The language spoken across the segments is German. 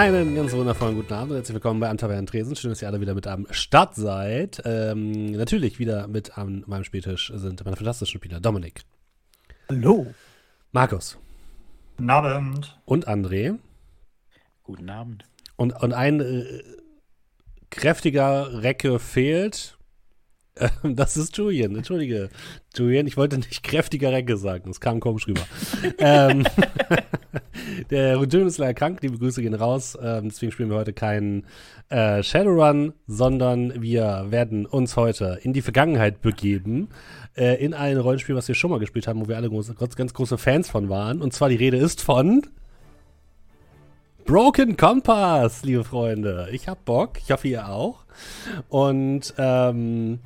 Einen ganz wundervollen guten Abend und herzlich willkommen bei Antavern Tresen. Schön, dass ihr alle wieder mit am Start seid. Ähm, natürlich wieder mit an meinem Spieltisch sind meine fantastischen Spieler Dominik. Hallo. Markus. Guten Abend. Und André. Guten Abend. Und, und ein äh, kräftiger Recke fehlt. Ähm, das ist Julian, entschuldige. Julian, ich wollte nicht kräftiger Recke sagen, das kam komisch rüber. ähm, der Julian ist leider krank, liebe Grüße gehen raus. Ähm, deswegen spielen wir heute keinen äh, Shadowrun, sondern wir werden uns heute in die Vergangenheit begeben. Äh, in ein Rollenspiel, was wir schon mal gespielt haben, wo wir alle große, ganz große Fans von waren. Und zwar die Rede ist von Broken Compass, liebe Freunde. Ich hab Bock, ich hoffe ihr auch. Und ähm,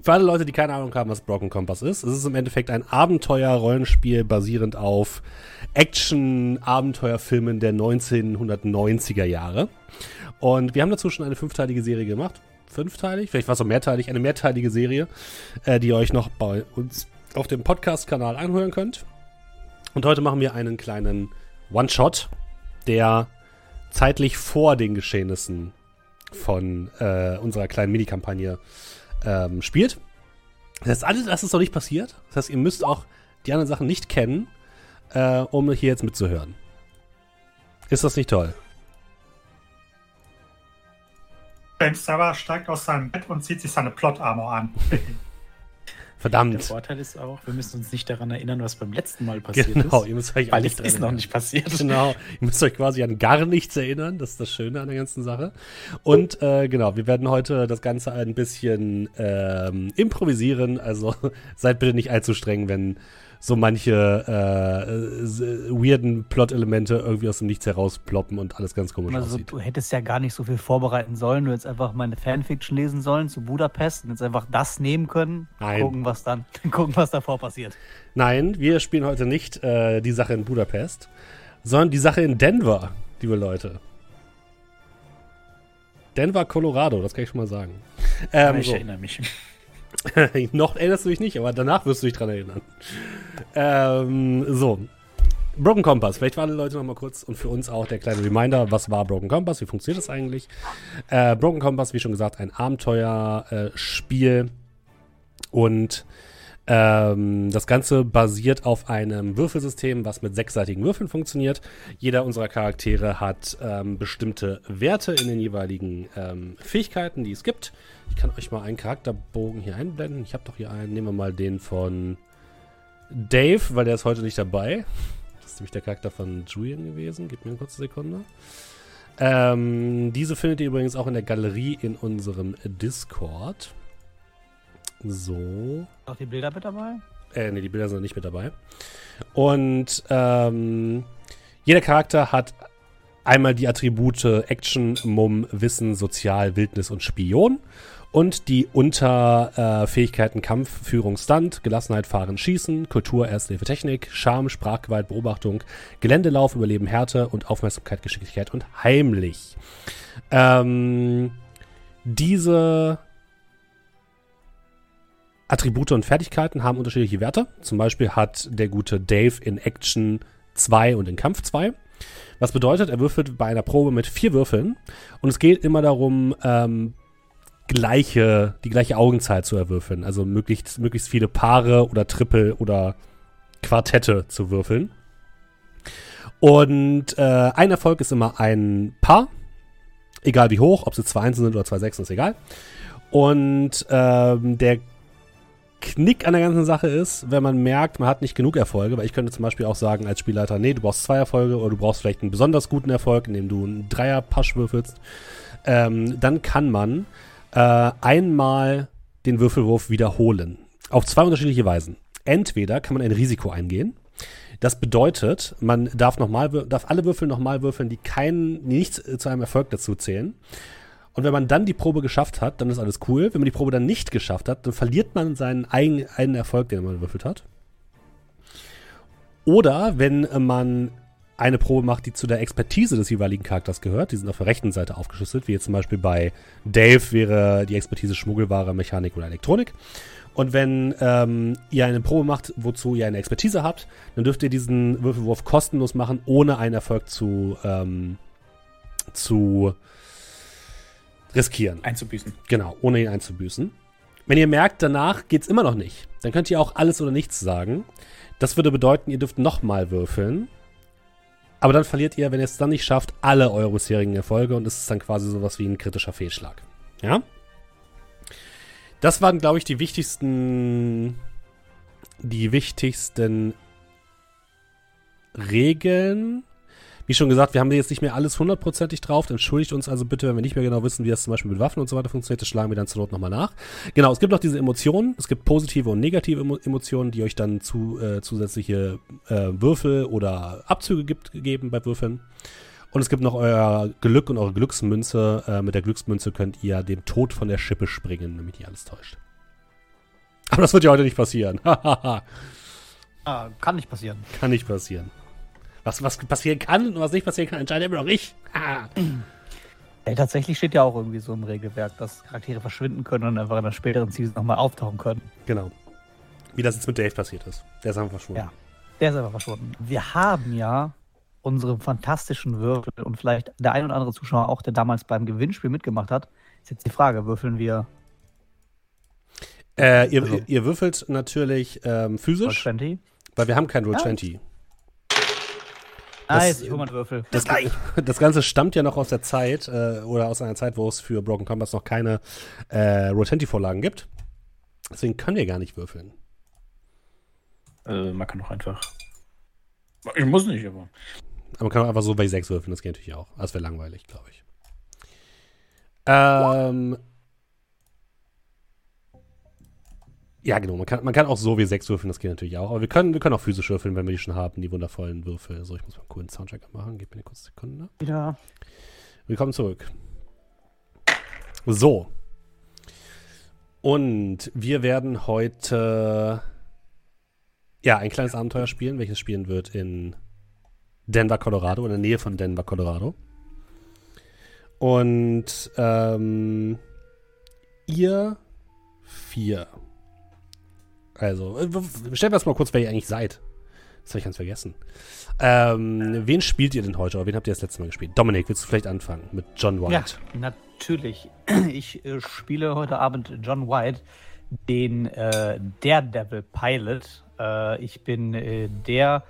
für alle Leute, die keine Ahnung haben, was Broken Compass ist, es ist im Endeffekt ein Abenteuer-Rollenspiel basierend auf Action-Abenteuerfilmen der 1990er Jahre. Und wir haben dazu schon eine fünfteilige Serie gemacht. Fünfteilig? Vielleicht war es auch mehrteilig. Eine mehrteilige Serie, äh, die ihr euch noch bei uns auf dem Podcast-Kanal anhören könnt. Und heute machen wir einen kleinen One-Shot, der zeitlich vor den Geschehnissen von äh, unserer kleinen Minikampagne ähm, spielt. Das heißt, alles das ist noch nicht passiert. Das heißt, ihr müsst auch die anderen Sachen nicht kennen, äh, um hier jetzt mitzuhören. Ist das nicht toll? Ben Sarah steigt aus seinem Bett und zieht sich seine Plot-Armor an. Verdammt. Der Vorteil ist auch, wir müssen uns nicht daran erinnern, was beim letzten Mal passiert genau, ist. ihr müsst euch weil es ist noch nicht passiert. Genau, ihr müsst euch quasi an gar nichts erinnern. Das ist das Schöne an der ganzen Sache. Und äh, genau, wir werden heute das Ganze ein bisschen ähm, improvisieren. Also seid bitte nicht allzu streng, wenn so manche äh, weirden Plot-Elemente irgendwie aus dem Nichts herausploppen und alles ganz komisch Also aussieht. du hättest ja gar nicht so viel vorbereiten sollen. Du hättest einfach meine Fanfiction lesen sollen zu Budapest und jetzt einfach das nehmen können. Nein. Gucken, was dann, gucken, was davor passiert. Nein, wir spielen heute nicht äh, die Sache in Budapest, sondern die Sache in Denver, liebe Leute. Denver, Colorado, das kann ich schon mal sagen. Ähm, ich so. erinnere mich. Noch erinnerst du dich nicht, aber danach wirst du dich dran erinnern. Ähm, so. Broken Compass, vielleicht für alle Leute noch mal kurz und für uns auch der kleine Reminder, was war Broken Compass, wie funktioniert das eigentlich? Äh, Broken Compass, wie schon gesagt, ein Abenteuerspiel Spiel. und ähm, das Ganze basiert auf einem Würfelsystem, was mit sechsseitigen Würfeln funktioniert. Jeder unserer Charaktere hat ähm, bestimmte Werte in den jeweiligen ähm, Fähigkeiten, die es gibt. Ich kann euch mal einen Charakterbogen hier einblenden. Ich habe doch hier einen. Nehmen wir mal den von Dave, weil der ist heute nicht dabei. Das ist nämlich der Charakter von Julian gewesen. Gib mir eine kurze Sekunde. Ähm, diese findet ihr übrigens auch in der Galerie in unserem Discord. So. Auch die Bilder mit dabei? Äh, nee, die Bilder sind nicht mit dabei. Und ähm, jeder Charakter hat einmal die Attribute Action, Mumm, Wissen, Sozial, Wildnis und Spion. Und die Unterfähigkeiten äh, Kampf, Führung, Stunt, Gelassenheit, Fahren, Schießen, Kultur, Erste Hilfe, Technik, Charme, Sprachgewalt, Beobachtung, Geländelauf, Überleben, Härte und Aufmerksamkeit, Geschicklichkeit und Heimlich. Ähm, diese Attribute und Fertigkeiten haben unterschiedliche Werte. Zum Beispiel hat der gute Dave in Action 2 und in Kampf 2. Was bedeutet, er würfelt bei einer Probe mit vier Würfeln und es geht immer darum, ähm, gleiche, die gleiche Augenzahl zu erwürfeln. Also möglichst, möglichst viele Paare oder Triple oder Quartette zu würfeln. Und äh, ein Erfolg ist immer ein Paar. Egal wie hoch, ob jetzt zwei Einsen sind oder zwei Sechsen, ist egal. Und ähm, der Knick an der ganzen Sache ist, wenn man merkt, man hat nicht genug Erfolge, weil ich könnte zum Beispiel auch sagen als Spielleiter, nee, du brauchst zwei Erfolge oder du brauchst vielleicht einen besonders guten Erfolg, indem du einen Dreier-Pasch würfelst, ähm, dann kann man äh, einmal den Würfelwurf wiederholen. Auf zwei unterschiedliche Weisen. Entweder kann man ein Risiko eingehen. Das bedeutet, man darf, nochmal, darf alle Würfel nochmal würfeln, die keinen, die nichts äh, zu einem Erfolg dazu zählen. Und wenn man dann die Probe geschafft hat, dann ist alles cool. Wenn man die Probe dann nicht geschafft hat, dann verliert man seinen eigenen einen Erfolg, den man gewürfelt hat. Oder wenn man eine Probe macht, die zu der Expertise des jeweiligen Charakters gehört, die sind auf der rechten Seite aufgeschlüsselt, wie jetzt zum Beispiel bei Dave wäre die Expertise Schmuggelware, Mechanik oder Elektronik. Und wenn ähm, ihr eine Probe macht, wozu ihr eine Expertise habt, dann dürft ihr diesen Würfelwurf kostenlos machen, ohne einen Erfolg zu, ähm, zu riskieren. Einzubüßen. Genau, ohne ihn einzubüßen. Wenn ihr merkt, danach geht's immer noch nicht, dann könnt ihr auch alles oder nichts sagen. Das würde bedeuten, ihr dürft nochmal würfeln. Aber dann verliert ihr, wenn ihr es dann nicht schafft, alle eure bisherigen Erfolge und es ist dann quasi sowas wie ein kritischer Fehlschlag. Ja? Das waren, glaube ich, die wichtigsten, die wichtigsten Regeln. Wie schon gesagt, wir haben jetzt nicht mehr alles hundertprozentig drauf. Entschuldigt uns also bitte, wenn wir nicht mehr genau wissen, wie das zum Beispiel mit Waffen und so weiter funktioniert. Das schlagen wir dann zur Not nochmal nach. Genau, es gibt noch diese Emotionen. Es gibt positive und negative Emo Emotionen, die euch dann zu, äh, zusätzliche äh, Würfel oder Abzüge gibt, geben bei Würfeln. Und es gibt noch euer Glück und eure Glücksmünze. Äh, mit der Glücksmünze könnt ihr den Tod von der Schippe springen, damit ihr alles täuscht. Aber das wird ja heute nicht passieren. Ah, kann nicht passieren. kann nicht passieren. Was, was passieren kann und was nicht passieren kann, entscheide immer noch ich. Ah. Ey, tatsächlich steht ja auch irgendwie so im Regelwerk, dass Charaktere verschwinden können und einfach in der späteren Season nochmal auftauchen können. Genau. Wie das jetzt mit Dave passiert ist. Der ist einfach verschwunden. Ja. Der ist einfach verschwunden. Wir haben ja unsere fantastischen Würfel und vielleicht der ein oder andere Zuschauer auch, der damals beim Gewinnspiel mitgemacht hat. Ist jetzt die Frage, würfeln wir Äh, ihr, Also- ihr, würfelt natürlich ähm, Roll physisch, 20? weil wir haben kein Roll Ja. 20. Nice, ich hol mal einen Würfel. Das, das Ganze stammt ja noch aus der Zeit äh, oder aus einer Zeit, wo es für Broken Compass noch keine äh, Roll 20 Vorlagen gibt. Deswegen können wir gar nicht würfeln. Äh, man kann doch einfach. Ich muss nicht, aber. Aber man kann auch einfach so bei 6 würfeln, das geht natürlich auch. Das wäre langweilig, glaube ich. Ähm. Ja, genau. Man kann, man kann auch so wie 6 würfeln, das geht natürlich auch. Aber wir können, wir können auch physisch würfeln, wenn wir die schon haben, die wundervollen Würfel. So, ich muss mal einen coolen Soundtrack machen. Gib mir eine kurze Sekunde. Wieder. Willkommen zurück. So. Und wir werden heute ja ein kleines Abenteuer spielen, welches spielen wird in Denver, Colorado, in der Nähe von Denver, Colorado. Und ähm, ihr vier. Also, äh, stellt mir erst mal kurz, wer ihr eigentlich seid. Das habe ich ganz vergessen. Ähm, wen spielt ihr denn heute oder wen habt ihr das letzte Mal gespielt? Dominik, willst du vielleicht anfangen mit John Ja, White? natürlich. Ich äh, spiele heute Abend John White, den äh, Daredevil Pilot. Äh, ich bin äh, der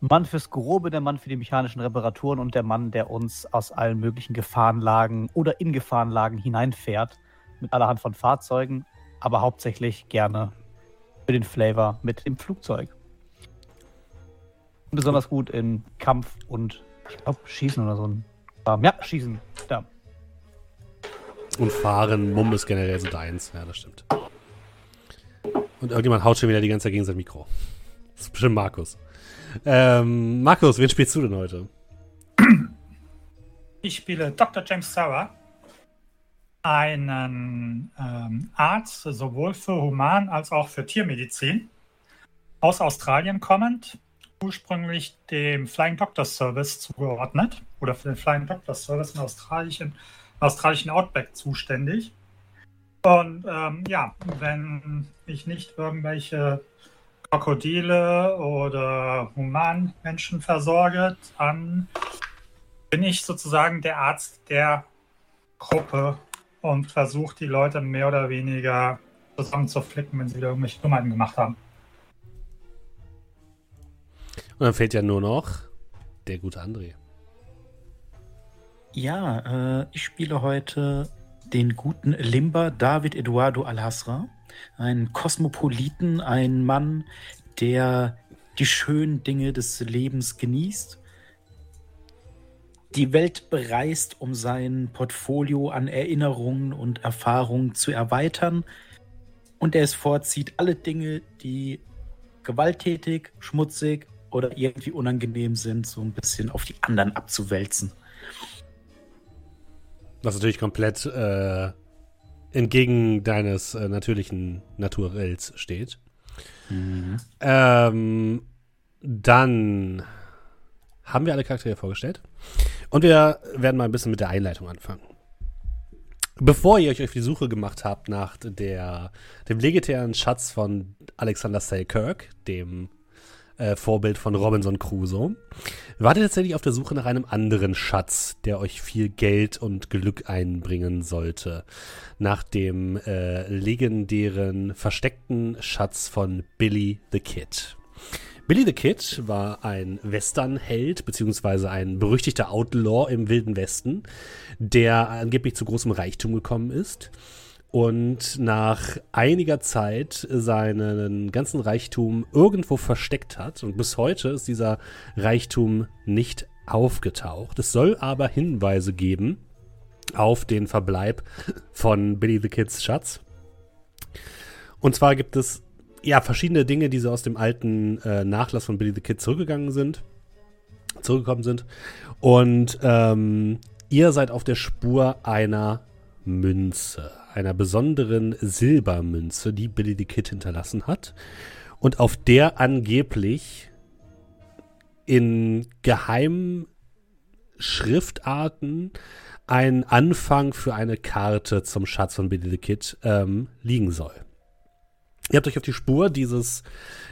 Mann fürs Grobe, der Mann für die mechanischen Reparaturen und der Mann, der uns aus allen möglichen Gefahrenlagen oder in Gefahrenlagen hineinfährt. Mit allerhand von Fahrzeugen, aber hauptsächlich gerne für den Flavor mit dem Flugzeug. Besonders gut in Kampf und, ich glaube, Schießen oder so. Ja, Schießen. Da. Und Fahren, Mumm ist generell so deins. Ja, das stimmt. Und irgendjemand haut schon wieder die ganze Zeit gegen sein Mikro. Das ist bestimmt Markus. Ähm, Markus, wen spielst du denn heute? Ich spiele Dr. James Sarah, einen ähm, Arzt sowohl für Human- als auch für Tiermedizin, aus Australien kommend, ursprünglich dem Flying Doctor Service zugeordnet oder für den Flying Doctor Service im australischen, australischen Outback zuständig. Und ähm, ja, wenn ich nicht irgendwelche Krokodile oder Humanmenschen versorge, dann bin ich sozusagen der Arzt der Gruppe und versuche die Leute mehr oder weniger zusammenzuflicken, wenn sie wieder irgendwelche Dummheiten gemacht haben. Und dann fehlt ja nur noch der gute André. Ja, äh, ich spiele heute den guten Limba David Eduardo Alhasra, einen Kosmopoliten, einen Mann, der die schönen Dinge des Lebens genießt, die Welt bereist, um sein Portfolio an Erinnerungen und Erfahrungen zu erweitern und der es vorzieht, alle Dinge, die gewalttätig, schmutzig oder irgendwie unangenehm sind, so ein bisschen auf die anderen abzuwälzen. Was natürlich komplett äh, entgegen deines äh, natürlichen Naturells steht. Ähm, dann haben wir alle Charaktere vorgestellt. Und wir werden mal ein bisschen mit der Einleitung anfangen. bevor ihr euch auf die Suche gemacht habt nach der, dem legendären Schatz von Alexander Selkirk, dem äh, Vorbild von Robinson Crusoe, wart ihr tatsächlich auf der Suche nach einem anderen Schatz, der euch viel Geld und Glück einbringen sollte. Nach dem äh, legendären versteckten Schatz von Billy the Kid. Billy the Kid war ein Westernheld, beziehungsweise ein berüchtigter Outlaw im Wilden Westen, der angeblich zu großem Reichtum gekommen ist und nach einiger Zeit seinen ganzen Reichtum irgendwo versteckt hat. Und bis heute ist dieser Reichtum nicht aufgetaucht. Es soll aber Hinweise geben auf den Verbleib von Billy the Kids Schatz. Und zwar gibt es ja verschiedene Dinge, die so aus dem alten äh, Nachlass von Billy the Kid zurückgegangen sind, zurückgekommen sind. Und ähm, ihr seid auf der Spur einer Münze einer besonderen Silbermünze, die Billy the Kid hinterlassen hat und auf der angeblich in geheimen Schriftarten ein Anfang für eine Karte zum Schatz von Billy the Kid ähm, liegen soll. Ihr habt euch auf die Spur dieses,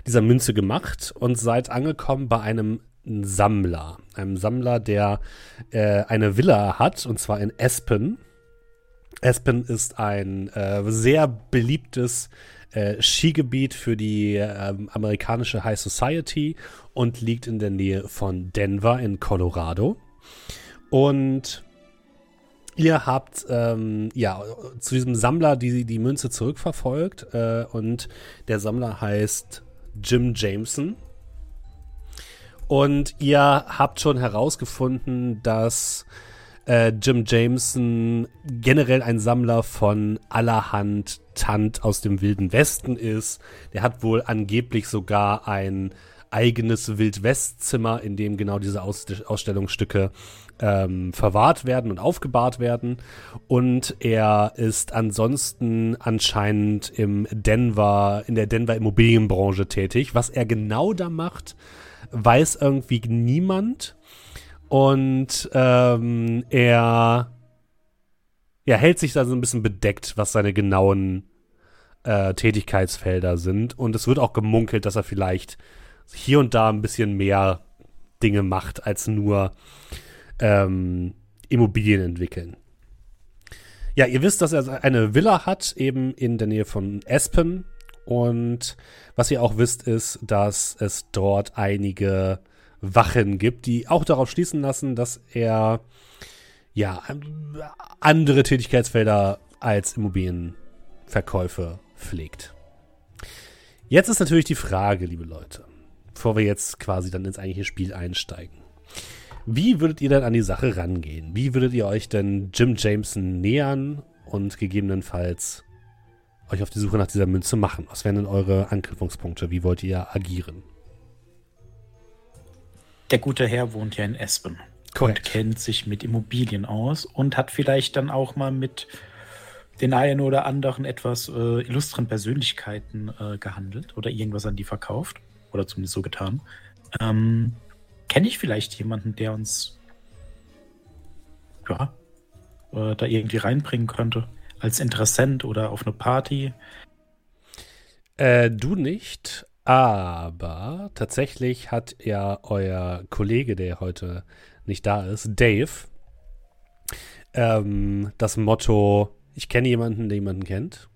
dieser Münze gemacht und seid angekommen bei einem Sammler. Einem Sammler, der äh, eine Villa hat, und zwar in Espen. Aspen ist ein äh, sehr beliebtes äh, Skigebiet für die äh, amerikanische High Society und liegt in der Nähe von Denver in Colorado. Und ihr habt ähm, ja zu diesem Sammler die, die Münze zurückverfolgt äh, und der Sammler heißt Jim Jameson. Und ihr habt schon herausgefunden, dass äh, Jim Jameson generell ein Sammler von allerhand Tant aus dem Wilden Westen ist. Der hat wohl angeblich sogar ein eigenes Wildwestzimmer, in dem genau diese Aus Ausstellungsstücke ähm, verwahrt werden und aufgebahrt werden. Und er ist ansonsten anscheinend im Denver, in der Denver Immobilienbranche tätig. Was er genau da macht, weiß irgendwie niemand. Und ähm, er ja, hält sich da so ein bisschen bedeckt, was seine genauen äh, Tätigkeitsfelder sind. Und es wird auch gemunkelt, dass er vielleicht hier und da ein bisschen mehr Dinge macht, als nur ähm, Immobilien entwickeln. Ja, ihr wisst, dass er eine Villa hat, eben in der Nähe von Aspen. Und was ihr auch wisst, ist, dass es dort einige Wachen gibt, die auch darauf schließen lassen, dass er ja andere Tätigkeitsfelder als Immobilienverkäufe pflegt. Jetzt ist natürlich die Frage, liebe Leute, bevor wir jetzt quasi dann ins eigentliche Spiel einsteigen. Wie würdet ihr denn an die Sache rangehen? Wie würdet ihr euch denn Jim Jameson nähern und gegebenenfalls euch auf die Suche nach dieser Münze machen? Was wären denn eure Anknüpfungspunkte? Wie wollt ihr agieren? Der gute Herr wohnt ja in Espen Korrekt. und kennt sich mit Immobilien aus und hat vielleicht dann auch mal mit den einen oder anderen etwas äh, illustren Persönlichkeiten äh, gehandelt oder irgendwas an die verkauft oder zumindest so getan. Ähm, Kenne ich vielleicht jemanden, der uns ja, äh, da irgendwie reinbringen könnte? Als Interessent oder auf eine Party? Äh, du nicht, aber tatsächlich hat ja euer Kollege, der heute nicht da ist, Dave, ähm, das Motto, ich kenne jemanden, der jemanden kennt.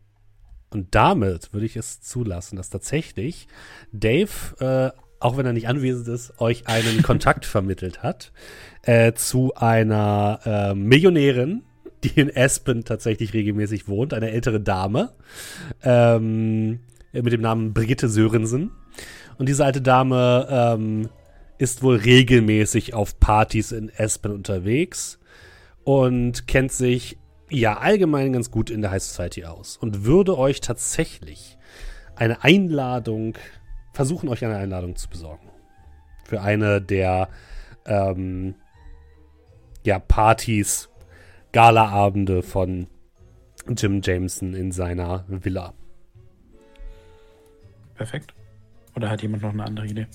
Und damit würde ich es zulassen, dass tatsächlich Dave, äh, auch wenn er nicht anwesend ist, euch einen Kontakt vermittelt hat äh, zu einer äh, Millionärin, die in Aspen tatsächlich regelmäßig wohnt, eine ältere Dame. Ähm, mit dem Namen Brigitte Sörensen. Und diese alte Dame ähm, ist wohl regelmäßig auf Partys in Espen unterwegs und kennt sich ja allgemein ganz gut in der High Society aus und würde euch tatsächlich eine Einladung, versuchen euch eine Einladung zu besorgen. Für eine der ähm, ja, Partys, Galaabende von Jim Jameson in seiner Villa. Perfekt. Oder hat jemand noch eine andere Idee?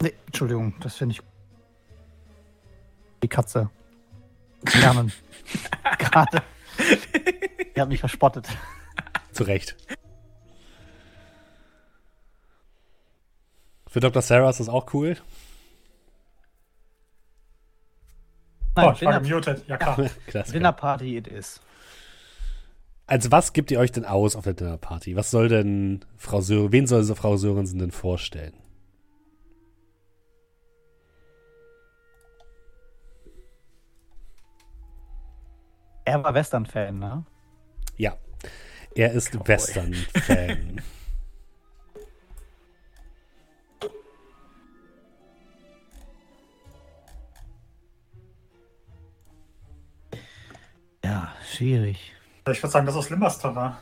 Nee, Entschuldigung, das finde ich. Die Katze. Lernen. Gerade. Ihr habt mich verspottet. Zu Recht. Für Dr. Sarah ist das auch cool. Oh, ich war gemutet. Ja, klar. Klasse. Dinner Party it is. Als was gebt ihr euch denn aus auf der Dinnerparty? Was soll denn Frau Sören, wen soll so Frau Sörensen denn vorstellen? Er war Western-Fan, ne? Ja, er ist Western-Fan. schwierig. Ich würde sagen, das ist Terrain.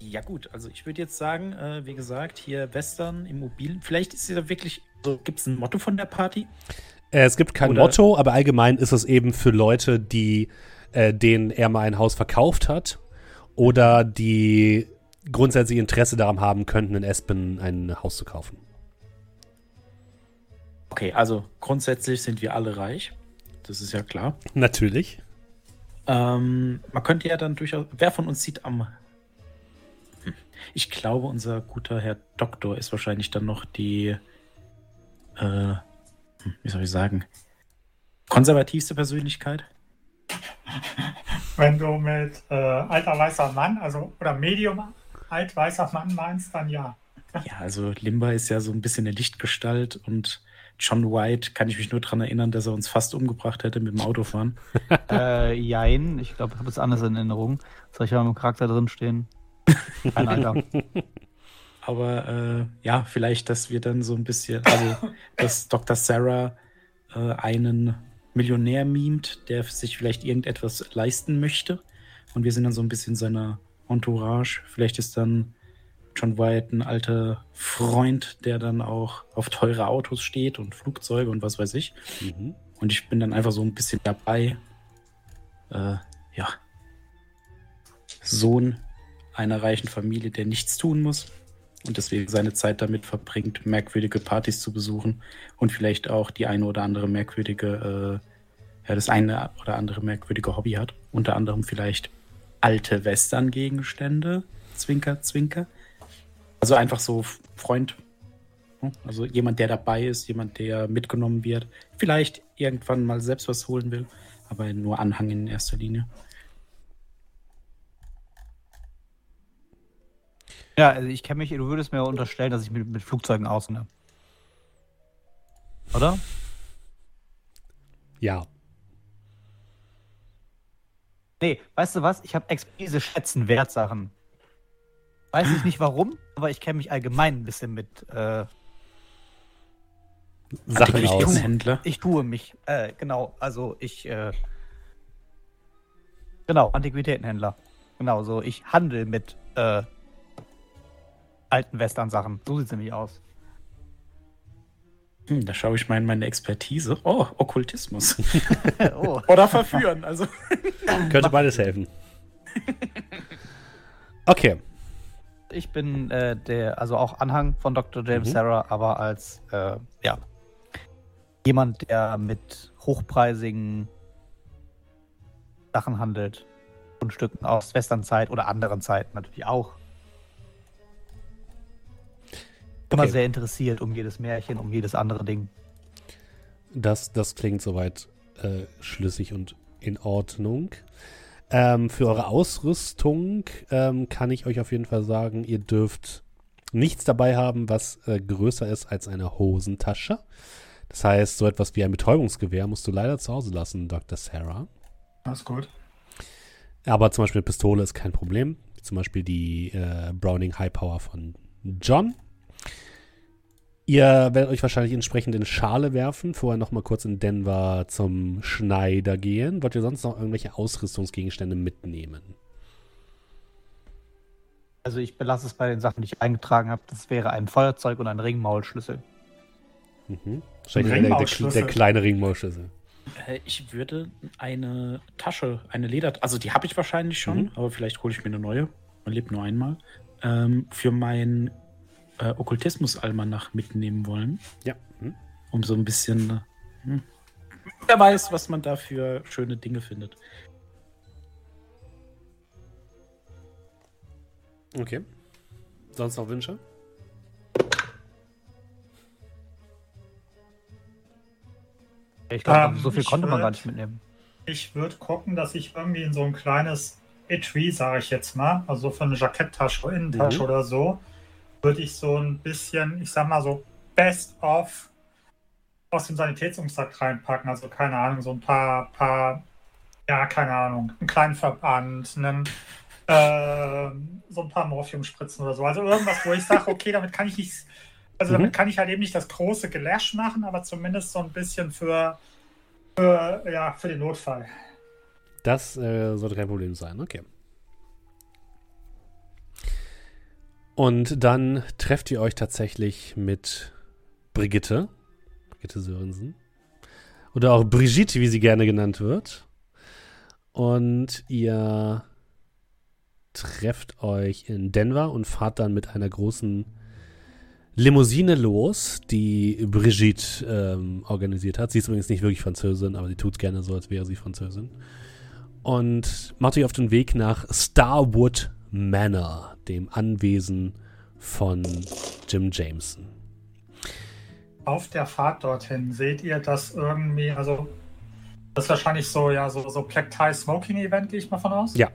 Ja, gut, also ich würde jetzt sagen, äh, wie gesagt, hier Western, Immobilien. Vielleicht ist ja wirklich, so, gibt es ein Motto von der Party? Äh, es gibt kein Oder- Motto, aber allgemein ist es eben für Leute, die äh, denen er mal ein Haus verkauft hat oder die grundsätzlich Interesse daran haben könnten, in Espen ein Haus zu kaufen. Okay, also grundsätzlich sind wir alle reich. Das ist ja klar. Natürlich. Ähm, man könnte ja dann durchaus. Wer von uns sieht am. Hm. Ich glaube, unser guter Herr Doktor ist wahrscheinlich dann noch die. Äh, hm, wie soll ich sagen? Konservativste Persönlichkeit. Wenn du mit äh, alter weißer Mann, also oder Medium alt weißer Mann meinst, dann ja. Ja, also Limba ist ja so ein bisschen eine Lichtgestalt und John White kann ich mich nur daran erinnern, dass er uns fast umgebracht hätte mit dem Autofahren. äh, jein, ich glaube, ich habe es anders in Erinnerung. Soll ich mal im Charakter drin stehen? Kein Alter. Aber äh, ja, vielleicht, dass wir dann so ein bisschen, also dass Dr. Sarah äh, einen Millionär mimt, der sich vielleicht irgendetwas leisten möchte. Und wir sind dann so ein bisschen seiner Entourage. Vielleicht ist dann John White ein alter Freund, der dann auch auf teure Autos steht und Flugzeuge und was weiß ich. Mhm. Und ich bin dann einfach so ein bisschen dabei. Äh, ja. Sohn einer reichen Familie, der nichts tun muss und deswegen seine Zeit damit verbringt, merkwürdige Partys zu besuchen und vielleicht auch die eine oder andere merkwürdige, äh, ja, das eine oder andere merkwürdige Hobby hat. Unter anderem vielleicht alte Western-Gegenstände. Zwinker, Zwinker. Also einfach so Freund. hm? Also jemand, der dabei ist, jemand, der mitgenommen wird. Vielleicht irgendwann mal selbst was holen will, aber nur Anhang in erster Linie. Ja, also ich kenne mich, du würdest mir unterstellen, dass ich mit, mit Flugzeugen auskenne. Oder? Ja. Nee, weißt du was? Ich habe Expertise schätzen Wertsachen. Weiß ich nicht warum, aber ich kenne mich allgemein ein bisschen mit. Äh, Sachen aus. Antiquitätenhändler. ich tue mich. Äh, genau, also ich. Äh, genau, Antiquitätenhändler. Genau, so ich handel mit äh, alten Western-Sachen. So sieht es nämlich aus. Hm, da schaue ich mal in meine Expertise. Oh, Okkultismus. oh. Oder verführen. Also. Könnte beides helfen. Okay. Ich bin äh, der, also auch Anhang von Dr. James Mhm. Sarah, aber als äh, ja jemand, der mit hochpreisigen Sachen handelt. Grundstücken aus Westernzeit oder anderen Zeiten natürlich auch. Immer Okay. sehr interessiert um jedes Märchen, um jedes andere Ding. Das, das klingt soweit äh, schlüssig und in Ordnung. Ähm, für eure Ausrüstung ähm, kann ich euch auf jeden Fall sagen, ihr dürft nichts dabei haben, was äh, größer ist als eine Hosentasche. Das heißt, so etwas wie ein Betäubungsgewehr musst du leider zu Hause lassen, Dr. Sarah. Alles gut. Aber zum Beispiel eine Pistole ist kein Problem. Zum Beispiel die äh, Browning High Power von John. Ihr werdet euch wahrscheinlich entsprechend in Schale werfen, vorher nochmal kurz in Denver zum Schneider gehen. Wollt ihr sonst noch irgendwelche Ausrüstungsgegenstände mitnehmen? Also ich belasse es bei den Sachen, die ich eingetragen habe. Das wäre ein Feuerzeug und ein Ringmaulschlüssel. Mhm. Wahrscheinlich der, der, der, Ringmaulschlüssel. der kleine Ringmaulschlüssel. Äh, Ich würde eine Tasche, eine Leder, also die habe ich wahrscheinlich schon, Mhm. aber vielleicht hole ich mir eine neue. Man lebt nur einmal. Ähm, für mein äh, Okkultismus-Almanach mitnehmen wollen, Ja. Mhm. um so ein bisschen hm, Wer weiß, was man da für schöne Dinge findet. Okay. Sonst noch Wünsche? Ich glaube, Ähm, so viel konnte man würd- gar nicht mitnehmen. Ich würde gucken, dass ich irgendwie in so ein kleines Etui, sage ich jetzt mal, also für eine Jacketttasche, Innentasche Mhm. oder so, würde ich so ein bisschen, ich sag mal so, Best of aus dem Sanitätsumschlag reinpacken. Also keine Ahnung, so ein paar, paar, ja, keine Ahnung, einen kleinen Verband, einen, äh, so ein paar Morphiumspritzen oder so. Also irgendwas, wo ich sage, okay, damit kann ich nicht, also Mhm. damit kann ich halt eben nicht das große Gelash machen, aber zumindest so ein bisschen für, für, ja, für den Notfall. Das äh, sollte kein Problem sein, okay. Und dann trefft ihr euch tatsächlich mit Brigitte. Brigitte Sörensen. Oder auch Brigitte, wie sie gerne genannt wird. Und ihr trefft euch in Denver und fahrt dann mit einer großen Limousine los, die Brigitte ähm, organisiert hat. Sie ist übrigens nicht wirklich Französin, aber sie tut gerne so, als wäre sie Französin und macht euch auf den Weg nach Starwood Manor, dem Anwesen von Jim Jameson. Auf der Fahrt dorthin seht ihr das irgendwie, also das ist wahrscheinlich so, ja, so, so Black Tie Smoking Event, gehe ich mal von aus. Ja.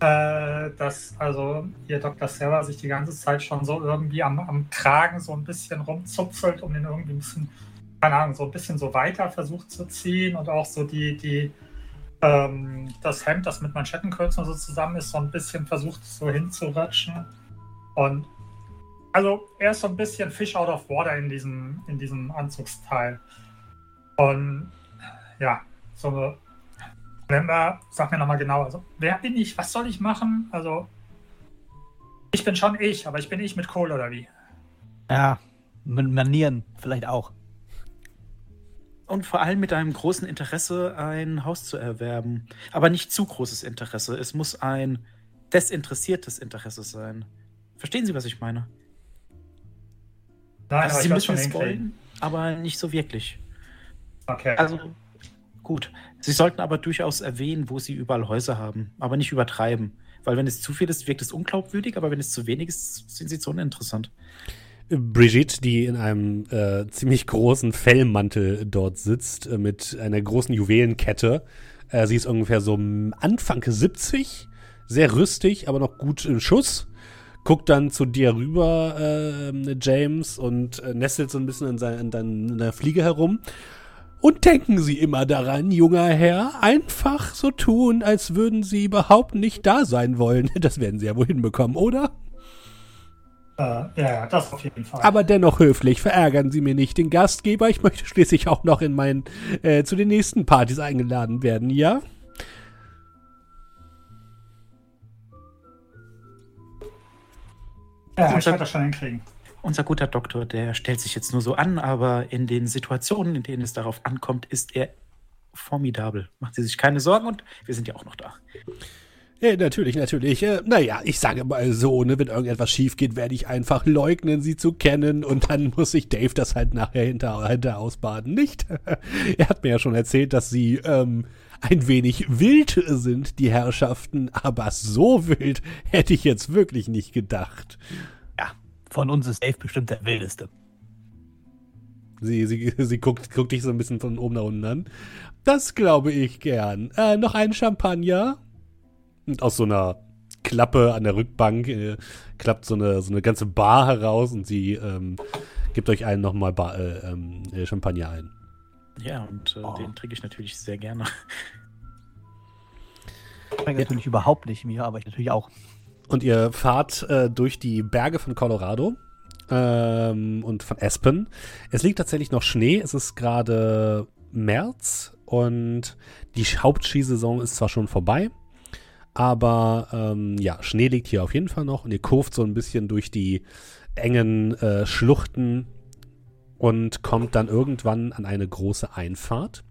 Äh, dass also ihr Dr. Serra sich die ganze Zeit schon so irgendwie am, am Kragen so ein bisschen rumzupfelt, um den irgendwie ein bisschen, keine Ahnung, so ein bisschen so weiter versucht zu ziehen und auch so die, die, ähm, das Hemd, das mit Manschettenkürzen so zusammen ist, so ein bisschen versucht so hinzurutschen. Und also er ist so ein bisschen Fish out of water in diesem, in diesem Anzugsteil. Und ja, so wir, sag mir nochmal genau, also wer bin ich? Was soll ich machen? Also, ich bin schon ich, aber ich bin ich mit Kohle oder wie? Ja, mit Manieren vielleicht auch. Und vor allem mit einem großen Interesse, ein Haus zu erwerben. Aber nicht zu großes Interesse. Es muss ein desinteressiertes Interesse sein. Verstehen Sie, was ich meine? Nein, Also Sie müssen es wollen, aber nicht so wirklich. Okay. Also, gut. Sie sollten aber durchaus erwähnen, wo Sie überall Häuser haben. Aber nicht übertreiben. Weil wenn es zu viel ist, wirkt es unglaubwürdig, aber wenn es zu wenig ist, sind Sie zu uninteressant. Brigitte, die in einem äh, ziemlich großen Fellmantel dort sitzt, äh, mit einer großen Juwelenkette. Äh, sie ist ungefähr so Anfang 70, sehr rüstig, aber noch gut im Schuss. Guckt dann zu dir rüber, äh, James, und äh, nestelt so ein bisschen in, sein, in, dein, in der Fliege herum. Und denken Sie immer daran, junger Herr, einfach so tun, als würden Sie überhaupt nicht da sein wollen. Das werden Sie ja wohl hinbekommen, oder? Äh, ja, ja, das auf jeden Fall. Aber dennoch höflich, verärgern Sie mir nicht den Gastgeber. Ich möchte schließlich auch noch in meinen, äh, zu den nächsten Partys eingeladen werden, ja? ja, ich werde das schon hinkriegen. Unser guter Doktor, der stellt sich jetzt nur so an, aber in den Situationen, in denen es darauf ankommt, ist er formidabel. Machen Sie sich keine Sorgen und wir sind ja auch noch da. Ja, natürlich, natürlich. Äh, naja, ich sage mal so, ne, wenn irgendetwas schief geht, werde ich einfach leugnen, sie zu kennen und dann muss sich Dave das halt nachher hinter, hinter ausbaden, nicht? er hat mir ja schon erzählt, dass sie ähm, ein wenig wild sind, die Herrschaften, aber so wild hätte ich jetzt wirklich nicht gedacht. Ja, von uns ist Dave bestimmt der wildeste. Sie, sie, sie guckt, guckt dich so ein bisschen von oben nach unten an. Das glaube ich gern. Äh, noch ein Champagner? Und aus so einer Klappe an der Rückbank äh, klappt so eine, so eine ganze Bar heraus und sie ähm, gibt euch allen nochmal äh, ähm, äh, Champagner ein. Ja, und äh, Oh. den trinke ich natürlich sehr gerne. Schmeckt natürlich überhaupt nicht mir, aber ich natürlich auch. Und ihr fahrt äh, durch die Berge von Colorado ähm, und von Aspen. Es liegt tatsächlich noch Schnee. Es ist gerade März und die Hauptskisaison ist zwar schon vorbei, aber ähm, ja, Schnee liegt hier auf jeden Fall noch und ihr kurft so ein bisschen durch die engen äh, Schluchten und kommt dann irgendwann an eine große Einfahrt.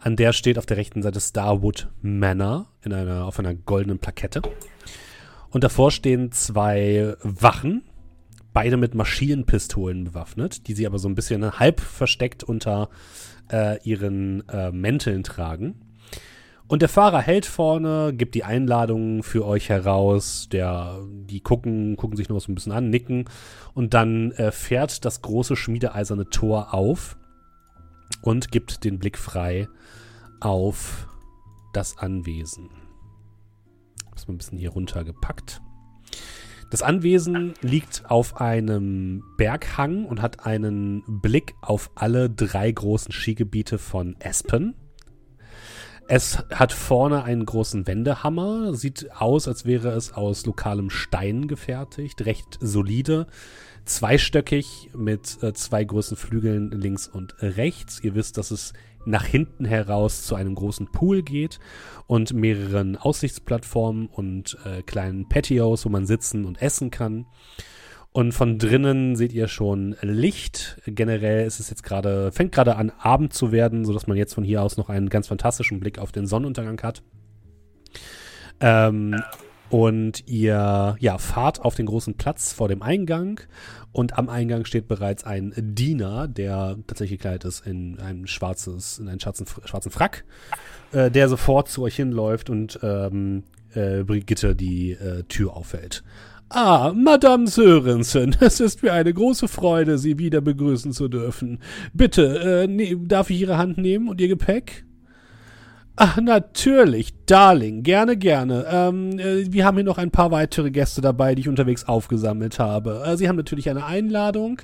An der steht auf der rechten Seite Starwood Manor in einer, auf einer goldenen Plakette. Und davor stehen zwei Wachen, beide mit Maschinenpistolen bewaffnet, die sie aber so ein bisschen halb versteckt unter äh, ihren äh, Mänteln tragen. Und der Fahrer hält vorne, gibt die Einladungen für euch heraus. Der, die gucken, gucken sich noch so ein bisschen an, nicken. Und dann äh, fährt das große schmiedeeiserne Tor auf und gibt den Blick frei auf das Anwesen. Das mal ein bisschen hier runtergepackt. Das Anwesen liegt auf einem Berghang und hat einen Blick auf alle drei großen Skigebiete von Aspen. Es hat vorne einen großen Wendehammer, sieht aus, als wäre es aus lokalem Stein gefertigt, recht solide, zweistöckig mit äh, zwei großen Flügeln links und rechts. Ihr wisst, dass es nach hinten heraus zu einem großen Pool geht und mehreren Aussichtsplattformen und äh, kleinen Patios, wo man sitzen und essen kann. Und von drinnen seht ihr schon Licht. Generell ist es jetzt gerade, fängt gerade an Abend zu werden, sodass man jetzt von hier aus noch einen ganz fantastischen Blick auf den Sonnenuntergang hat. Ähm, und ihr ja, fahrt auf den großen Platz vor dem Eingang und am Eingang steht bereits ein Diener, der tatsächlich gekleidet ist in ein schwarzes, in einen schwarzen, schwarzen Frack, äh, der sofort zu euch hinläuft und ähm, äh, Brigitte die äh, Tür auffällt. Ah, Madame Sörensen, es ist mir eine große Freude, Sie wieder begrüßen zu dürfen. Bitte, äh, ne, darf ich Ihre Hand nehmen und Ihr Gepäck? Ach, natürlich, Darling, gerne, gerne. Ähm, äh, wir haben hier noch ein paar weitere Gäste dabei, die ich unterwegs aufgesammelt habe. Äh, Sie haben natürlich eine Einladung,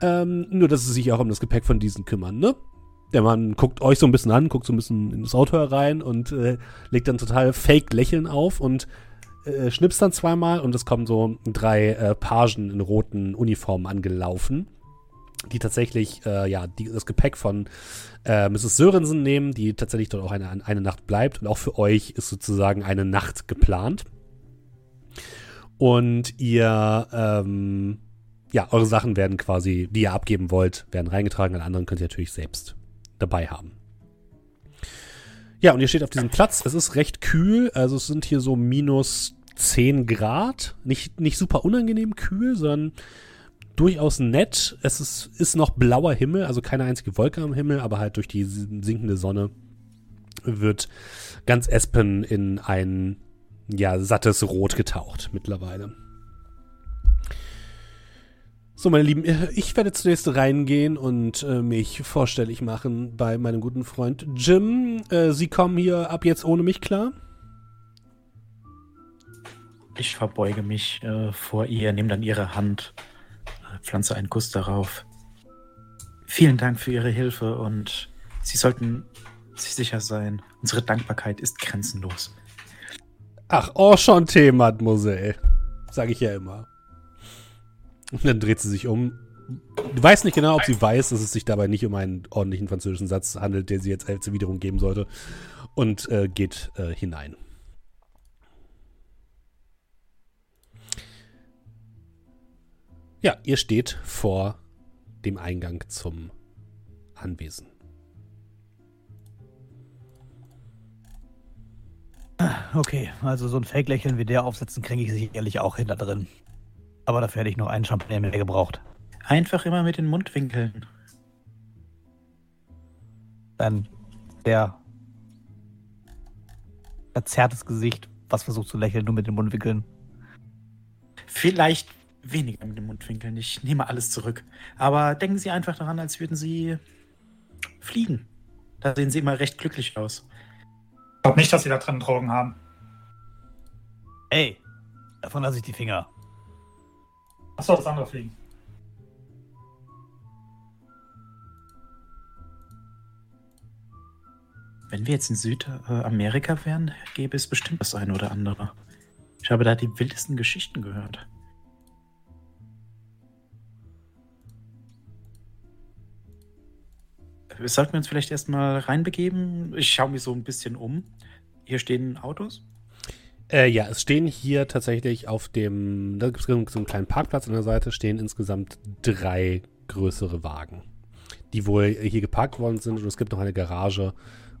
ähm, nur dass Sie sich auch um das Gepäck von diesen kümmern, ne? Der Mann guckt euch so ein bisschen an, guckt so ein bisschen in das Auto herein und äh, legt dann total fake Lächeln auf und äh, schnippst dann zweimal und es kommen so drei äh, Pagen in roten Uniformen angelaufen, die tatsächlich äh, ja die, das Gepäck von äh, Mrs. Sörensen nehmen, die tatsächlich dort auch eine, eine Nacht bleibt und auch für euch ist sozusagen eine Nacht geplant. Und ihr ähm, ja, eure Sachen werden quasi, die ihr abgeben wollt, werden reingetragen. Alle anderen könnt ihr natürlich selbst dabei haben. Ja, und ihr steht auf diesem Platz. Es ist recht kühl. Also es sind hier so minus 10 Grad. Nicht, nicht super unangenehm kühl, sondern durchaus nett. Es ist, ist noch blauer Himmel, also keine einzige Wolke am Himmel, aber halt durch die sinkende Sonne wird ganz Espen in ein ja, sattes Rot getaucht mittlerweile. So, meine Lieben, ich werde zunächst reingehen und äh, mich vorstellig machen bei meinem guten Freund Jim. Äh, Sie kommen hier ab jetzt ohne mich klar? Ich verbeuge mich äh, vor ihr, nehme dann ihre Hand, äh, pflanze einen Kuss darauf. Vielen Dank für Ihre Hilfe und Sie sollten sich sicher sein, unsere Dankbarkeit ist grenzenlos. Ach, enchanté, Mademoiselle. Sage ich ja immer. Und dann dreht sie sich um. Du weißt nicht genau, ob sie weiß, dass es sich dabei nicht um einen ordentlichen französischen Satz handelt, der sie jetzt als Erwiderung geben sollte. Und äh, geht äh, hinein. Ja, ihr steht vor dem Eingang zum Anwesen. Okay, also so ein Fake-Lächeln wie der aufsetzen, kriege ich sicherlich auch hinter drin. Aber dafür hätte ich noch einen Champagner mehr gebraucht. Einfach immer mit den Mundwinkeln. Ein sehr verzerrtes Gesicht, was versucht zu lächeln, nur mit den Mundwinkeln. Vielleicht weniger mit den Mundwinkeln. Ich nehme alles zurück. Aber denken Sie einfach daran, als würden Sie fliegen. Da sehen Sie immer recht glücklich aus. Ich glaube nicht, dass Sie da drin Drogen haben. Ey, davon lasse ich die Finger. Achso, das andere Fliegen. Wenn wir jetzt in Südamerika wären, gäbe es bestimmt das eine oder andere. Ich habe da die wildesten Geschichten gehört. Sollten wir uns vielleicht erstmal reinbegeben? Ich schaue mich so ein bisschen um. Hier stehen Autos. Äh, ja, es stehen hier tatsächlich auf dem, da gibt es so einen kleinen Parkplatz an der Seite, stehen insgesamt drei größere Wagen, die wohl hier geparkt worden sind. Und es gibt noch eine Garage,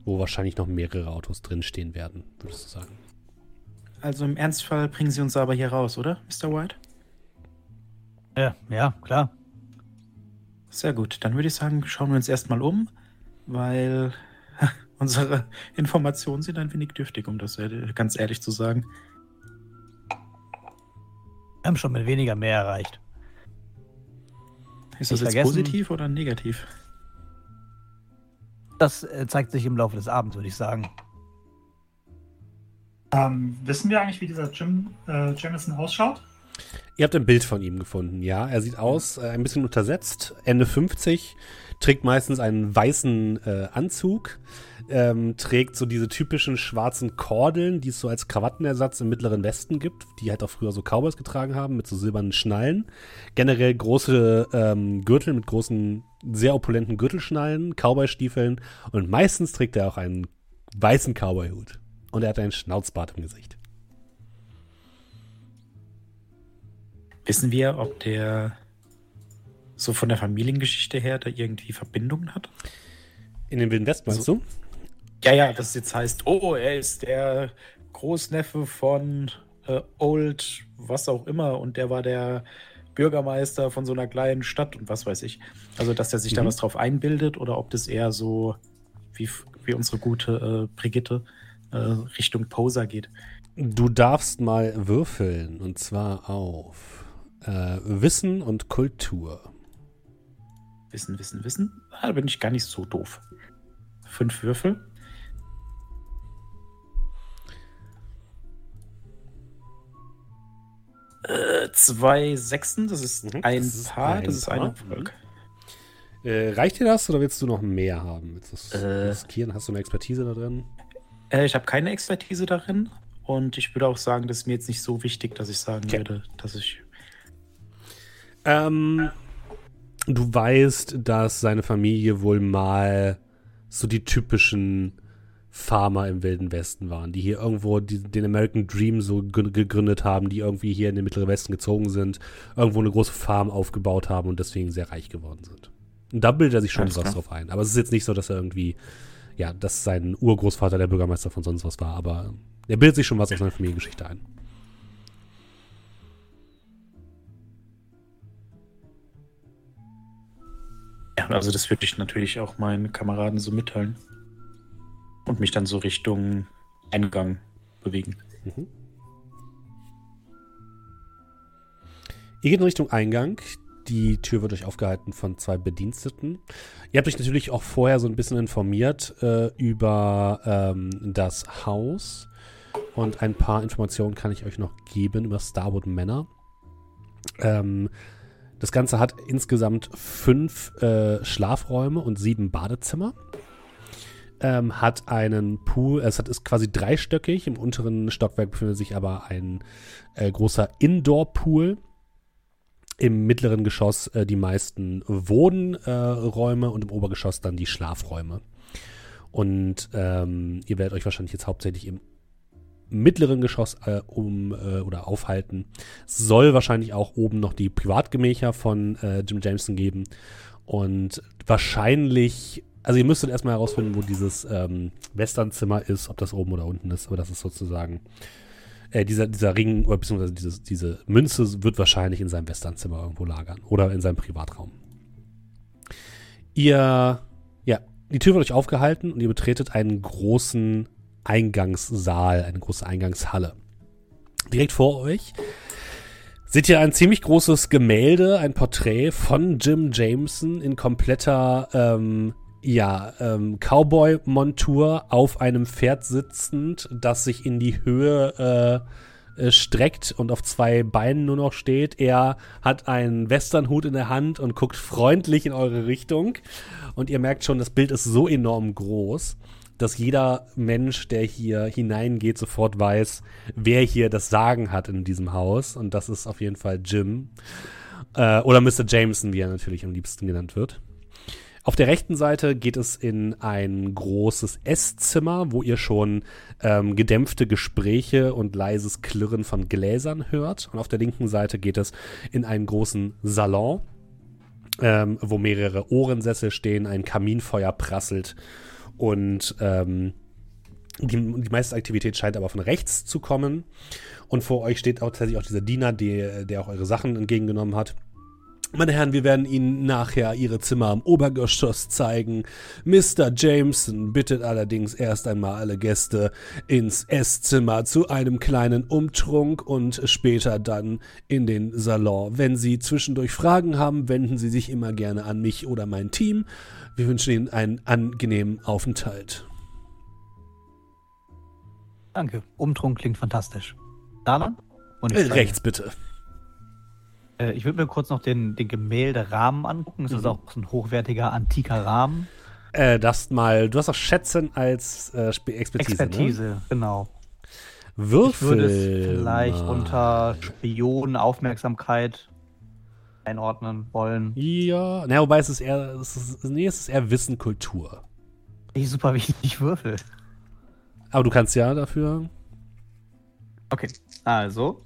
wo wahrscheinlich noch mehrere Autos drinstehen werden, würdest du sagen. Also im Ernstfall bringen Sie uns aber hier raus, oder, Mr. White? Ja, ja, klar. Sehr gut. Dann würde ich sagen, schauen wir uns erstmal um, weil unsere Informationen sind ein wenig dürftig, um das ganz ehrlich zu sagen. Wir haben schon mit weniger mehr erreicht. Ist das jetzt positiv oder negativ? Das äh, zeigt sich im Laufe des Abends, würde ich sagen. Ähm, wissen wir eigentlich, wie dieser Jim äh, Jamison ausschaut? Ihr habt ein Bild von ihm gefunden, ja. Er sieht aus, äh, ein bisschen untersetzt, Ende 50, trägt meistens einen weißen äh, Anzug, ähm, trägt so diese typischen schwarzen Kordeln, die es so als Krawattenersatz im Mittleren Westen gibt, die halt auch früher so Cowboys getragen haben, mit so silbernen Schnallen. Generell große ähm, Gürtel mit großen, sehr opulenten Gürtelschnallen, Cowboystiefeln und meistens trägt er auch einen weißen Cowboyhut. Und er hat einen Schnauzbart im Gesicht. Wissen wir, ob der so von der Familiengeschichte her da irgendwie Verbindungen hat? In den Wilden Westen, meinst du? Ja, ja, das jetzt heißt, oh, er ist der Großneffe von äh, Old, was auch immer, und der war der Bürgermeister von so einer kleinen Stadt und was weiß ich. Also, dass er sich da Mhm. was drauf einbildet oder ob das eher so wie, wie unsere gute äh, Brigitte äh, Richtung Poser geht. Du darfst mal würfeln und zwar auf äh, Wissen und Kultur. Wissen, wissen, wissen. Ah, da bin ich gar nicht so doof. Fünf Würfel. Äh, zwei Sechsen, das ist Mhm, ein das ist Paar, ein das ist ein. Erfolg. Äh, reicht dir das oder willst du noch mehr haben? Willst du das Äh. riskieren? Hast du eine Expertise da drin? Äh, ich habe keine Expertise darin und ich würde auch sagen, das ist mir jetzt nicht so wichtig, dass ich sagen Okay. würde, dass ich. Ähm, du weißt, dass seine Familie wohl mal so die typischen Farmer im Wilden Westen waren, die hier irgendwo die, den American Dream so ge- gegründet haben, die irgendwie hier in den Mittleren Westen gezogen sind, irgendwo eine große Farm aufgebaut haben und deswegen sehr reich geworden sind. Und da bildet er sich schon was drauf ein. Aber es ist jetzt nicht so, dass er irgendwie, ja, dass sein Urgroßvater der Bürgermeister von sonst was war, aber er bildet sich schon was aus seiner Familiengeschichte ein. Ja, also das würde ich natürlich auch meinen Kameraden so mitteilen. Und mich dann so Richtung Eingang bewegen. Mhm. Ihr geht in Richtung Eingang. Die Tür wird euch aufgehalten von zwei Bediensteten. Ihr habt euch natürlich auch vorher so ein bisschen informiert äh, über ähm, das Haus. Und ein paar Informationen kann ich euch noch geben über Starwood Manor. Ähm, das Ganze hat insgesamt fünf äh, Schlafräume und sieben Badezimmer. Ähm, hat einen Pool, es hat, ist quasi dreistöckig. Im unteren Stockwerk befindet sich aber ein äh, großer Indoor-Pool. Im mittleren Geschoss äh, die meisten Wohnräume äh, Räume und im Obergeschoss dann die Schlafräume. Und ähm, ihr werdet euch wahrscheinlich jetzt hauptsächlich im mittleren Geschoss äh, um äh, oder aufhalten. Soll wahrscheinlich auch oben noch die Privatgemächer von äh, Jim Jameson geben. Und wahrscheinlich, also ihr müsstet erstmal herausfinden, wo dieses ähm, Westernzimmer ist, ob das oben oder unten ist, aber das ist sozusagen äh, dieser, dieser Ring oder beziehungsweise dieses, diese Münze wird wahrscheinlich in seinem Westernzimmer irgendwo lagern oder in seinem Privatraum. Ihr, ja, die Tür wird euch aufgehalten und ihr betretet einen großen Eingangssaal, eine große Eingangshalle. Direkt vor euch seht ihr ein ziemlich großes Gemälde, ein Porträt von Jim Jameson in kompletter ähm, ja, ähm, Cowboy-Montur auf einem Pferd sitzend, das sich in die Höhe äh, äh, streckt und auf zwei Beinen nur noch steht. Er hat einen Westernhut in der Hand und guckt freundlich in eure Richtung. Und ihr merkt schon, das Bild ist so enorm groß, dass jeder Mensch, der hier hineingeht, sofort weiß, wer hier das Sagen hat in diesem Haus. Und das ist auf jeden Fall Jim. Äh, oder Mr. Jameson, wie er natürlich am liebsten genannt wird. Auf der rechten Seite geht es in ein großes Esszimmer, wo ihr schon ähm, gedämpfte Gespräche und leises Klirren von Gläsern hört. Und auf der linken Seite geht es in einen großen Salon, ähm, wo mehrere Ohrensessel stehen, ein Kaminfeuer prasselt und ähm, die, die meiste Aktivität scheint aber von rechts zu kommen. Und vor euch steht auch tatsächlich auch dieser Diener, die, der auch eure Sachen entgegengenommen hat. Meine Herren, wir werden Ihnen nachher Ihre Zimmer am Obergeschoss zeigen. Mr. Jameson bittet allerdings erst einmal alle Gäste ins Esszimmer zu einem kleinen Umtrunk und später dann in den Salon. Wenn Sie zwischendurch Fragen haben, wenden Sie sich immer gerne an mich oder mein Team. Wir wünschen Ihnen einen angenehmen Aufenthalt. Danke. Umtrunk klingt fantastisch. Dalan? Äh, rechts bitte. Äh, ich würde mir kurz noch den, den Gemälderahmen angucken. Das Mhm. ist auch so ein hochwertiger, antiker Rahmen. Äh, das mal, du hast auch Schätzen als äh, Expertise. Expertise, Ne? genau. Würfel. Ich würde es vielleicht mal. unter Spion, Aufmerksamkeit einordnen wollen. Ja, na, wobei es ist eher, es ist, nee, es ist eher Wissen, Kultur. Ich super wichtig Würfel. Aber du kannst ja dafür. Okay, also.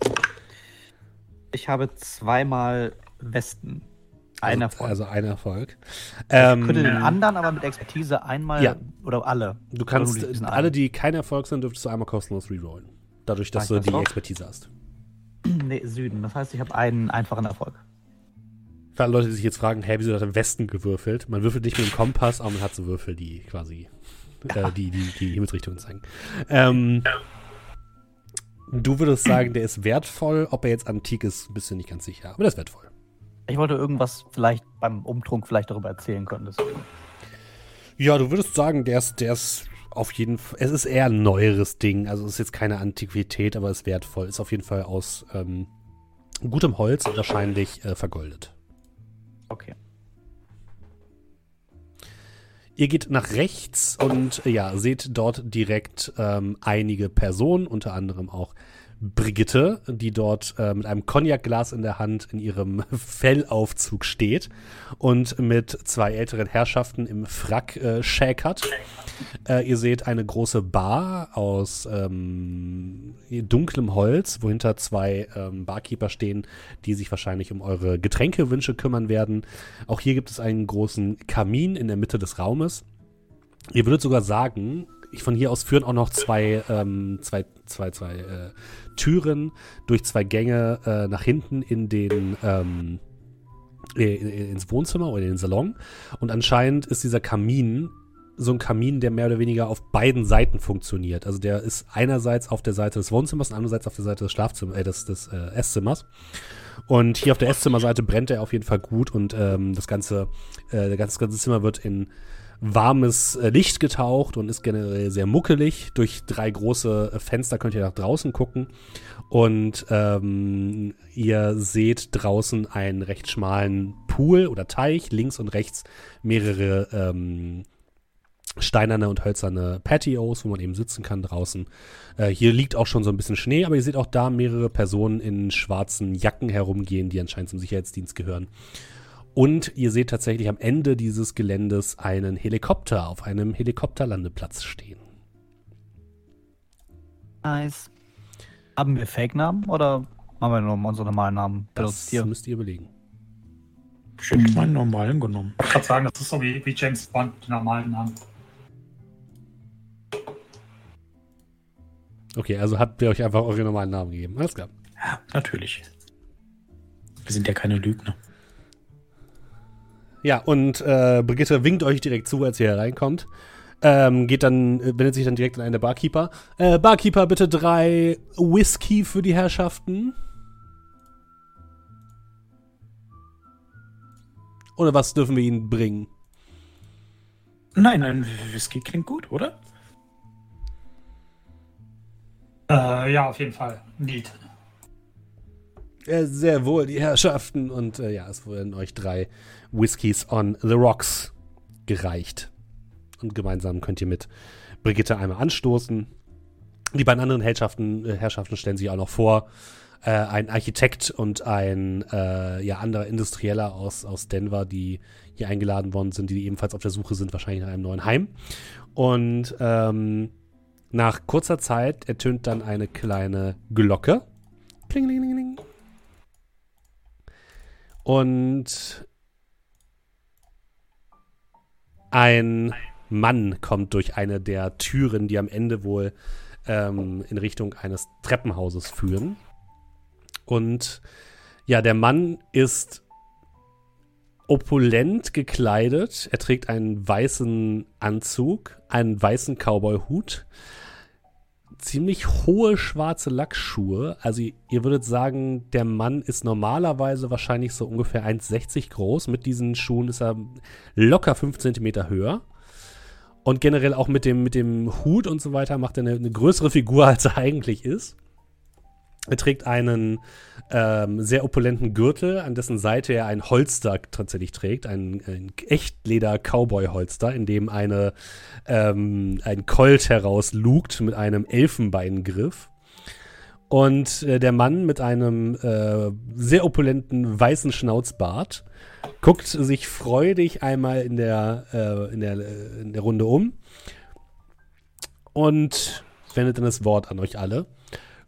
Ich habe zweimal Westen. Ein also, Erfolg. Also ein Erfolg. ich Ähm, könnte den anderen aber mit Expertise einmal Ja. oder alle. du kannst alle, die kein Erfolg sind, dürftest du einmal kostenlos rerollen. Dadurch, dass du ich das die auch? Expertise hast. Nee, Süden. Das heißt, ich habe einen einfachen Erfolg. Für alle Leute, die sich jetzt fragen, hey, wieso hat er im Westen gewürfelt? Man würfelt nicht mit dem Kompass, aber man hat so Würfel, die quasi äh, die, die, die Himmelsrichtung zeigen. Ähm, du würdest sagen, der ist wertvoll. Ob er jetzt antik ist, bist du nicht ganz sicher. Aber der ist wertvoll. Ich wollte irgendwas vielleicht beim Umtrunk vielleicht darüber erzählen können. Deswegen. Ja, du würdest sagen, der ist, der ist auf jeden Fall, es ist eher ein neueres Ding. Also es ist jetzt keine Antiquität, aber ist wertvoll. Ist auf jeden Fall aus ähm, gutem Holz und wahrscheinlich äh, vergoldet. Okay. Ihr geht nach rechts und ja, seht dort direkt ähm, einige Personen, unter anderem auch Brigitte, die dort äh, mit einem Cognacglas in der Hand in ihrem Fellaufzug steht und mit zwei älteren Herrschaften im Frack äh, schäkert. Äh, ihr seht eine große Bar aus ähm, dunklem Holz, wohinter zwei ähm, Barkeeper stehen, die sich wahrscheinlich um eure Getränkewünsche kümmern werden. Auch hier gibt es einen großen Kamin in der Mitte des Raumes. Ihr würdet sogar sagen, ich von hier aus führen auch noch zwei, ähm, zwei, zwei, zwei äh, Türen durch zwei Gänge äh, nach hinten in den ähm, äh, ins Wohnzimmer oder in den Salon. Und anscheinend ist dieser Kamin so ein Kamin, der mehr oder weniger auf beiden Seiten funktioniert. Also der ist einerseits auf der Seite des Wohnzimmers und andererseits auf der Seite des Schlafzimmers, äh, des, des äh, Esszimmers. Und hier auf der Esszimmerseite brennt er auf jeden Fall gut und ähm, das ganze, äh, das ganze Zimmer wird in warmes äh, Licht getaucht und ist generell sehr muckelig. Durch drei große äh, Fenster könnt ihr nach draußen gucken. Und ähm, ihr seht draußen einen recht schmalen Pool oder Teich, links und rechts mehrere ähm, steinerne und hölzerne Patios, wo man eben sitzen kann draußen. Äh, hier liegt auch schon so ein bisschen Schnee, aber ihr seht auch da mehrere Personen in schwarzen Jacken herumgehen, die anscheinend zum Sicherheitsdienst gehören. Und ihr seht tatsächlich am Ende dieses Geländes einen Helikopter auf einem Helikopterlandeplatz stehen. Nice. Haben wir Fake-Namen oder haben wir nur unsere normalen Namen Das hier? müsst ihr überlegen. Ich hätte meinen normalen genommen. Ich kann sagen, das ist so wie, wie James Bond, die normalen Namen. Okay, also habt ihr euch einfach eure normalen Namen gegeben. Alles klar. Ja, natürlich. Wir sind ja keine Lügner. Ja, und äh, Brigitte winkt euch direkt zu, als ihr hereinkommt. Ähm, geht dann, äh, wendet sich dann direkt an einen der Barkeeper. Äh, Barkeeper, bitte drei Whisky für die Herrschaften. Oder was dürfen wir ihnen bringen? Nein, ein Whisky klingt gut, oder? Äh, ja, auf jeden Fall. Neat. Äh, sehr wohl, die Herrschaften. Und äh, ja, es wurden euch drei Whiskys on the Rocks gereicht. Und gemeinsam könnt ihr mit Brigitte einmal anstoßen. Die beiden anderen Herrschaften, äh, Herrschaften stellen sich auch noch vor. Äh, ein Architekt und ein äh, ja, anderer Industrieller aus, aus Denver, die hier eingeladen worden sind, die ebenfalls auf der Suche sind, wahrscheinlich nach einem neuen Heim. Und ähm, nach kurzer Zeit ertönt dann eine kleine Glocke. Klingelingeling. Und ein Mann kommt durch eine der Türen, die am Ende wohl ähm, in Richtung eines Treppenhauses führen. Und ja, der Mann ist opulent gekleidet. Er trägt einen weißen Anzug, einen weißen Cowboy-Hut, ziemlich hohe schwarze Lackschuhe. Also ihr würdet sagen, der Mann ist normalerweise wahrscheinlich so ungefähr 1,60 groß. Mit diesen Schuhen ist er locker 5 cm höher. Und generell auch mit dem, mit dem Hut und so weiter macht er eine, eine größere Figur, als er eigentlich ist. Er trägt einen ähm, sehr opulenten Gürtel, an dessen Seite er ein Holster tatsächlich trägt, ein, ein Echtleder-Cowboy-Holster, in dem eine, ähm, ein Colt herauslugt mit einem Elfenbeingriff. Und äh, der Mann mit einem äh, sehr opulenten weißen Schnauzbart guckt sich freudig einmal in der, äh, in der, äh, in der Runde um und wendet dann das Wort an euch alle.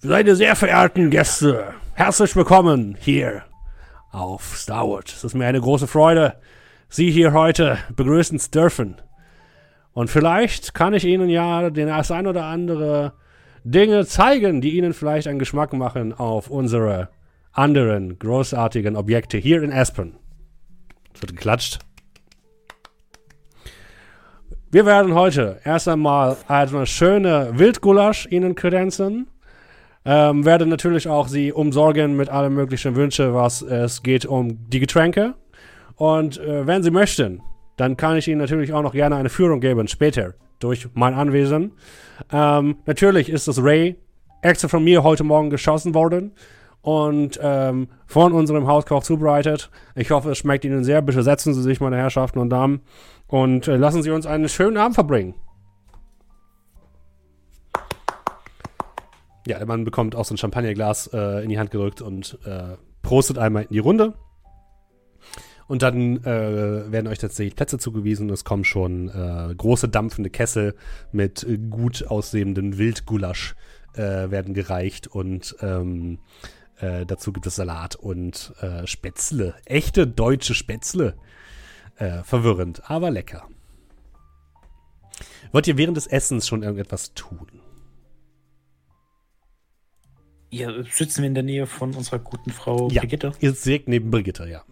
Meine sehr verehrten Gäste, herzlich willkommen hier auf Starwood. Es ist mir eine große Freude, Sie hier heute begrüßen zu dürfen. Und vielleicht kann ich Ihnen ja den das ein oder andere Dinge zeigen, die Ihnen vielleicht einen Geschmack machen auf unsere anderen großartigen Objekte hier in Aspen. Es wird geklatscht. Wir werden heute erst einmal eine schöne Wildgulasch Ihnen kredenzen. Ähm, werde natürlich auch Sie umsorgen mit allen möglichen Wünschen, was es geht um die Getränke. Und äh, wenn Sie möchten, dann kann ich Ihnen natürlich auch noch gerne eine Führung geben, später, durch mein Anwesen. Ähm, natürlich ist das Ray extra von mir heute Morgen geschossen worden und ähm, von unserem Hauskoch zubereitet. Ich hoffe, es schmeckt Ihnen sehr. Bitte setzen Sie sich, meine Herrschaften und Damen, und äh, lassen Sie uns einen schönen Abend verbringen. Ja, der Mann bekommt auch so ein Champagnerglas äh, in die Hand gedrückt und äh, prostet einmal in die Runde. Und dann äh, werden euch tatsächlich Plätze zugewiesen. Es kommen schon äh, große dampfende Kessel mit gut aussehenden Wildgulasch äh, werden gereicht und ähm, äh, dazu gibt es Salat und Spätzle. Echte deutsche Spätzle. Verwirrend, aber lecker. Wollt ihr während des Essens schon irgendetwas tun? Hier sitzen wir in der Nähe von unserer guten Frau Ja. Brigitte. Ihr seht neben Brigitte, ja.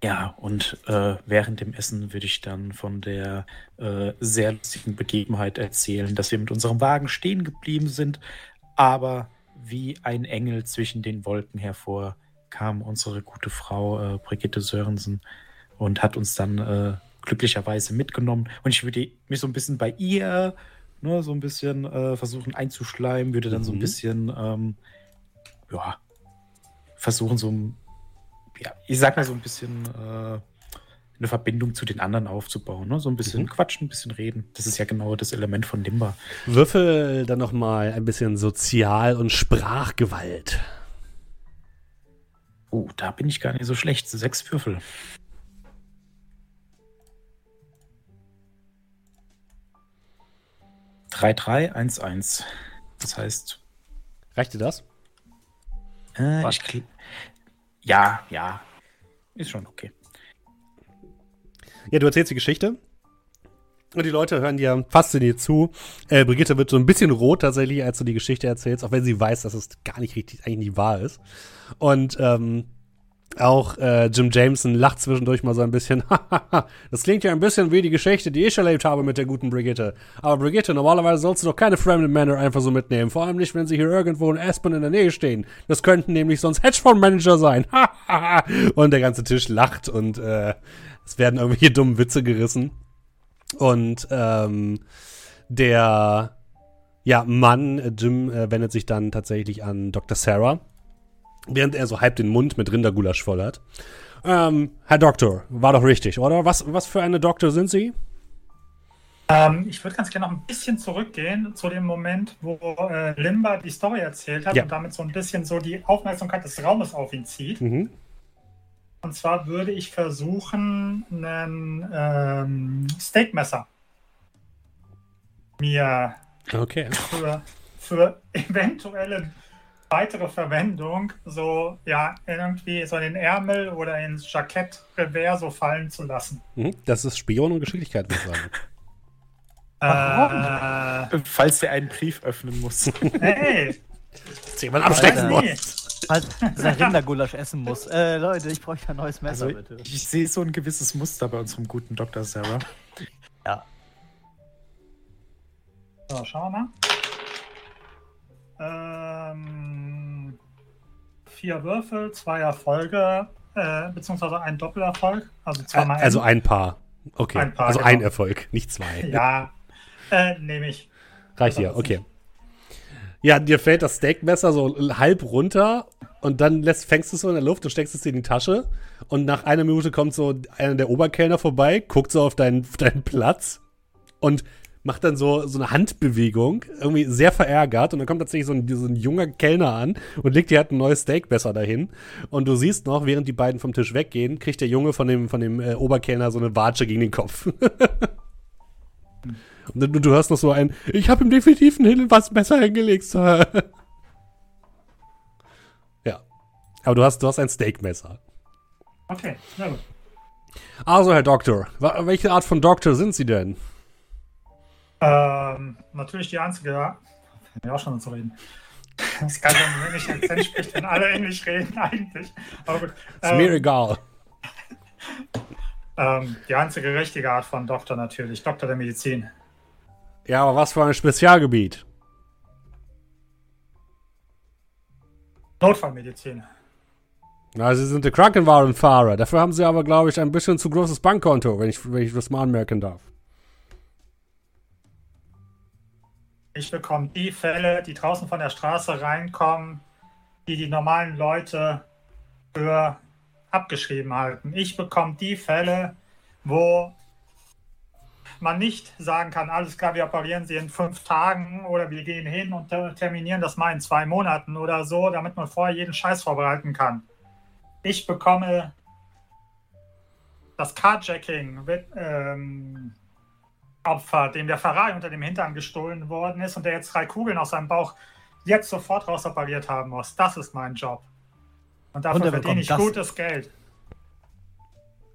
Ja, und äh, während dem Essen würde ich dann von der äh, sehr lustigen Begebenheit erzählen, dass wir mit unserem Wagen stehen geblieben sind, aber wie ein Engel zwischen den Wolken hervor kam unsere gute Frau äh, Brigitte Sörensen und hat uns dann äh, glücklicherweise mitgenommen. Und ich würde mich so ein bisschen bei ihr, ne, so ein bisschen äh, versuchen einzuschleimen, würde dann so ein Mhm. bisschen, ähm, ja, versuchen, so ein ja, ich sag mal so ein bisschen äh, eine Verbindung zu den anderen aufzubauen. Ne? So ein bisschen Mhm. quatschen, ein bisschen reden. Das ist ja genau das Element von Limba. Würfel dann noch mal ein bisschen Sozial- und Sprachgewalt. Oh, da bin ich gar nicht so schlecht. Sechs Würfel. Drei, drei, eins, eins. Das heißt, Reicht dir das? äh, ich ja, ja, ist schon okay. Ja, du erzählst die Geschichte. Und die Leute hören dir fasziniert zu. Äh, Brigitte wird so ein bisschen rot tatsächlich, als du die Geschichte erzählst, auch wenn sie weiß, dass es gar nicht richtig, eigentlich nicht wahr ist. Und ähm, auch äh, Jim Jameson lacht zwischendurch mal so ein bisschen. das klingt ja ein bisschen wie die Geschichte, die ich erlebt habe mit der guten Brigitte. Aber Brigitte, normalerweise sollst du doch keine fremden Männer einfach so mitnehmen. Vor allem nicht, wenn sie hier irgendwo in Aspen in der Nähe stehen. Das könnten nämlich sonst Hedgefondsmanager sein. und der ganze Tisch lacht und äh, es werden irgendwelche dummen Witze gerissen. Und ähm, der ja, Mann, äh, Jim, äh, wendet sich dann tatsächlich an Dr. Sarah, während er so halb den Mund mit Rindergulasch voll hat. Ähm, Herr Doktor, war doch richtig, oder? Was, was für eine Doktor sind Sie? Ähm, ich würde ganz gerne noch ein bisschen zurückgehen zu dem Moment, wo äh, Limba die Story erzählt hat Ja. und damit so ein bisschen so die Aufmerksamkeit des Raumes auf ihn zieht. Mhm. Und zwar würde ich versuchen, ein ähm, Steakmesser mir Okay. für, für eventuelle weitere Verwendung so ja irgendwie so in den Ärmel oder ins Jackett Revers so fallen zu lassen. Mhm. Das ist Spion und Geschicklichkeit, würde ich sagen. Äh, Falls er einen Brief öffnen muss. hey, Dass jemand abstecken muss. Falls er Rindergulasch essen muss. Äh, Leute, ich bräuchte ein neues Messer, Also, bitte. ich sehe so ein gewisses Muster bei unserem guten Dr. Sarah. Ja. So, schauen wir mal. Ähm, vier Würfel, zwei Erfolge, äh, beziehungsweise ein Doppelerfolg. Also zweimal. Also ein Paar. Okay. Ein Paar, also genau. ein Erfolg, nicht zwei. Ja, äh, nehme ich. Reicht dir, okay. Ja, dir fällt das Steakmesser so halb runter und dann lässt, fängst du es so in der Luft und steckst es dir in die Tasche. Und nach einer Minute kommt so einer der Oberkellner vorbei, guckt so auf deinen, auf deinen Platz und macht dann so, so eine Handbewegung, irgendwie sehr verärgert. Und dann kommt tatsächlich so ein, so ein junger Kellner an und legt dir halt ein neues Steakmesser dahin. Und du siehst noch, während die beiden vom Tisch weggehen, kriegt der Junge von dem, von dem äh, Oberkellner so eine Watsche gegen den Kopf. Und du, du hörst noch so ein, ich habe ihm definitiv ein Hin was besser hingelegt, Sir. ja. Aber du hast, du hast ein Steakmesser. Okay, na gut. Also, Herr Doktor, welche Art von Doktor sind Sie denn? Ähm, natürlich die einzige. Ja, auch schon zu reden. Das kann man, wenn ich Akzent spricht, wenn alle Englisch reden, eigentlich. Aber gut. Ist mir Ähm, egal. ähm, die einzige richtige Art von Doktor natürlich. Doktor der Medizin. Ja, aber was für ein Spezialgebiet? Notfallmedizin. Na, Sie sind der Krankenwagenfahrer. Dafür haben Sie aber, glaube ich, ein bisschen zu großes Bankkonto, wenn ich, wenn ich das mal anmerken darf. Ich bekomme die Fälle, die draußen von der Straße reinkommen, die die normalen Leute für abgeschrieben halten. Ich bekomme die Fälle, wo man nicht sagen kann, alles klar, wir operieren sie in fünf Tagen oder wir gehen hin und ter- terminieren das mal in zwei Monaten oder so, damit man vorher jeden Scheiß vorbereiten kann. Ich bekomme das Carjacking ähm, Opfer, dem der Ferrari unter dem Hintern gestohlen worden ist und der jetzt drei Kugeln aus seinem Bauch jetzt sofort rausoperiert haben muss. Das ist mein Job. Und dafür Und er verdiene ich das. gutes Geld.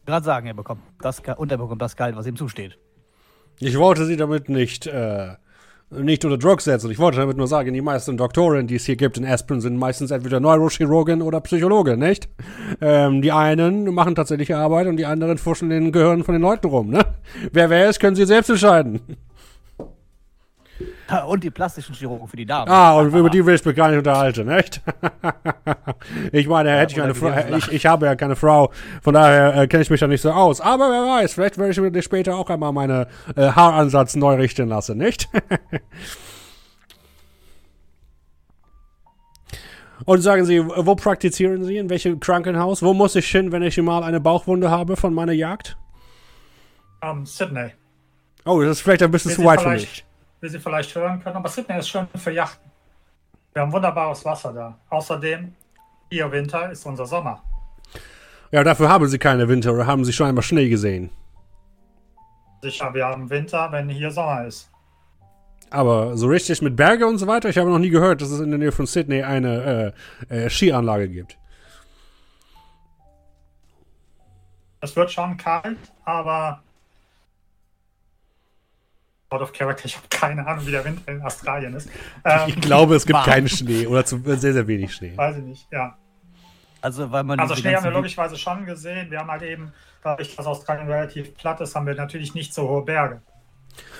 Gerade sagen, er bekommt das und er bekommt das Gehalt, was ihm zusteht. Ich wollte Sie damit nicht, äh, nicht unter Druck setzen. Ich wollte damit nur sagen, die meisten Doktoren, die es hier gibt in Aspen, sind meistens entweder Neurochirurgen oder Psychologen, nicht? Ähm, die einen machen tatsächliche Arbeit und die anderen fuschen den Gehirn von den Leuten rum, ne? Wer wer ist, können Sie selbst entscheiden. Und die plastischen Chirurgen für die Damen. Ah, und über die will ich mich gar nicht unterhalten, echt? ich meine, hätte ich eine Frau, die ich, ich habe ja keine Frau, von daher äh, kenne ich mich da nicht so aus. Aber wer weiß, vielleicht werde ich mir später auch einmal meine äh, Haaransatz neu richten lassen, nicht? Und sagen Sie, wo praktizieren Sie? In welchem Krankenhaus? Wo muss ich hin, wenn ich mal eine Bauchwunde habe von meiner Jagd? Ähm, Sydney. Oh, das ist vielleicht ein bisschen zu weit für vielleicht- mich. Wie Sie vielleicht hören können, aber Sydney ist schön für Yachten. Wir haben wunderbares Wasser da. Außerdem, ihr Winter ist unser Sommer. Ja, dafür haben Sie keine Winter oder haben Sie schon einmal Schnee gesehen? Sicher, wir haben Winter, wenn hier Sommer ist. Aber so richtig mit Berge und so weiter, ich habe noch nie gehört, dass es in der Nähe von Sydney eine äh, äh, Skianlage gibt. Es wird schon kalt, aber out of character, ich habe keine Ahnung, wie der Winter in Australien ist. Ähm, Ich glaube, es gibt warm. keinen Schnee oder zu, sehr, sehr wenig Schnee. weiß ich nicht, ja. Also, weil man Also Schnee haben wir logischerweise schon gesehen. Wir haben halt eben, dadurch, dass Australien relativ platt ist, haben wir natürlich nicht so hohe Berge.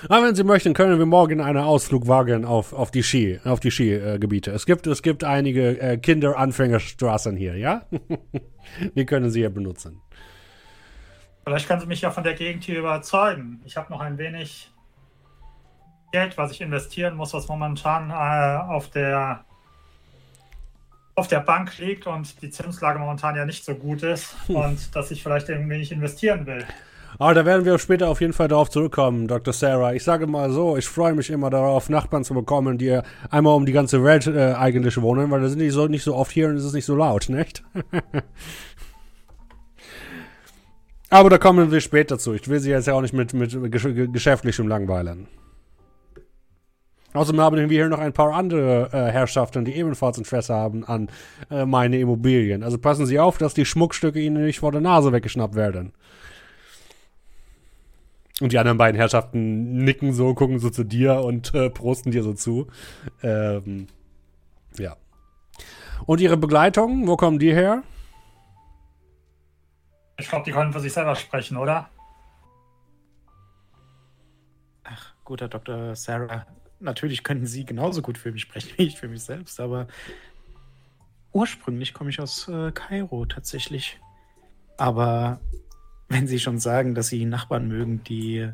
Aber wenn Sie möchten, können wir morgen einen Ausflug wagen auf, auf die Ski, auf die Skigebiete. es gibt, es gibt einige äh, Kinderanfängerstraßen hier, ja? die können Sie ja benutzen. Vielleicht können Sie mich ja von der Gegend hier überzeugen. Ich habe noch ein wenig Geld, was ich investieren muss, was momentan äh, auf der auf der Bank liegt und die Zinslage momentan ja nicht so gut ist und dass ich vielleicht ein wenig investieren will. Aber da werden wir später auf jeden Fall darauf zurückkommen, Dr. Sarah. Ich sage mal so, ich freue mich immer darauf, Nachbarn zu bekommen, die einmal um die ganze Welt äh, eigentlich wohnen, weil da sind die so nicht so oft hier und es ist nicht so laut, nicht? Aber da kommen wir später zu. Ich will sie jetzt ja auch nicht mit, mit gesch geschäftlichem langweilen. Außerdem haben wir hier noch ein paar andere äh, Herrschaften, die ebenfalls Interesse haben an äh, meine Immobilien. Also passen Sie auf, dass die Schmuckstücke Ihnen nicht vor der Nase weggeschnappt werden. Und die anderen beiden Herrschaften nicken so, gucken so zu dir und äh, prosten dir so zu. Ähm, ja. Und Ihre Begleitung, wo kommen die her? Ich glaube, die können für sich selber sprechen, oder? Ach, guter Dr. Sarah. Natürlich könnten Sie genauso gut für mich sprechen wie ich für mich selbst, aber ursprünglich komme ich aus äh, Kairo tatsächlich. Aber wenn Sie schon sagen, dass Sie Nachbarn mögen, die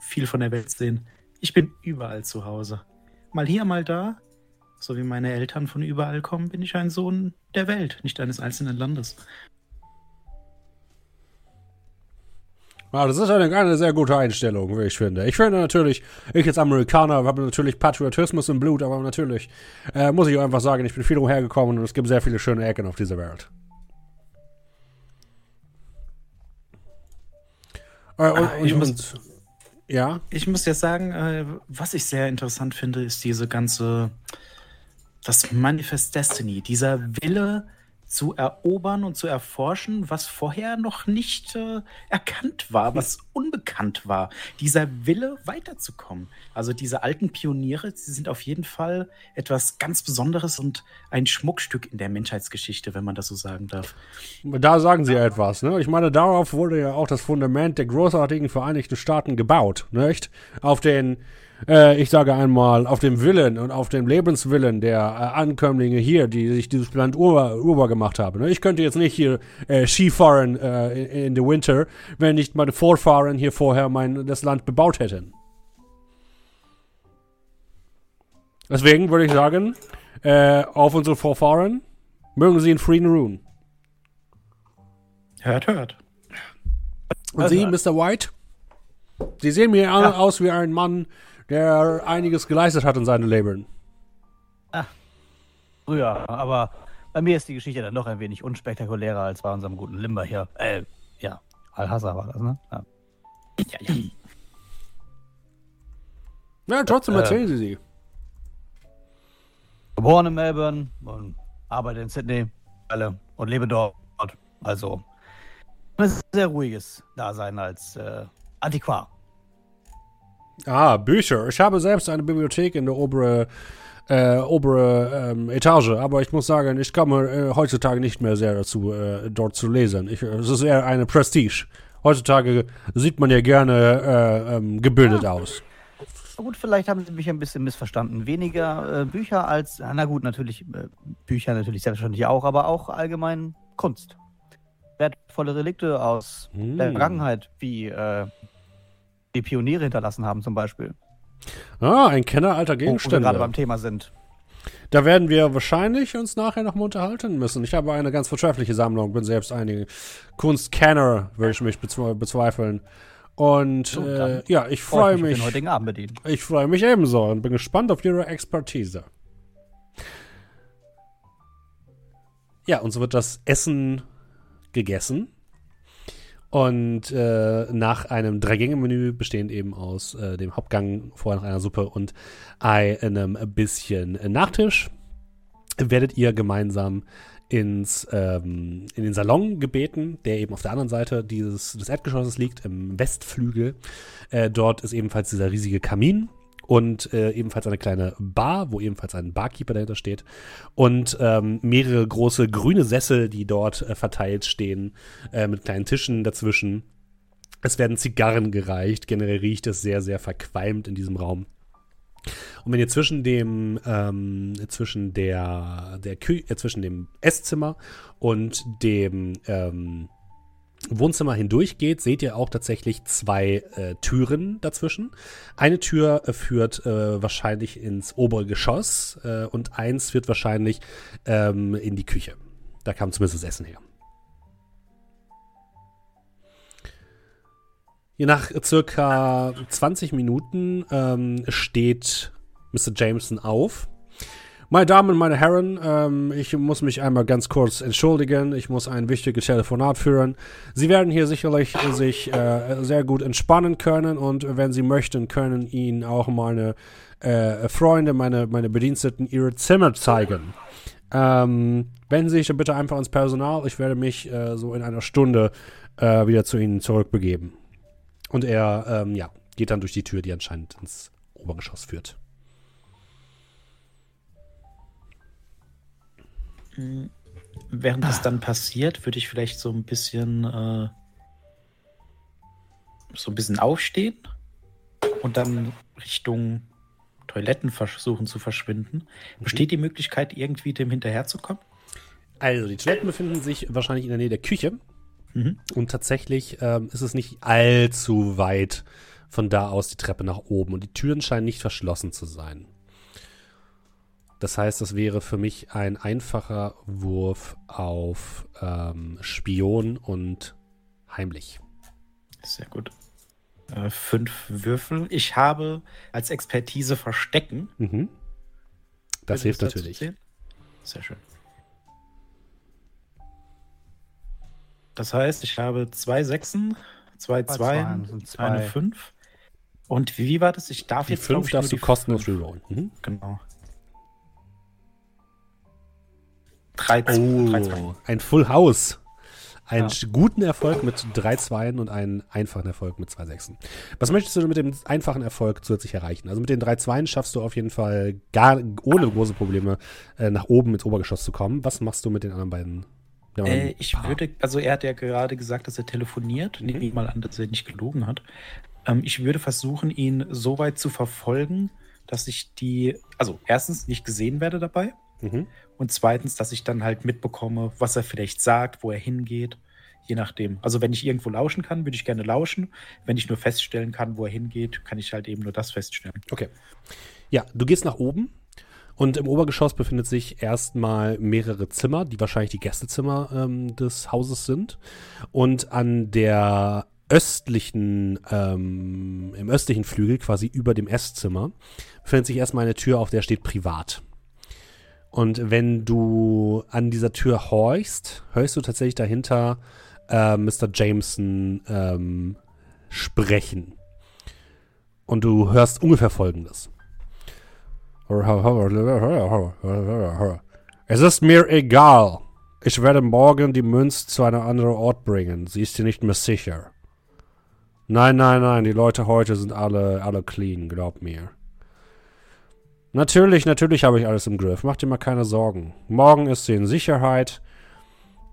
viel von der Welt sehen, ich bin überall zu Hause. Mal hier, mal da. So wie meine Eltern von überall kommen, bin ich ein Sohn der Welt, nicht eines einzelnen Landes. Ja, das ist eine, eine sehr gute Einstellung, wie ich finde. Ich finde natürlich, ich als Amerikaner habe natürlich Patriotismus im Blut, aber natürlich äh, muss ich einfach sagen, ich bin viel umhergekommen und es gibt sehr viele schöne Ecken auf dieser Welt. Äh, und, Ah, ich und, muss- und, ja, Ich muss ja sagen, äh, was ich sehr interessant finde, ist diese ganze, das Manifest Destiny, dieser Wille zu erobern und zu erforschen, was vorher noch nicht äh, erkannt war, was unbekannt war. Dieser Wille weiterzukommen. Also diese alten Pioniere, sie sind auf jeden Fall etwas ganz Besonderes und ein Schmuckstück in der Menschheitsgeschichte, wenn man das so sagen darf. da sagen sie etwas, ne? Ich meine, darauf wurde ja auch das Fundament der großartigen Vereinigten Staaten gebaut, nicht? Auf den, äh, ich sage einmal, auf dem Willen und auf dem Lebenswillen der äh, Ankömmlinge hier, die sich dieses Land urbar, urbar gemacht haben. Ne? Ich könnte jetzt nicht hier äh, Skifahren äh, in, in the winter, wenn nicht meine Vorfahren hier vorher mein, das Land bebaut hätten. Deswegen würde ich sagen, äh, auf unsere Vorfahren, mögen sie in Frieden ruhen. Hört, hört. Und Sie, Mr. White? Sie sehen mir an, aus wie ein Mann, der einiges geleistet hat in seinem Leben. Früher, aber bei mir ist die Geschichte dann doch ein wenig unspektakulärer als bei unserem guten Limber hier. Äh, ja, Al-Hazar war das, ne? Ja. Ja, ja. Ja, trotzdem Äh. erzählen Sie sie. Geboren in Melbourne und arbeite in Sydney alle, und lebe dort. Also, ein sehr ruhiges Dasein als äh, Antiquar. Ah, Bücher. Ich habe selbst eine Bibliothek in der obere, äh, obere ähm, Etage, aber ich muss sagen, ich komme äh, heutzutage nicht mehr sehr dazu, äh, dort zu lesen. Ich, es ist eher eine Prestige. Heutzutage sieht man ja gerne äh, ähm, gebildet aus. Gut, vielleicht haben Sie mich ein bisschen missverstanden. Weniger äh, Bücher als, na gut, natürlich, äh, Bücher natürlich selbstverständlich auch, aber auch allgemein Kunst. Wertvolle Relikte aus Hm. der Vergangenheit, wie äh, die Pioniere hinterlassen haben zum Beispiel. Ah, ein Kenner alter Wo wir Gegenstände. gerade beim Thema sind. Da werden wir wahrscheinlich uns nachher noch mal unterhalten müssen. Ich habe eine ganz vortreffliche Sammlung, bin selbst einige Kunstkenner, würde ich mich bezwe bezweifeln. Und So, äh, ja, ich Freue mich, den heutigen Abend bedienen. Ich freue mich ebenso und bin gespannt auf Ihre Expertise. Ja, und so wird das Essen gegessen. Und äh, nach einem Drei-Gänge-Menü bestehend eben aus äh, dem Hauptgang, vorher noch einer Suppe und einem bisschen Nachtisch, werdet ihr gemeinsam ins, ähm, in den Salon gebeten, der eben auf der anderen Seite dieses, des Erdgeschosses liegt, im Westflügel. Äh, dort ist ebenfalls dieser riesige Kamin und äh, ebenfalls eine kleine Bar, wo ebenfalls ein Barkeeper dahinter steht und ähm, mehrere große grüne Sessel, die dort äh, verteilt stehen, äh, mit kleinen Tischen dazwischen. Es werden Zigarren gereicht. Generell riecht es sehr, sehr verqualmt in diesem Raum. Und wenn ihr zwischen dem, ähm, zwischen der, der Kü äh, zwischen dem Esszimmer und dem ähm, Wohnzimmer hindurchgeht, seht ihr auch tatsächlich zwei äh, Türen dazwischen. Eine Tür äh, führt äh, wahrscheinlich ins obere Geschoss äh, und eins führt wahrscheinlich ähm, in die Küche. Da kam zumindest das Essen her. Je nach circa 20 Minuten ähm, steht Mr. Jameson auf. Meine Damen, meine Herren, ähm, ich muss mich einmal ganz kurz entschuldigen. Ich muss ein wichtiges Telefonat führen. Sie werden hier sicherlich sich äh, sehr gut entspannen können und wenn Sie möchten, können Ihnen auch meine äh, Freunde, meine, meine Bediensteten ihre Zimmer zeigen. Ähm, wenden Sie sich bitte einfach ins Personal. Ich werde mich äh, so in einer Stunde äh, wieder zu Ihnen zurückbegeben. Und er, ähm, ja, geht dann durch die Tür, die anscheinend ins Obergeschoss führt. Während das dann passiert, würde ich vielleicht so ein bisschen äh, so ein bisschen aufstehen und dann Richtung Toiletten versuchen zu verschwinden. Besteht die Möglichkeit, irgendwie dem hinterherzukommen? Also, die Toiletten befinden sich wahrscheinlich in der Nähe der Küche. Mhm. Und tatsächlich ähm, ist es nicht allzu weit von da aus die Treppe nach oben. Und die Türen scheinen nicht verschlossen zu sein. Das heißt, das wäre für mich ein einfacher Wurf auf ähm, Spion und heimlich. Sehr gut. Äh, fünf Würfel. Ich habe als Expertise Verstecken. Mhm. Das Würde hilft natürlich. Sehr schön. Das heißt, ich habe zwei Sechsen, zwei Zwei Zweien, sind zwei. eine Fünf. Und wie war das? Ich darf Die jetzt fünf ich, darfst du nur die kostenlos rerollen. Mhm. Genau. 13. 13. Oh, ein Full House. Einen Ja. guten Erfolg mit drei Zweien und einen einfachen Erfolg mit zwei Sechsen. Was möchtest du mit dem einfachen Erfolg zusätzlich erreichen? Also mit den drei Zweien schaffst du auf jeden Fall gar ohne große Probleme äh, nach oben ins Obergeschoss zu kommen. Was machst du mit den anderen beiden? Äh, ich Paar? würde, also er hat ja gerade gesagt, dass er telefoniert. Mhm. Nehmen wir mal an, dass er nicht gelogen hat. Ähm, ich würde versuchen, ihn so weit zu verfolgen, dass ich die, also erstens nicht gesehen werde dabei Mhm. und zweitens, dass ich dann halt mitbekomme, was er vielleicht sagt, wo er hingeht, je nachdem. Also wenn ich irgendwo lauschen kann, würde ich gerne lauschen. Wenn ich nur feststellen kann, wo er hingeht, kann ich halt eben nur das feststellen. Okay. Ja, du gehst nach oben und im Obergeschoss befindet sich erstmal mehrere Zimmer, die wahrscheinlich die Gästezimmer ähm, des Hauses sind. Und an der östlichen, ähm, im östlichen Flügel, quasi über dem Esszimmer, befindet sich erstmal eine Tür, auf der steht privat. Und wenn du an dieser Tür horchst, hörst du tatsächlich dahinter äh, Mr. Jameson ähm, sprechen. Und du hörst ungefähr folgendes. Es ist mir egal. Ich werde morgen die Münze zu einem anderen Ort bringen. Sie ist hier nicht mehr sicher. Nein, nein, nein, die Leute heute sind alle, alle clean, glaub mir. Natürlich, natürlich habe ich alles im Griff. Mach dir mal keine Sorgen. Morgen ist sie in Sicherheit.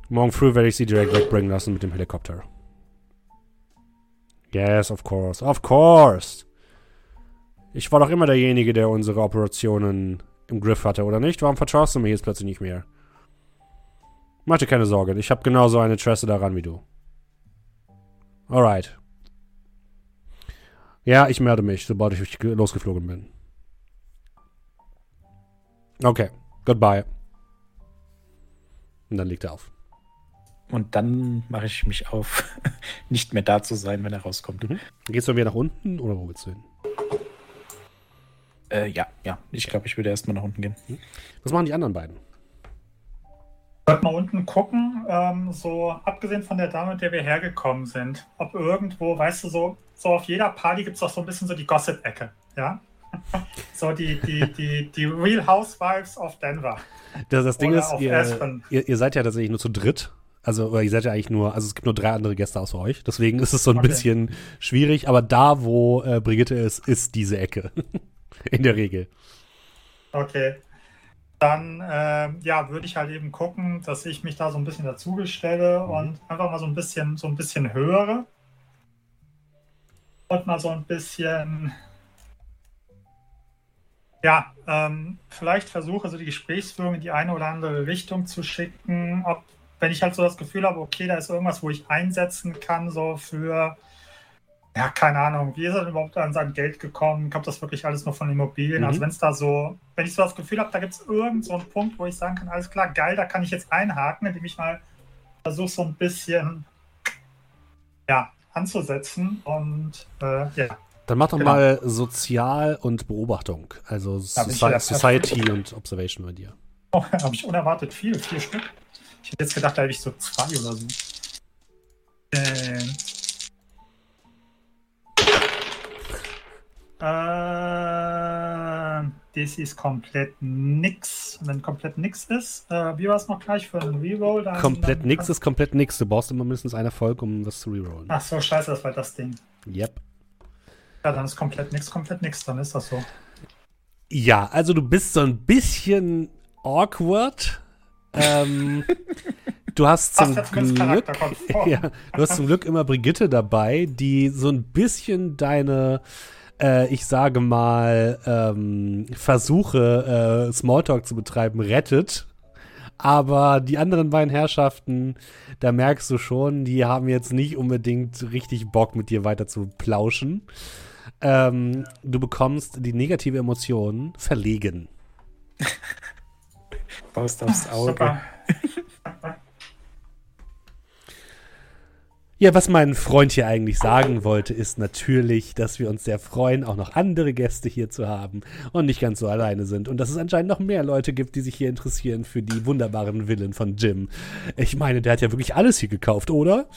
Morgen früh werde ich sie direkt wegbringen lassen mit dem Helikopter. Yes, of course. Of course. Ich war doch immer derjenige, der unsere Operationen im Griff hatte, oder nicht? Warum vertraust du mir jetzt plötzlich nicht mehr? Mach dir keine Sorge, ich habe genauso ein Interesse daran wie du. Alright. Ja, ich melde mich, sobald ich ge- losgeflogen bin. Okay, goodbye. Und dann legt er auf. Und dann mache ich mich auf, nicht mehr da zu sein, wenn er rauskommt. Mhm. Gehst du wieder nach unten oder wo willst du hin? Äh, ja, ja. Ich glaube, ich würde erstmal nach unten gehen. Was machen die anderen beiden? Sollten mal unten gucken, ähm, so abgesehen von der Dame, mit der wir hergekommen sind, ob irgendwo, weißt du, so, so auf jeder Party gibt es auch so ein bisschen so die Gossip-Ecke, ja? So die, die, die, die Real Housewives of Denver. Das, das Ding Oder ist, ihr, ihr, ihr seid ja tatsächlich nur zu dritt. Also, ihr seid ja eigentlich nur, also es gibt nur drei andere Gäste außer euch. Deswegen ist es so ein Okay. bisschen schwierig. Aber da, wo äh, Brigitte ist, ist diese Ecke. In der Regel. Okay. Dann ähm, ja, würde ich halt eben gucken, dass ich mich da so ein bisschen dazugestelle Mhm. und einfach mal so ein bisschen, so ein bisschen höre. Und mal so ein bisschen, ja, ähm, vielleicht versuche, so die Gesprächsführung in die eine oder andere Richtung zu schicken. Ob, wenn ich halt so das Gefühl habe, okay, da ist irgendwas, wo ich einsetzen kann, so für, ja, keine Ahnung, wie ist er denn überhaupt an sein Geld gekommen? Kommt das wirklich alles nur von Immobilien? Mhm. Also wenn es da so, wenn ich so das Gefühl habe, da gibt es irgend so einen Punkt, wo ich sagen kann, alles klar, geil, da kann ich jetzt einhaken, indem ich mal versuche, so ein bisschen, ja, anzusetzen und äh, ja, Dann mach doch Genau. mal Sozial und Beobachtung. Also Da Soci Society und Observation bei dir. Oh, habe ich unerwartet viel, vier Stück. Ich hätte jetzt gedacht, da hätte ich so zwei oder so. Ähm. Äh, das ist komplett nix. Wenn komplett nix ist, äh, wie war es noch gleich für einen Reroll? Dann- Komplett nix ist komplett nix. Du brauchst immer mindestens einen Erfolg, um das zu rerollen. Ach so, scheiße, das war das Ding. Yep. Ja, dann ist komplett nix, komplett nix, dann ist das so. Ja, also du bist so ein bisschen awkward, Ähm, du hast zum Glück, ja, du hast zum Glück immer Brigitte dabei, die so ein bisschen deine, äh, ich sage mal, ähm, Versuche, äh, Smalltalk zu betreiben, rettet. Aber die anderen beiden Herrschaften, da merkst du schon, die haben jetzt nicht unbedingt richtig Bock, mit dir weiter zu plauschen. Ähm, du bekommst die negative Emotion verlegen. Faust aufs Auge. Super. Ja, was mein Freund hier eigentlich sagen wollte, ist natürlich, dass wir uns sehr freuen, auch noch andere Gäste hier zu haben und nicht ganz so alleine sind. Und dass es anscheinend noch mehr Leute gibt, die sich hier interessieren für die wunderbaren Villen von Jim. Ich meine, der hat ja wirklich alles hier gekauft, oder?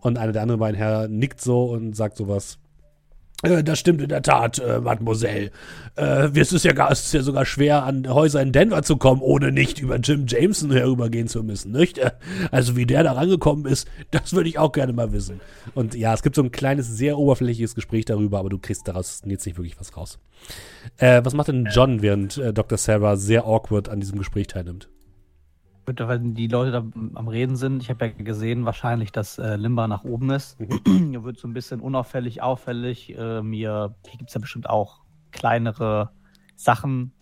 Und einer der anderen beiden Herren nickt so und sagt sowas. Äh, das stimmt in der Tat, äh, Mademoiselle. Äh, es, ist ja gar, es ist ja sogar schwer, an Häuser in Denver zu kommen, ohne nicht über Jim Jameson herübergehen zu müssen, nicht? Äh, Also wie der da rangekommen ist, das würde ich auch gerne mal wissen. Und ja, es gibt so ein kleines, sehr oberflächliches Gespräch darüber, aber du kriegst daraus jetzt nicht wirklich was raus. Äh, was macht denn John, während äh, Dr. Sarah sehr awkward an diesem Gespräch teilnimmt? Wenn die Leute da am Reden sind, ich habe ja gesehen, wahrscheinlich, dass äh, Limba nach oben ist. er wird so ein bisschen unauffällig, auffällig. Äh, mir, hier gibt es ja bestimmt auch kleinere Sachen,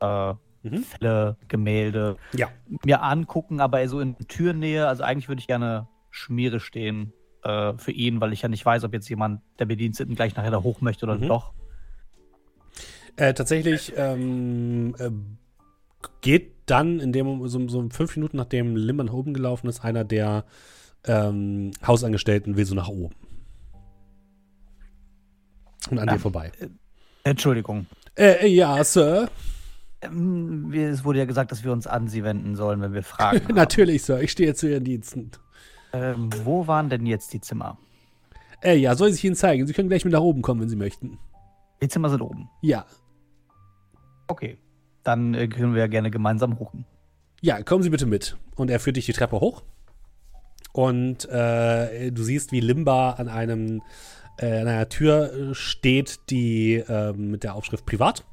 äh, Mhm. Fälle, Gemälde, Ja. mir angucken, aber so in Türnähe. Also eigentlich würde ich gerne Schmiere stehen äh, für ihn, weil ich ja nicht weiß, ob jetzt jemand der Bediensteten gleich nachher da hoch möchte oder Mhm. doch. Äh, tatsächlich ähm, äh, geht dann, in dem so, so fünf Minuten nachdem Lim nach oben gelaufen ist, einer der ähm, Hausangestellten will so nach oben. Und an Ja. dir vorbei. Entschuldigung. Äh, äh, ja, Sir. Ähm, Es wurde ja gesagt, dass wir uns an Sie wenden sollen, wenn wir Fragen. Natürlich, Sir. Ich stehe zu Ihren Diensten. Ähm, wo waren denn jetzt die Zimmer? Äh, ja, soll ich Ihnen zeigen? Sie können gleich mit nach oben kommen, wenn Sie möchten. Die Zimmer sind oben. Ja. Okay. Dann äh, können wir ja gerne gemeinsam hochen. Ja, kommen Sie bitte mit. Und er führt dich die Treppe hoch. Und äh, du siehst, wie Limba an einem äh, an einer Tür äh, steht, die ähm, mit der Aufschrift privat.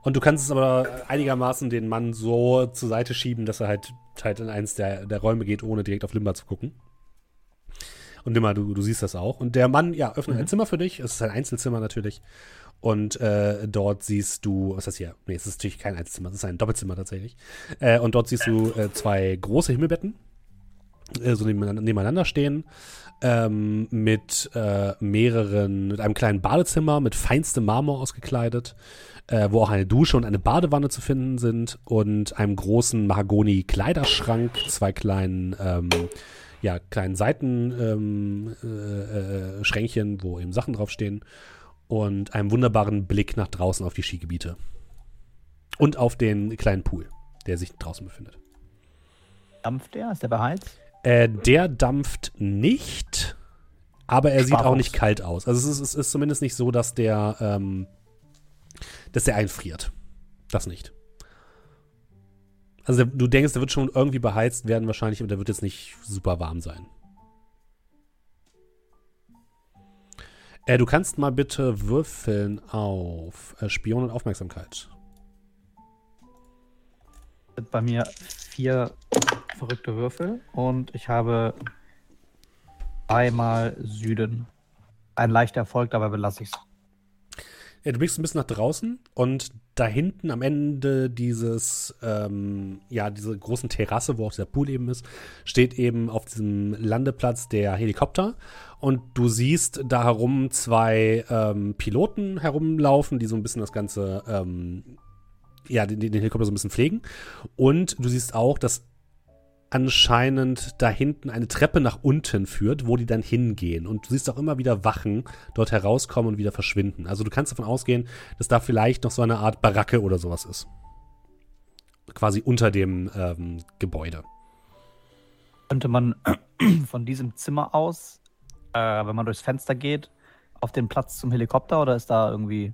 Und du kannst es aber einigermaßen den Mann so zur Seite schieben, dass er halt, halt in eins der, der Räume geht, ohne direkt auf Limba zu gucken. Und Limba, du, du siehst das auch. Und der Mann, ja, öffnet ein Zimmer für dich. Es ist ein Einzelzimmer natürlich. Und äh, dort siehst du, was ist das hier? Nee, es ist natürlich kein Einzelzimmer, es ist ein Doppelzimmer tatsächlich. Äh, und dort siehst du äh, zwei große Himmelbetten, äh, so nebeneinander, stehen, ähm, mit äh, mehreren, mit einem kleinen Badezimmer mit feinstem Marmor ausgekleidet, äh, wo auch eine Dusche und eine Badewanne zu finden sind und einem großen Mahagoni-Kleiderschrank, zwei kleinen, ähm, ja, kleinen Seitenschränkchen, äh, äh, Schränkchen, wo eben Sachen draufstehen und einem wunderbaren Blick nach draußen auf die Skigebiete. Und auf den kleinen Pool, der sich draußen befindet. Dampft der? Ist der beheizt? Äh, der dampft nicht, aber er sieht auch nicht kalt aus. Also es ist, es ist zumindest nicht so, dass der, ähm, dass der einfriert. Das nicht. Also der, du denkst, der wird schon irgendwie beheizt werden wahrscheinlich, aber der wird jetzt nicht super warm sein. Äh, du kannst mal bitte würfeln auf äh, Spion und Aufmerksamkeit. Bei mir vier verrückte Würfel und ich habe einmal Süden. Ein leichter Erfolg, dabei belasse ich es. Ja, du blickst ein bisschen nach draußen und da hinten am Ende dieses, ähm, ja, diese großen Terrasse, wo auch dieser Pool eben ist, steht eben auf diesem Landeplatz der Helikopter. Und du siehst da herum zwei ähm, Piloten herumlaufen, die so ein bisschen das Ganze, ähm, ja, den, den Helikopter so ein bisschen pflegen. Und du siehst auch, dass anscheinend da hinten eine Treppe nach unten führt, wo die dann hingehen. Und du siehst auch immer wieder Wachen dort herauskommen und wieder verschwinden. Also du kannst davon ausgehen, dass da vielleicht noch so eine Art Baracke oder sowas ist. Quasi unter dem ähm, Gebäude. Könnte man von diesem Zimmer aus, äh, wenn man durchs Fenster geht, auf den Platz zum Helikopter oder ist da irgendwie.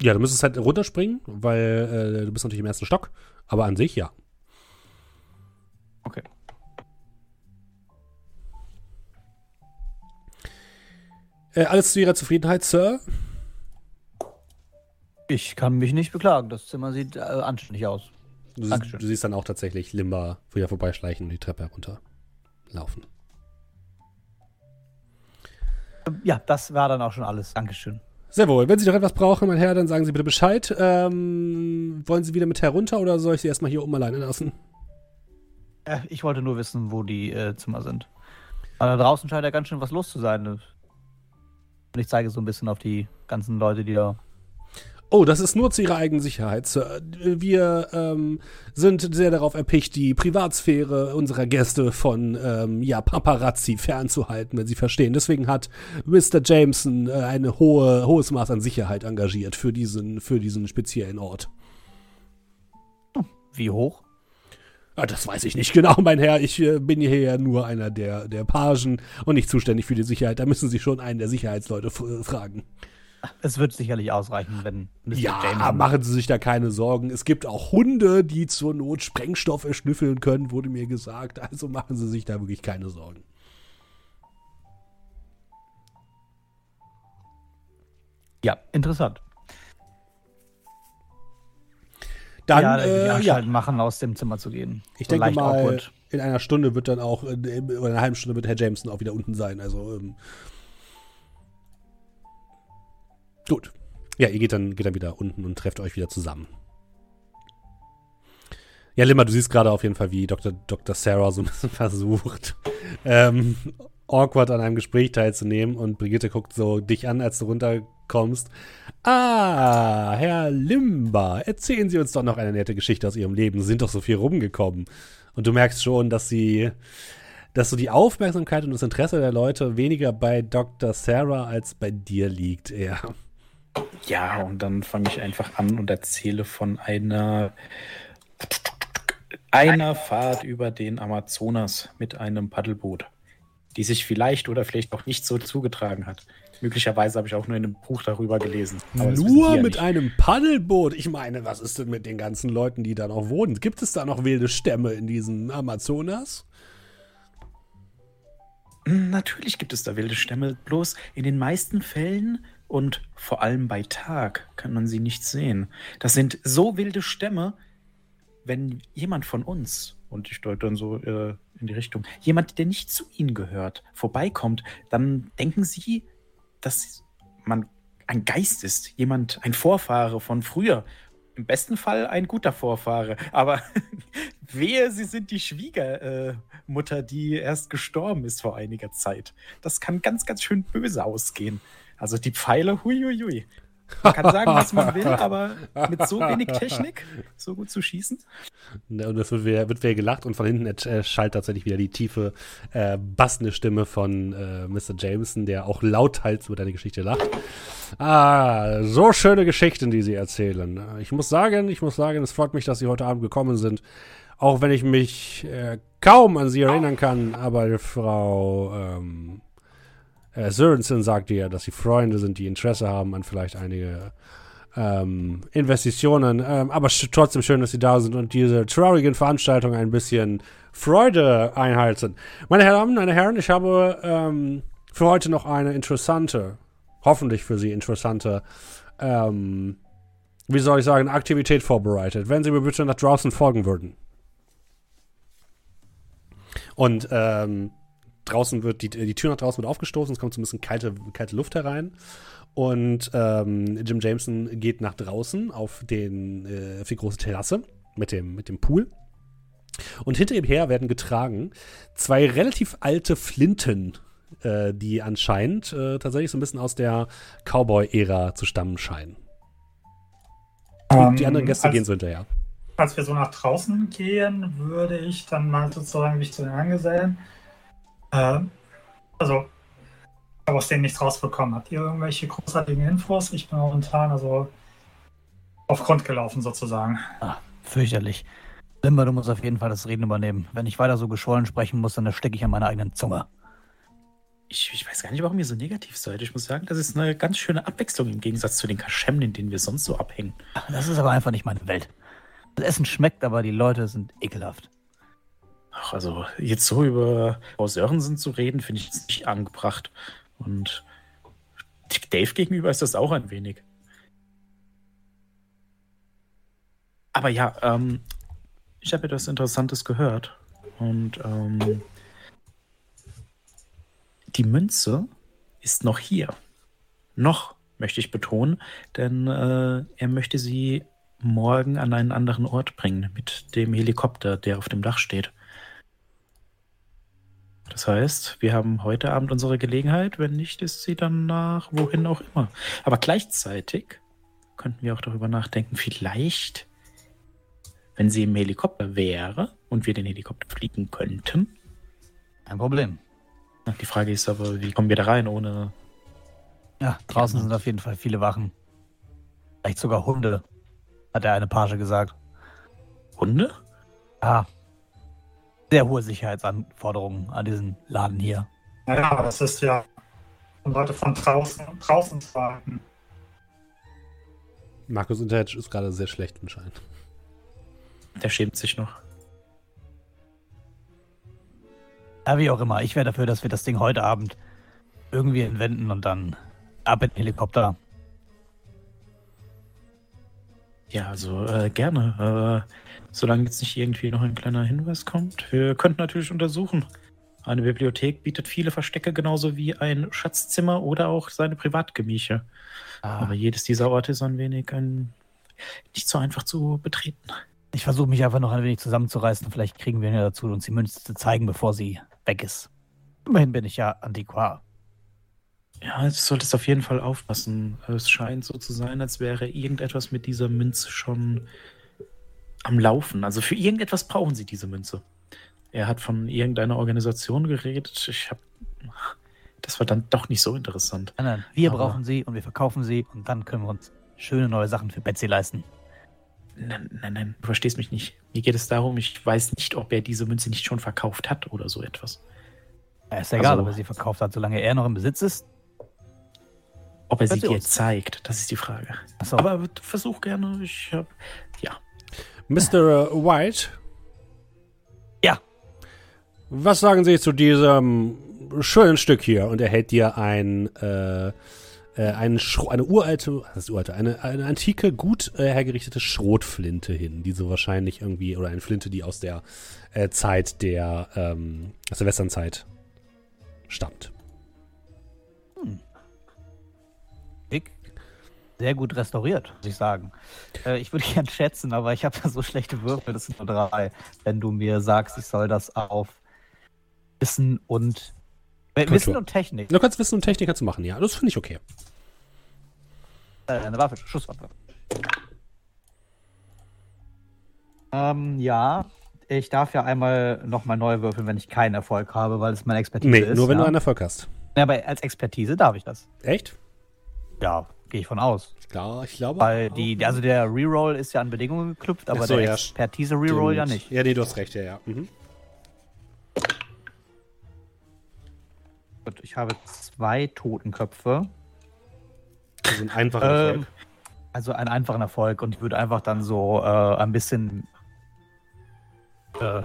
Ja, du müsstest halt runterspringen, weil äh, du bist natürlich im ersten Stock. Aber an sich ja. Okay. Äh, alles zu Ihrer Zufriedenheit, Sir? Ich kann mich nicht beklagen. Das Zimmer sieht äh, anständig aus. Du, Dankeschön. du siehst dann auch tatsächlich Limba wieder vorbeischleichen und die Treppe herunterlaufen. Ja, das war dann auch schon alles. Dankeschön. Sehr wohl. Wenn Sie noch etwas brauchen, mein Herr, dann sagen Sie bitte Bescheid. Ähm, wollen Sie wieder mit herunter oder soll ich Sie erstmal hier oben alleine lassen? Äh, ich wollte nur wissen, wo die äh, Zimmer sind. Aber da draußen scheint ja ganz schön was los zu sein. Und ich zeige so ein bisschen auf die ganzen Leute, die da. Oh, das ist nur zu Ihrer eigenen Sicherheit, Sir. Wir ähm, sind sehr darauf erpicht, die Privatsphäre unserer Gäste von ähm, ja, Paparazzi fernzuhalten, wenn Sie verstehen. Deswegen hat Mr. Jameson äh, ein hohe, hohes Maß an Sicherheit engagiert für diesen, für diesen speziellen Ort. Wie hoch? Ah, das weiß ich nicht genau, mein Herr. Ich äh, bin hier ja nur einer der, der Pagen und nicht zuständig für die Sicherheit. Da müssen Sie schon einen der Sicherheitsleute f- fragen. Es wird sicherlich ausreichen, wenn Mr. Ja, Jameson- machen Sie sich da keine Sorgen. Es gibt auch Hunde, die zur Not Sprengstoffe schnüffeln können, wurde mir gesagt. Also machen Sie sich da wirklich keine Sorgen. Ja, interessant. Dann, ja, äh, ja, machen, aus dem Zimmer zu gehen. ich So denke mal, awkward. in einer Stunde wird dann auch, oder in einer halben Stunde wird Herr Jameson auch wieder unten sein. Also, ähm, gut. Ja, ihr geht dann, geht dann wieder unten und trefft euch wieder zusammen. Ja, Limmer, du siehst gerade auf jeden Fall, wie Dr. Dr. Sarah so ein bisschen versucht, ähm, awkward an einem Gespräch teilzunehmen und Brigitte guckt so dich an, als du runterkommst. Ah, Herr Limba, erzählen Sie uns doch noch eine nette Geschichte aus Ihrem Leben. Sie sind doch so viel rumgekommen. Und du merkst schon, dass sie, dass so die Aufmerksamkeit und das Interesse der Leute weniger bei Dr. Sarah als bei dir liegt, eher. Ja, und dann fange ich einfach an und erzähle von einer einer Fahrt über den Amazonas mit einem Paddelboot, die sich vielleicht oder vielleicht auch nicht so zugetragen hat. Möglicherweise habe ich auch nur in einem Buch darüber gelesen. Nur ja mit nicht. einem Paddelboot. Ich meine, was ist denn mit den ganzen Leuten, die da noch wohnen? Gibt es da noch wilde Stämme in diesem Amazonas? Natürlich gibt es da wilde Stämme, bloß in den meisten Fällen und vor allem bei Tag kann man sie nicht sehen. Das sind so wilde Stämme, wenn jemand von uns, und ich deute dann so äh, in die Richtung, jemand, der nicht zu ihnen gehört, vorbeikommt, dann denken sie, dass man ein Geist ist, jemand, ein Vorfahre von früher. Im besten Fall ein guter Vorfahre, aber wehe, sie sind die Schwiegermutter, Mutter, die erst gestorben ist vor einiger Zeit. Das kann ganz, ganz schön böse ausgehen. Also die Pfeile, huiuiui. Man kann sagen, was man will, aber mit so wenig Technik so gut zu schießen. Ne, Und es wird wieder, wird wieder gelacht und von hinten äh, schallt tatsächlich wieder die tiefe, äh, bassende Stimme von äh, Mr. Jameson, der auch lauthals über deine Geschichte lacht. Ah, so schöne Geschichten, die Sie erzählen. Ich muss sagen, ich muss sagen, es freut mich, dass Sie heute Abend gekommen sind. Auch wenn ich mich äh, kaum an Sie erinnern kann, aber Frau ähm, äh, Sörensen sagte ja, dass Sie Freunde sind, die Interesse haben an vielleicht einige ähm, Investitionen. Ähm, aber trotzdem schön, dass Sie da sind und diese traurigen Veranstaltungen ein bisschen Freude einhalten. Meine Herren, meine Herren, ich habe ähm, für heute noch eine interessante, hoffentlich für Sie interessante, ähm, wie soll ich sagen, Aktivität vorbereitet. Wenn Sie mir bitte nach draußen folgen würden. Und ähm, draußen wird die, die Tür nach draußen wird aufgestoßen, es kommt so ein bisschen kalte, kalte Luft herein. Und ähm, Jim Jameson geht nach draußen auf den äh, auf die große Terrasse mit dem, mit dem Pool. Und hinter ihm her werden getragen zwei relativ alte Flinten, äh, die anscheinend äh, tatsächlich so ein bisschen aus der Cowboy-Ära zu stammen scheinen. Und die anderen Gäste als, gehen so hinterher. Als wir so nach draußen gehen, würde ich dann mal sozusagen mich zu den Angesellen. Äh, also, ich habe aus denen nichts rausbekommen. Habt ihr irgendwelche großartigen Infos? Ich bin momentan also auf Grund gelaufen sozusagen. Ah, fürchterlich. Limber, du musst auf jeden Fall das Reden übernehmen. Wenn ich weiter so geschwollen sprechen muss, dann stecke ich an meiner eigenen Zunge. Ich, ich weiß gar nicht, warum ihr so negativ seid. Ich muss sagen, das ist eine ganz schöne Abwechslung im Gegensatz zu den Kaschemmen, in denen wir sonst so abhängen. Das ist aber einfach nicht meine Welt. Das Essen schmeckt, aber die Leute sind ekelhaft. Ach, also jetzt so über Frau Sörensen zu reden, finde ich nicht angebracht. Und Dave gegenüber ist das auch ein wenig. Aber ja, ähm, Ich habe etwas Interessantes gehört. Und ähm, die Münze ist noch hier. Noch, möchte ich betonen, denn äh, er möchte sie morgen an einen anderen Ort bringen mit dem Helikopter, der auf dem Dach steht. Das heißt, wir haben heute Abend unsere Gelegenheit, wenn nicht, ist sie dann nach wohin auch immer. Aber gleichzeitig könnten wir auch darüber nachdenken, vielleicht, wenn sie im Helikopter wäre und wir den Helikopter fliegen könnten. Kein Problem. Die Frage ist aber, wie kommen wir da rein ohne. Ja, draußen sind auf jeden Fall viele Wachen. Vielleicht sogar Hunde, hat der eine Page gesagt. Hunde? Ja. Sehr hohe Sicherheitsanforderungen an diesen Laden hier. Naja, das ist ja, um Leute von draußen, draußen zu halten. Markus Internet ist gerade sehr schlecht anscheinend. Der schämt sich noch. Ja, wie auch immer. Ich wäre dafür, dass wir das Ding heute Abend irgendwie entwenden und dann ab in den Helikopter. Ja, also äh, gerne. Äh, solange jetzt nicht irgendwie noch ein kleiner Hinweis kommt. Wir könnten natürlich untersuchen. Eine Bibliothek bietet viele Verstecke, genauso wie ein Schatzzimmer oder auch seine Privatgemächer. Aber jedes dieser Orte ist ein wenig ein, nicht so einfach zu betreten. Ich versuche mich einfach noch ein wenig zusammenzureißen. Vielleicht kriegen wir ihn ja dazu, uns die Münze zu zeigen, bevor sie weg ist. Immerhin bin ich ja Antiquar. Ja, du solltest auf jeden Fall aufpassen. Es scheint so zu sein, als wäre irgendetwas mit dieser Münze schon am Laufen. Also für irgendetwas brauchen sie diese Münze. Er hat von irgendeiner Organisation geredet. Ich habe. Das war dann doch nicht so interessant. Nein, nein, wir Aber- brauchen sie und wir verkaufen sie und dann können wir uns schöne neue Sachen für Betsy leisten. Nein, nein, nein, du verstehst mich nicht. Mir geht es darum, ich weiß nicht, ob er diese Münze nicht schon verkauft hat oder so etwas. Ja, ist egal, Also- ob er sie verkauft hat, solange er noch im Besitz ist. Ob er sie Hört sie dir uns? zeigt, das ist die Frage. Achso, Aber versuch gerne. Ich hab. Ja. Mr. White, ja, was sagen Sie zu diesem schönen Stück hier? Und er hält dir ein, äh, äh, ein eine uralte, was ist uralte, eine, eine antike, gut äh, hergerichtete Schrotflinte hin, die so wahrscheinlich irgendwie, oder eine Flinte, die aus der äh, Zeit der, ähm, aus der Westernzeit stammt. Sehr gut restauriert, muss ich sagen. Äh, ich würde gern schätzen, aber ich habe da so schlechte Würfel, das sind nur drei. Wenn du mir sagst, ich soll das auf Wissen und äh, Kultur. Wissen und Technik. Du kannst Wissen und Technik dazu machen, ja. Das finde ich okay. Äh, eine Waffe, Schusswaffe. Ähm, ja. Ich darf ja einmal nochmal neu würfeln, wenn ich keinen Erfolg habe, weil es meine Expertise Nee, ist. nur wenn ja. du einen Erfolg hast. Ja, aber als Expertise darf ich das. Echt? Ja, gehe ich von aus. Klar, ich glaube. Weil die, also der Reroll ist ja an Bedingungen geknüpft, aber so, der ja, Expertise-Reroll ja nicht. Ja, nee, du hast recht, ja, ja. Mhm. Gut, ich habe zwei Totenköpfe. Ist ein einfacher Ähm, Erfolg. also einen einfachen Erfolg und ich würde einfach dann so äh, ein bisschen. Äh,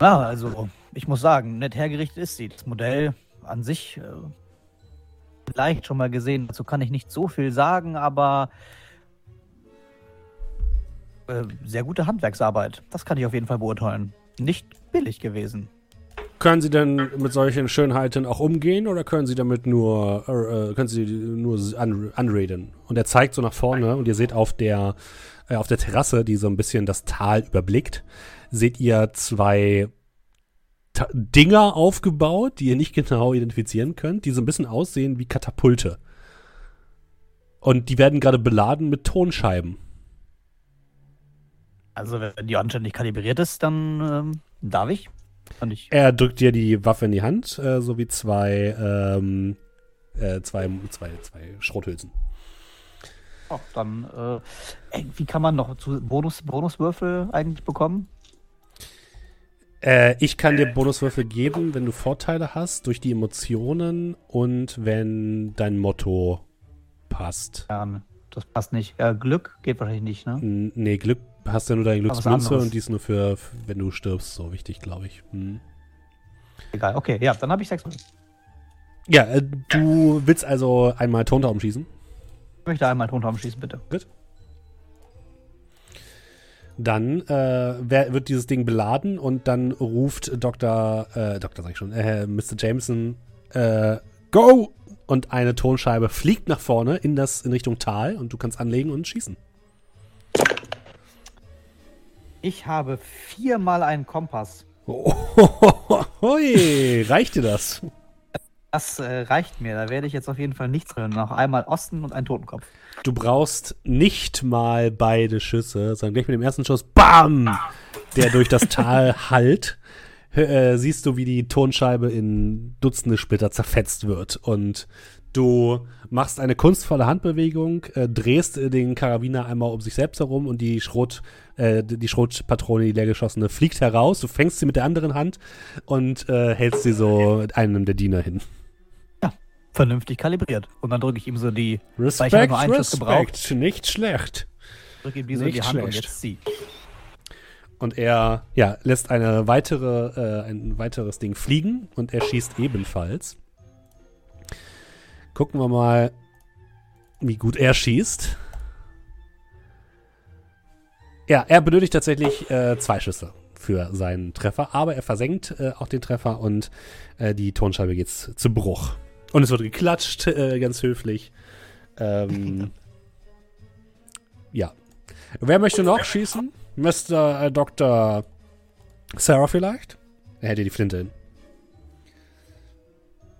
ja, also ich muss sagen, nett hergerichtet ist sie. Das Modell an sich äh, vielleicht schon mal gesehen. Dazu kann ich nicht so viel sagen, aber äh, sehr gute Handwerksarbeit. Das kann ich auf jeden Fall beurteilen. Nicht billig gewesen. Können Sie denn mit solchen Schönheiten auch umgehen oder können Sie damit nur, äh, äh, können Sie nur un unraiden? Und er zeigt so nach vorne und ihr seht auf der, äh, auf der Terrasse, die so ein bisschen das Tal überblickt, seht ihr zwei Dinger aufgebaut, die ihr nicht genau identifizieren könnt, die so ein bisschen aussehen wie Katapulte. Und die werden gerade beladen mit Tonscheiben. Also wenn die anständig kalibriert ist, dann ähm, darf ich. Kann ich. Er drückt dir die Waffe in die Hand, äh, sowie zwei, ähm, äh, zwei, zwei, zwei Schrothülsen. Oh, dann, äh, wie kann man noch zu Bonus, Bonuswürfel eigentlich bekommen? Äh, ich kann dir Bonuswürfel geben, wenn du Vorteile hast durch die Emotionen und wenn dein Motto passt. Ja, das passt nicht. Äh, Glück geht wahrscheinlich nicht, ne? N nee, Glück hast ja nur deine Glücksmünze und die ist nur für, wenn du stirbst, so wichtig, glaube ich. Hm. Egal, okay, ja, dann habe ich sechs. Ich Ja, äh, du willst also einmal Tontauben schießen. möchte einmal Tontauben schießen, bitte. Dann äh, wird dieses Ding beladen und dann ruft Dr. Äh, Dr. sag ich schon, äh, Mr. Jameson, äh, Go! Und eine Tonscheibe fliegt nach vorne in, das, in Richtung Tal und du kannst anlegen und schießen. Ich habe viermal einen Kompass. Oh, hui, reicht dir das? Das äh, reicht mir. Da werde ich jetzt auf jeden Fall nichts drin. Noch einmal Osten und einen Totenkopf. Du brauchst nicht mal beide Schüsse, sondern gleich mit dem ersten Schuss, BAM! Der durch das Tal hallt. Äh, siehst du, wie die Tonscheibe in Dutzende Splitter zerfetzt wird. Und du machst eine kunstvolle Handbewegung, äh, drehst den Karabiner einmal um sich selbst herum und die Schrot, äh, die Schrotpatrone, die leergeschossene, fliegt heraus. Du fängst sie mit der anderen Hand und äh, hältst sie so einem der Diener hin. Vernünftig kalibriert. Und dann drücke ich ihm so die. Respekt, Weil ich nur einen Schuss Respekt. Nicht schlecht. Drücke ihm die so in die Hand und schlecht. jetzt zieh. Und er ja, lässt eine weitere, äh, ein weiteres Ding fliegen und er schießt ebenfalls. Gucken wir mal, wie gut er schießt. Ja, er benötigt tatsächlich äh, zwei Schüsse für seinen Treffer, aber er versenkt äh, auch den Treffer und äh, die Tonscheibe geht zu Bruch. Und es wird geklatscht, äh, ganz höflich. Ähm, ja. Wer möchte noch schießen? Mr. Äh, Dr. Sarah vielleicht? Er hätte die Flinte hin.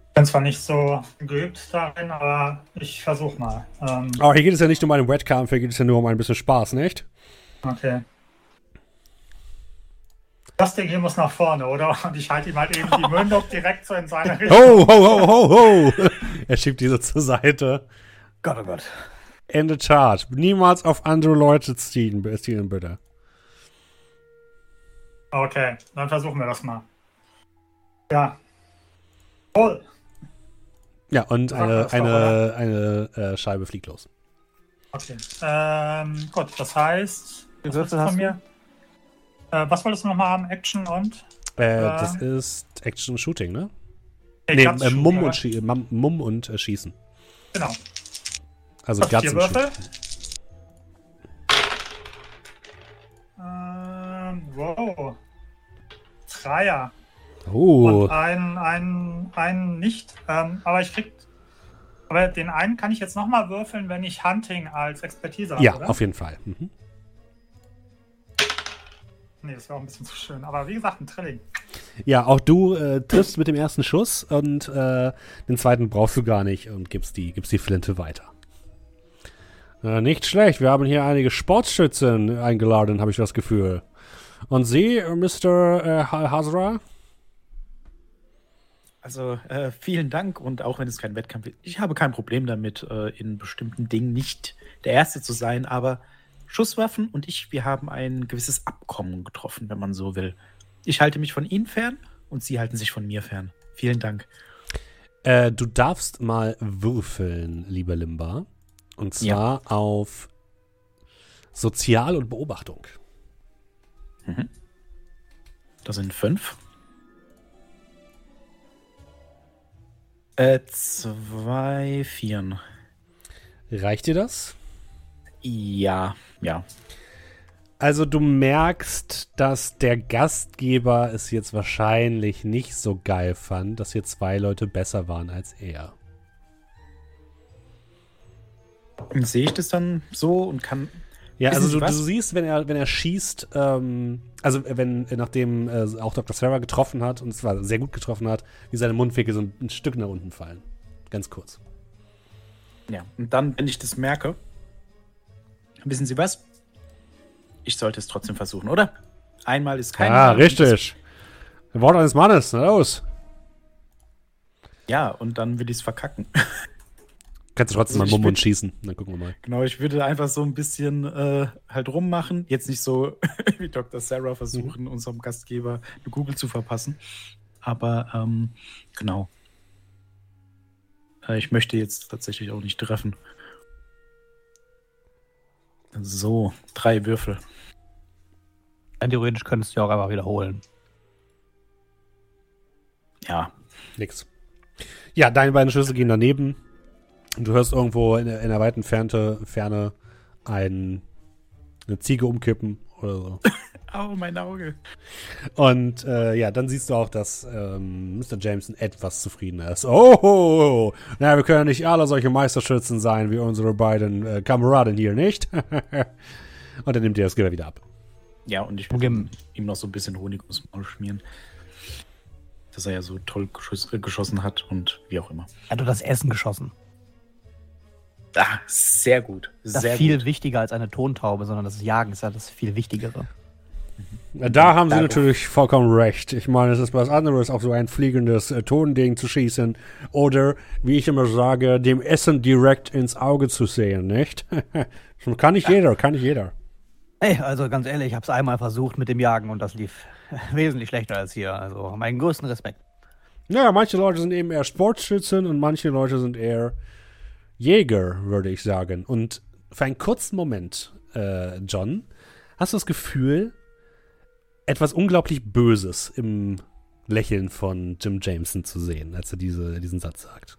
Ich bin zwar nicht so geübt darin, aber ich versuche mal. Ähm, Aber hier geht es ja nicht um einen Wettkampf, hier geht es ja nur um ein bisschen Spaß, nicht? okay. Das Ding hier muss nach vorne, oder? Und ich halte ihm halt eben die Mündung direkt so in seine Richtung. Ho, ho, ho, ho, ho! er schiebt diese zur Seite. Gott, oh Gott. Ende Charge. Niemals auf andere Leute ziehen, zielen, bitte. Okay, dann versuchen wir das mal. Ja. Voll. Ja, und eine, doch, eine, eine äh, Scheibe fliegt los. Okay. Ähm, gut, das heißt. Wie Was willst du von mir? Äh, was wolltest du nochmal haben? Action und? Äh, Äh. das ist Action Shooting, ne? Nee, Nee, äh, Mumm, und Schie Mumm und äh, Schießen. Genau. Also Guts vier und. Würfel? Ähm, wow. Dreier. Oh, Und ein, ein, ein nicht. Ähm, aber ich krieg. Aber den einen kann ich jetzt nochmal würfeln, wenn ich Hunting als Expertise habe, ja, oder? auf jeden Fall. Mhm. Nee, das wäre auch ein bisschen zu schön. Aber wie gesagt, ein Trilling. Ja, auch du äh, triffst mit dem ersten Schuss und äh, den zweiten brauchst du gar nicht und gibst die, gibst die Flinte weiter. Äh, nicht schlecht, wir haben hier einige Sportschützen eingeladen, habe ich das Gefühl. Und Sie, Mr. Äh, Ha- Hazra? Also äh, vielen Dank und auch wenn es kein Wettkampf ist, ich habe kein Problem damit, äh, in bestimmten Dingen nicht der Erste zu sein, aber Schusswaffen und ich, wir haben ein gewisses Abkommen getroffen, wenn man so will. Ich halte mich von Ihnen fern und Sie halten sich von mir fern. Vielen Dank. Äh, du darfst mal würfeln, lieber Limba. Und zwar auf Sozial und Beobachtung. Das sind fünf. Äh, zwei Vieren. Reicht dir das? Ja, ja. Also du merkst, dass der Gastgeber es jetzt wahrscheinlich nicht so geil fand, dass hier zwei Leute besser waren als er. Sehe ich das dann so und kann. Ja, also du, du siehst, wenn er, wenn er schießt, ähm, also wenn, nachdem äh, auch Dr. Sarah getroffen hat, und zwar sehr gut getroffen hat, wie seine Mundwinkel so ein, ein Stück nach unten fallen. Ganz kurz. Ja, und dann, wenn ich das merke, wissen Sie was? Ich sollte es trotzdem versuchen, oder? Einmal ist kein ah, richtig. Wort eines Mannes, na los. Das, ja, und dann will ich es verkacken. Kannst du trotzdem Also mal Mumm und schießen. Dann gucken wir mal. genau, ich würde einfach so ein bisschen äh, halt rummachen. Jetzt nicht so wie Dr. Sarah versuchen, unserem Gastgeber eine Kugel zu verpassen. Aber ähm, genau. Äh, ich möchte jetzt tatsächlich auch nicht treffen. So, drei Würfel. Rein theoretisch könntest du ja auch einfach wiederholen. Ja, Nix. Ja, deine beiden Schüsse gehen daneben. Du hörst irgendwo in der, in der weiten Ferne, Ferne ein, eine Ziege umkippen oder so. Au, mein Auge. Und äh, ja, dann siehst du auch, dass ähm, Mr. Jameson etwas zufriedener ist. Oh, oh, oh. na, wir können nicht alle solche Meisterschützen sein wie unsere beiden äh, Kameraden hier, nicht? Und dann nimmt er das Gewehr wieder ab. Ja, und ich will Gem- ihm noch so ein bisschen Honig ums Maul schmieren. Dass er ja so toll geschoss, äh, geschossen hat und wie auch immer. Er hat das Essen geschossen. Ah, sehr gut. Das Sehr ist viel gut. wichtiger als eine Tontaube, sondern das Jagen ist ja das viel Wichtigere. Ja, Da haben sie natürlich vollkommen recht. Ich meine, es ist was anderes, auf so ein fliegendes äh, Tonding zu schießen oder, wie ich immer sage, dem Essen direkt ins Auge zu sehen, nicht? kann nicht jeder, kann nicht jeder. Ey, also ganz ehrlich, ich habe es einmal versucht mit dem Jagen und das lief wesentlich schlechter als hier. Also meinen größten Respekt. Ja, manche Leute sind eben eher Sportschützen und manche Leute sind eher Jäger, würde ich sagen. Und für einen kurzen Moment, äh, John, hast du das Gefühl, etwas unglaublich Böses im Lächeln von Jim Jameson zu sehen, als er diese, diesen Satz sagt.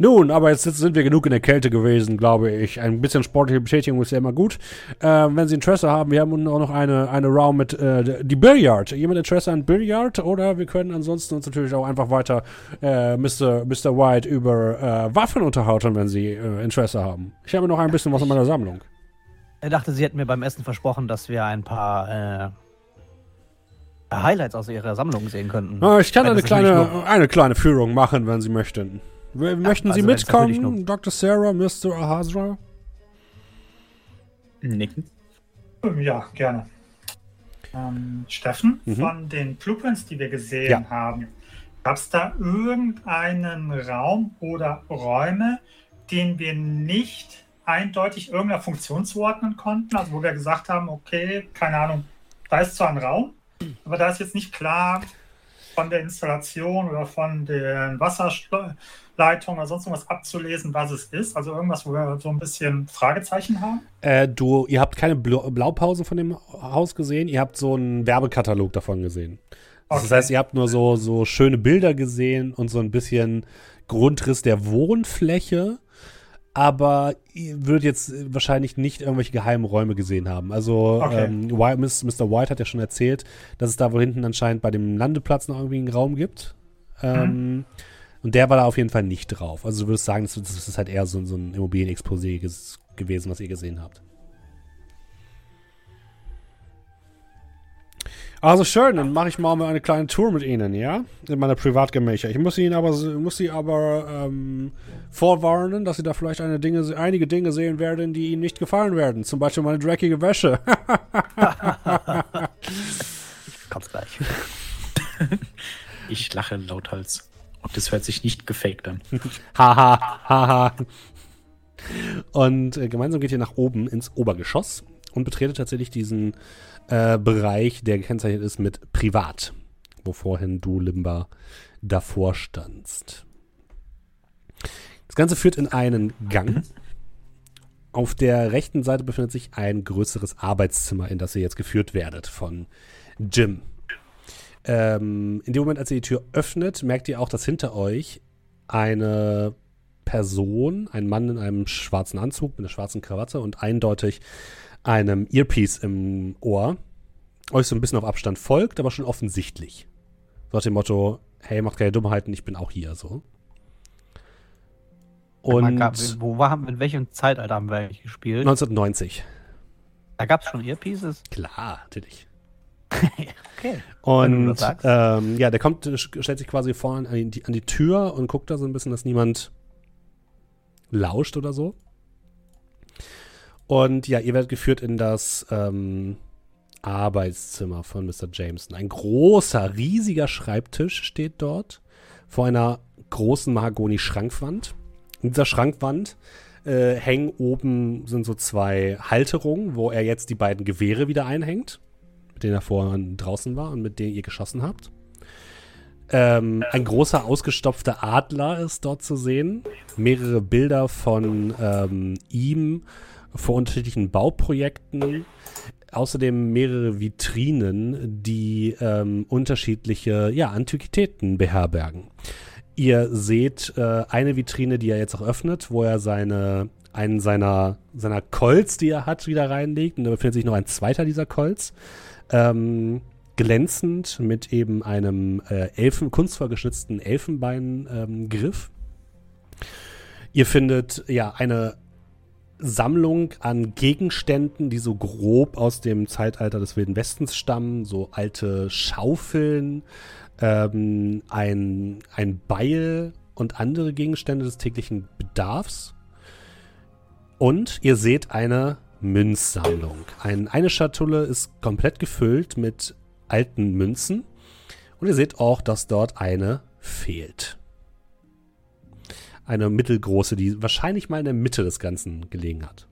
Nun, aber jetzt sind wir genug in der Kälte gewesen, glaube ich. Ein bisschen sportliche Betätigung ist ja immer gut. Ähm, wenn Sie Interesse haben, wir haben auch noch eine, eine Raum mit äh, die Billard. Jemand Interesse an Billard? Oder wir können ansonsten uns natürlich auch einfach weiter äh, Mr. Mr. White über äh, Waffen unterhalten, wenn Sie äh, Interesse haben. Ich habe noch ein bisschen was in meiner Sammlung. Er dachte, sie hätten mir beim Essen versprochen, dass wir ein paar äh, Highlights aus ihrer Sammlung sehen könnten. Na, ich kann eine kleine, eine kleine Führung machen, wenn Sie möchten. Möchten Sie also mitkommen, Dr. Sarah, Mr. Ahazra? Nicken. Ähm, Ja, gerne. Ähm, Steffen, Mhm. von den Blueprints, die wir gesehen Ja. haben, gab es da irgendeinen Raum oder Räume, den wir nicht eindeutig irgendeiner Funktion zuordnen konnten? Also wo wir gesagt haben, okay, keine Ahnung, da ist zwar ein Raum, aber da ist jetzt nicht klar von der Installation oder von den Wasserleitungen oder sonst irgendwas abzulesen, was es ist. Also irgendwas, wo wir so ein bisschen Fragezeichen haben. Äh, du, ihr habt keine Blau Blaupause von dem Haus gesehen, ihr habt so einen Werbekatalog davon gesehen. Das Okay. heißt, ihr habt nur so, so schöne Bilder gesehen und so ein bisschen Grundriss der Wohnfläche, aber ihr würdet jetzt wahrscheinlich nicht irgendwelche geheimen Räume gesehen haben. Also Okay. ähm, Mr. White hat ja schon erzählt, dass es da wohl hinten anscheinend bei dem Landeplatz noch irgendwie einen Raum gibt. Ähm, Und der war da auf jeden Fall nicht drauf. Also du würdest sagen, das, das ist halt eher so, so ein Immobilienexposé gewesen, was ihr gesehen habt. Also schön, dann mache ich mal eine kleine Tour mit Ihnen, ja? In meiner Privatgemächer. Ich muss Ihnen aber, muss Sie aber ähm, vorwarnen, dass Sie da vielleicht eine Dinge, einige Dinge sehen werden, die Ihnen nicht gefallen werden. Zum Beispiel meine dreckige Wäsche. Kommt's gleich. Ich lache lauthals. Und das hört sich nicht gefaked an. Haha, haha. Und äh, gemeinsam geht ihr nach oben ins Obergeschoss und betretet tatsächlich diesen äh, Bereich, der gekennzeichnet ist mit Privat, wo vorhin du, Limba, davor standst. Das Ganze führt in einen Gang. Auf der rechten Seite befindet sich ein größeres Arbeitszimmer, in das ihr jetzt geführt werdet von Jim. Ähm, in dem Moment, als ihr die Tür öffnet, merkt ihr auch, dass hinter euch eine Person, ein Mann in einem schwarzen Anzug mit einer schwarzen Krawatte und eindeutig einem Earpiece im Ohr euch so ein bisschen auf Abstand folgt, aber schon offensichtlich. So nach dem Motto, hey, macht keine Dummheiten, ich bin auch hier, so. Und Gab, wo war, in welchem Zeitalter haben wir eigentlich gespielt? 1990. Da gab es schon Earpieces? Klar, natürlich. Okay. Und ähm, ja, der kommt, stellt sich quasi vorne an die, an die Tür und guckt da so ein bisschen, dass niemand lauscht oder so. Und ja, ihr werdet geführt in das ähm, Arbeitszimmer von Mr. Jameson. Ein großer, riesiger Schreibtisch steht dort vor einer großen Mahagoni-Schrankwand. In dieser Schrankwand äh, hängen oben sind so zwei Halterungen, wo er jetzt die beiden Gewehre wieder einhängt mit denen er vorhin draußen war und mit denen ihr geschossen habt. Ähm, ein großer ausgestopfter Adler ist dort zu sehen. Mehrere Bilder von ähm, ihm vor unterschiedlichen Bauprojekten. Außerdem mehrere Vitrinen, die ähm, unterschiedliche ja, Antiquitäten beherbergen. Ihr seht äh, eine Vitrine, die er jetzt auch öffnet, wo er seine einen seiner, seiner Colts, die er hat, wieder reinlegt. Und da befindet sich noch ein zweiter dieser Colts. Ähm, glänzend mit eben einem äh, Elfen, kunstvoll geschnitzten Elfenbeingriff. Ihr findet ja eine Sammlung an Gegenständen, die so grob aus dem Zeitalter des Wilden Westens stammen, so alte Schaufeln, ähm, ein, ein Beil und andere Gegenstände des täglichen Bedarfs. Und ihr seht eine Münzsammlung. Ein, eine Schatulle ist komplett gefüllt mit alten Münzen. Und ihr seht auch, dass dort eine fehlt. Eine mittelgroße, die wahrscheinlich mal in der Mitte des Ganzen gelegen hat.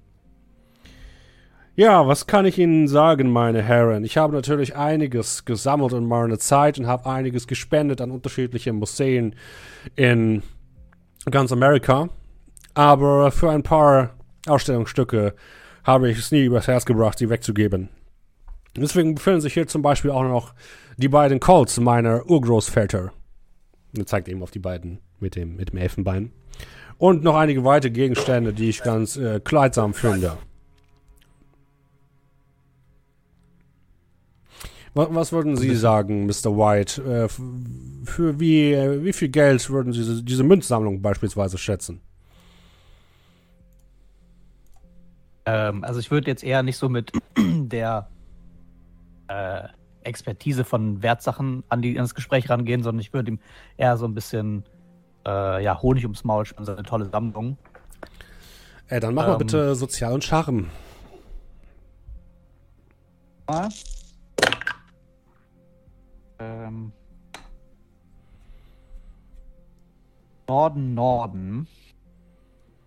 Ja, was kann ich Ihnen sagen, meine Herren? Ich habe natürlich einiges gesammelt in meiner Zeit und habe einiges gespendet an unterschiedliche Museen in ganz Amerika. Aber für ein paar Ausstellungsstücke habe ich es nie übers Herz gebracht, sie wegzugeben. Deswegen befinden sich hier zum Beispiel auch noch die beiden Colts meiner Urgroßväter. Er zeigt eben auf die beiden mit dem, mit dem Elfenbein. Und noch einige weitere Gegenstände, die ich ganz äh, kleidsam finde. Was, was würden Sie sagen, Mr. White? Äh, für wie, äh, wie viel Geld würden Sie diese, diese Münzsammlung beispielsweise schätzen? Ähm, also ich würde jetzt eher nicht so mit der äh, Expertise von Wertsachen an, die, an das Gespräch rangehen, sondern ich würde ihm eher so ein bisschen äh, ja, Honig ums Maul spielen, seine tolle Sammlung. Äh, dann mach ähm, mal bitte Sozial und Charme. Ähm, Norden, Norden.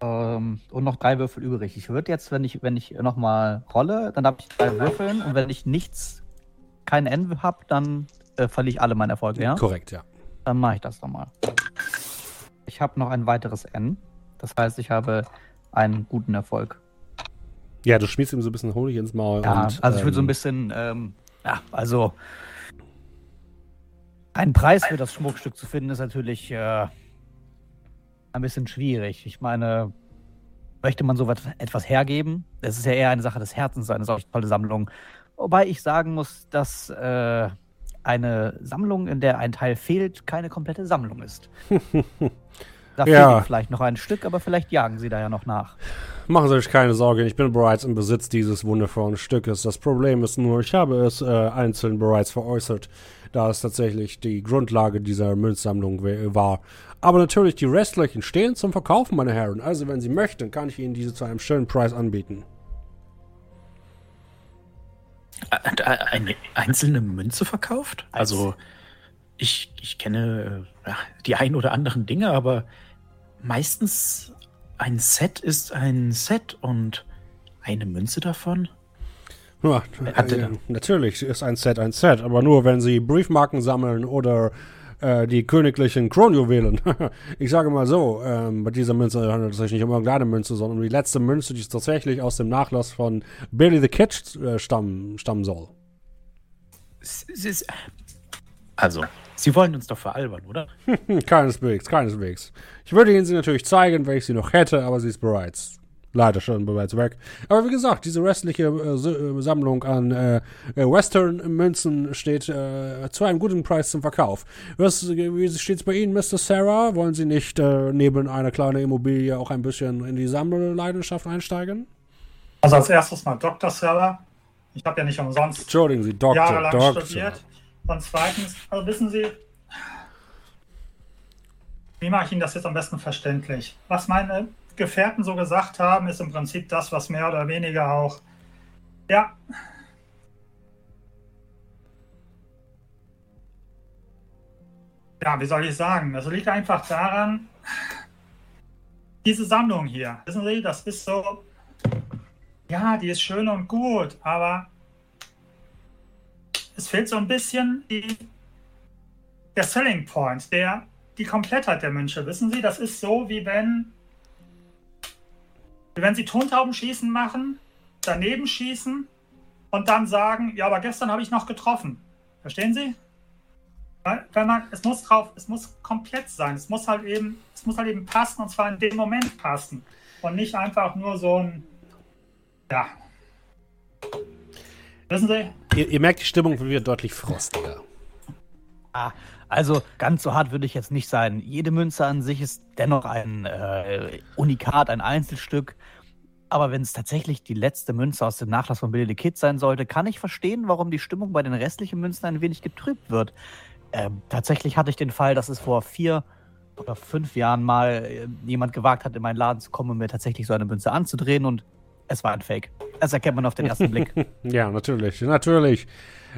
Ähm, und noch drei Würfel übrig. Ich würde jetzt, wenn ich, wenn ich nochmal rolle, dann darf ich drei würfeln und wenn ich nichts, kein N habe, dann äh, verliere ich alle meine Erfolge, ja? Korrekt, ja. Dann mache ich das nochmal. Ich habe noch ein weiteres N. Das heißt, ich habe einen guten Erfolg. Ja, du schmiest ihm so ein bisschen Honig ins Maul. Ja, und, also ich würde so ein ähm, bisschen, ähm, ja, also ein Preis für das Schmuckstück zu finden ist natürlich äh, ein bisschen schwierig. Ich meine, möchte man so etwas hergeben? Das ist ja eher eine Sache des Herzens, eine solche tolle Sammlung. Wobei ich sagen muss, dass äh, eine Sammlung, in der ein Teil fehlt, keine komplette Sammlung ist. da ja. fehlt vielleicht noch ein Stück, aber vielleicht jagen sie da ja noch nach. Machen Sie sich keine Sorge, ich bin bereits im Besitz dieses wundervollen Stückes. Das Problem ist nur, ich habe es äh, einzeln bereits veräußert, da es tatsächlich die Grundlage dieser Münzsammlung war. Aber natürlich, die restlichen stehen zum Verkaufen, meine Herren. Also, wenn Sie möchten, kann ich Ihnen diese zu einem schönen Preis anbieten. Eine einzelne Münze verkauft? Also, ich, ich kenne äh, die ein oder anderen Dinge, aber meistens ein Set ist ein Set und eine Münze davon? Ja, äh, natürlich ist ein Set ein Set, aber nur wenn Sie Briefmarken sammeln oder äh, die königlichen Kronjuwelen. ich sage mal so, ähm, bei dieser Münze handelt es sich nicht um irgendeine Münze, sondern um die letzte Münze, die tatsächlich aus dem Nachlass von Billy the Kid äh, stammen, stammen soll. Also, Sie wollen uns doch veralbern, oder? keineswegs, keineswegs. Ich würde Ihnen sie natürlich zeigen, wenn ich sie noch hätte, aber sie ist bereits leider schon bereits weg. Aber wie gesagt, diese restliche äh, äh Sammlung an äh, äh, Western-Münzen steht äh, zu einem guten Preis zum Verkauf. Was, wie steht es bei Ihnen, Mr. Sarah? Wollen Sie nicht äh, neben einer kleinen Immobilie auch ein bisschen in die Sammelleidenschaft einsteigen? Also als erstes mal Dr. Sarah. Ich habe ja nicht umsonst Entschuldigen Sie, Doktor, jahrelang Doktor. studiert. Und zweitens, also wissen Sie, wie mache ich Ihnen das jetzt am besten verständlich? Was meine Gefährten so gesagt haben, ist im Prinzip das, was mehr oder weniger auch, ja, ja, wie soll ich sagen? Das liegt einfach daran, diese Sammlung hier, wissen Sie, das ist so, ja, die ist schön und gut, aber es fehlt so ein bisschen die, der Selling Point, der, die Komplettheit der Münche. Wissen Sie, das ist so, wie wenn, wenn Sie Tontaubenschießen machen, daneben schießen und dann sagen, ja, aber gestern habe ich noch getroffen. Verstehen Sie? Weil, weil man, es muss drauf, es muss komplett sein. Es muss halt eben, es muss halt eben passen und zwar in dem Moment passen. und nicht einfach nur so ein. Ja. Wissen Sie? Ihr, ihr merkt, die Stimmung wird deutlich frostiger. Ah, also ganz so hart würde ich jetzt nicht sein. Jede Münze an sich ist dennoch ein äh, Unikat, ein Einzelstück. Aber wenn es tatsächlich die letzte Münze aus dem Nachlass von Billy the Kid sein sollte, kann ich verstehen, warum die Stimmung bei den restlichen Münzen ein wenig getrübt wird. Ähm, tatsächlich hatte ich den Fall, dass es vor vier oder fünf Jahren mal äh, jemand gewagt hat, in meinen Laden zu kommen und mir tatsächlich so eine Münze anzudrehen und es war ein Fake. Das erkennt man auf den ersten Blick. Ja, natürlich, natürlich.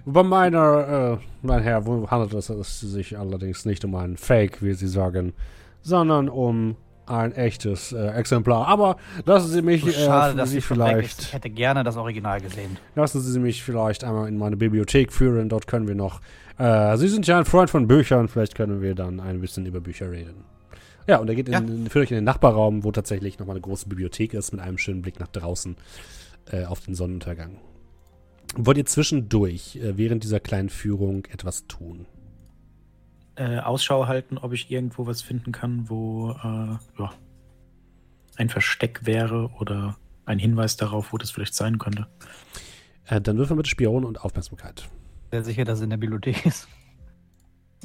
Bei meiner, äh, mein Herr, handelt es sich allerdings nicht um einen Fake, wie Sie sagen, sondern um ein echtes äh, Exemplar. Aber lassen Sie mich äh, Schade, dass Sie vielleicht, Ich hätte gerne das Original gesehen. lassen Sie mich vielleicht einmal in meine Bibliothek führen. Dort können wir noch. Äh, Sie sind ja ein Freund von Büchern. Vielleicht können wir dann ein bisschen über Bücher reden. Ja, und er geht in, führt euch in den Nachbarraum, wo tatsächlich nochmal eine große Bibliothek ist, mit einem schönen Blick nach draußen äh, auf den Sonnenuntergang. Wollt ihr zwischendurch, äh, während dieser kleinen Führung, etwas tun? Äh, Ausschau halten, ob ich irgendwo was finden kann, wo äh, ja, ein Versteck wäre oder ein Hinweis darauf, wo das vielleicht sein könnte. Äh, dann würfeln wir mit Spion und Aufmerksamkeit. Sehr sicher, dass es in der Bibliothek ist.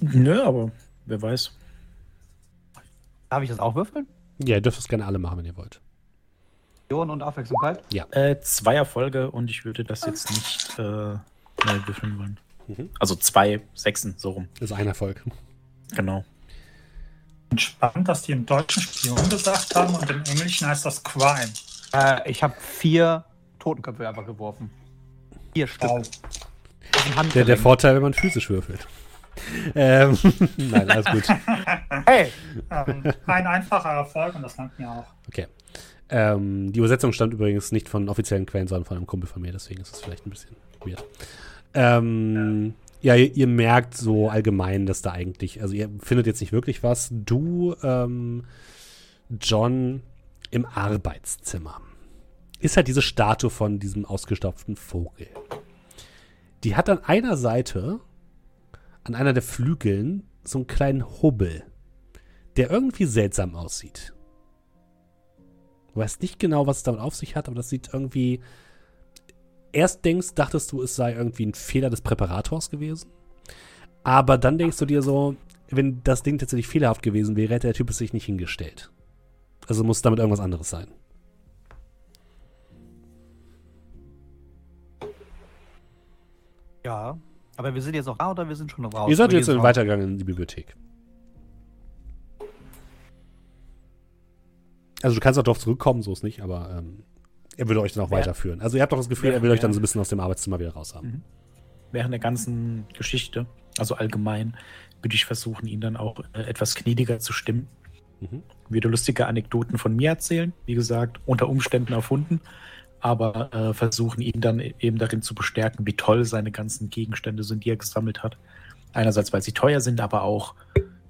Nö, aber wer weiß. Darf ich das auch würfeln? Ja, ihr dürft es gerne alle machen, wenn ihr wollt. Und Aufmerksamkeit? Äh, zwei Erfolge und ich würde das jetzt nicht äh, neu würfeln wollen. Mhm. Also zwei Sechsen, so rum. Das ist ein Erfolg. Genau. Spannend, dass die im Deutschen Spion gesagt haben und im Englischen heißt das Crime. Äh, ich habe vier Totenköpfe einfach geworfen. Vier Stück. Der, der. Vorteil, wenn man physisch würfelt. ähm, nein, alles gut. Hey! Ähm, ein einfacher Erfolg und das langt mir auch. Okay. Ähm, die Übersetzung stammt übrigens nicht von offiziellen Quellen, sondern von einem Kumpel von mir, deswegen ist es vielleicht ein bisschen weird. Ähm, ja, ihr, ihr merkt so allgemein, dass da eigentlich, also ihr findet jetzt nicht wirklich was. Du, ähm, John, im Arbeitszimmer. Ist halt diese Statue von diesem ausgestopften Vogel. Die hat an einer Seite, an einer der Flügeln, so einen kleinen Hubbel, der irgendwie seltsam aussieht. Du weißt nicht genau, was es damit auf sich hat, aber das sieht irgendwie. Erst denkst, dachtest du, es sei irgendwie ein Fehler des Präparators gewesen. Aber dann denkst du dir so, wenn das Ding tatsächlich fehlerhaft gewesen wäre, hätte der Typ es sich nicht hingestellt. Also muss damit irgendwas anderes sein. Ja. Aber wir sind jetzt noch da oder wir sind schon raus? Ihr seid jetzt. Weitergang in die Bibliothek. Also du kannst auch darauf zurückkommen, so ist nicht, aber ähm, er würde euch dann auch Wer- weiterführen. Also ihr habt doch das Gefühl, wer- er will euch dann so ein bisschen aus dem Arbeitszimmer wieder raus haben. Während der ganzen Geschichte, also allgemein, würde ich versuchen, ihn dann auch äh, etwas gnädiger zu stimmen. Mhm. Würde lustige Anekdoten von mir erzählen, wie gesagt, unter Umständen erfunden, aber äh, versuchen ihn dann eben darin zu bestärken, wie toll seine ganzen Gegenstände sind, die er gesammelt hat. Einerseits, weil sie teuer sind, aber auch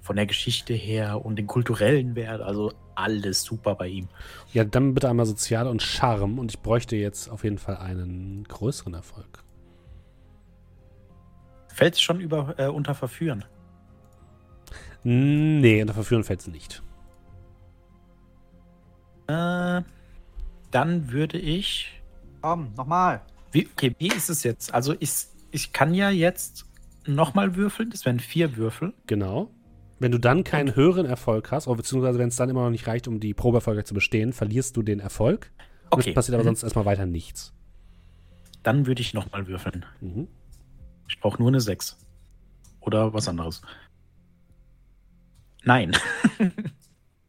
von der Geschichte her und den kulturellen Wert, also alles super bei ihm. Ja, dann bitte einmal Sozial und Charme und ich bräuchte jetzt auf jeden Fall einen größeren Erfolg. Fällt es schon über äh, unter Verführen? Nee, unter Verführen fällt es nicht. Äh, dann würde ich Komm, nochmal. Wie, okay, wie ist es jetzt? Also ich, ich kann ja jetzt nochmal würfeln, das wären vier Würfel. Genau. Wenn du dann keinen höheren Erfolg hast, oder beziehungsweise wenn es dann immer noch nicht reicht, um die Probeerfolge zu bestehen, verlierst du den Erfolg. Und Okay. es passiert aber Mhm. sonst erstmal weiter nichts. Dann würde ich nochmal würfeln. Mhm. Ich brauche nur eine 6. Oder was anderes. Nein,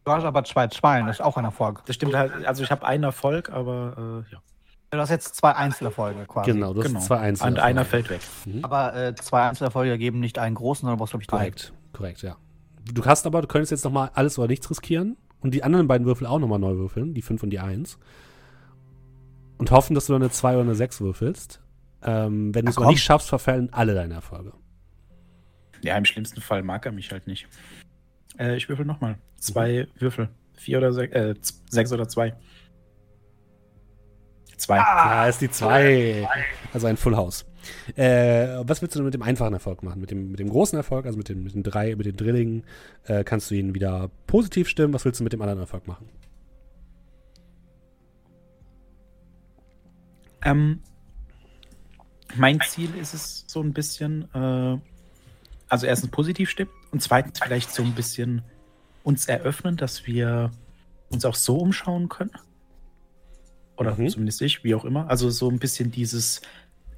Du hast aber zwei Zweien, das ist auch ein Erfolg. das stimmt halt. Also ich habe einen Erfolg, aber äh, ja. Du hast jetzt zwei Einzelerfolge quasi. Genau, du hast genau. zwei Einzel. Und einer fällt weg. Aber äh, zwei Einzelerfolge ergeben nicht einen großen, sondern brauchst, glaube ich, drei. Korrekt, korrekt, ja. Du hast aber, du könntest jetzt nochmal alles oder nichts riskieren und die anderen beiden Würfel auch nochmal neu würfeln, die 5 und die 1. Und hoffen, dass du dann eine 2 oder eine 6 würfelst. Ähm, wenn du es nicht schaffst, verfallen alle deine Erfolge. Ja, im schlimmsten Fall mag er mich halt nicht. Äh, ich würfel nochmal. Zwei Würfel. Vier oder sechs, äh, sechs oder zwei. Zwei. Ja, ist die 2. Also ein Full House. Äh, was willst du denn mit dem einfachen Erfolg machen? Mit dem, mit dem großen Erfolg, also mit den, mit den drei, mit den Drillingen, äh, kannst du ihn wieder positiv stimmen. Was willst du mit dem anderen Erfolg machen? Ähm, mein Ziel ist es so ein bisschen, äh, also erstens positiv stimmen und zweitens vielleicht so ein bisschen uns eröffnen, dass wir uns auch so umschauen können. Oder Mhm. zumindest ich, wie auch immer. Also so ein bisschen dieses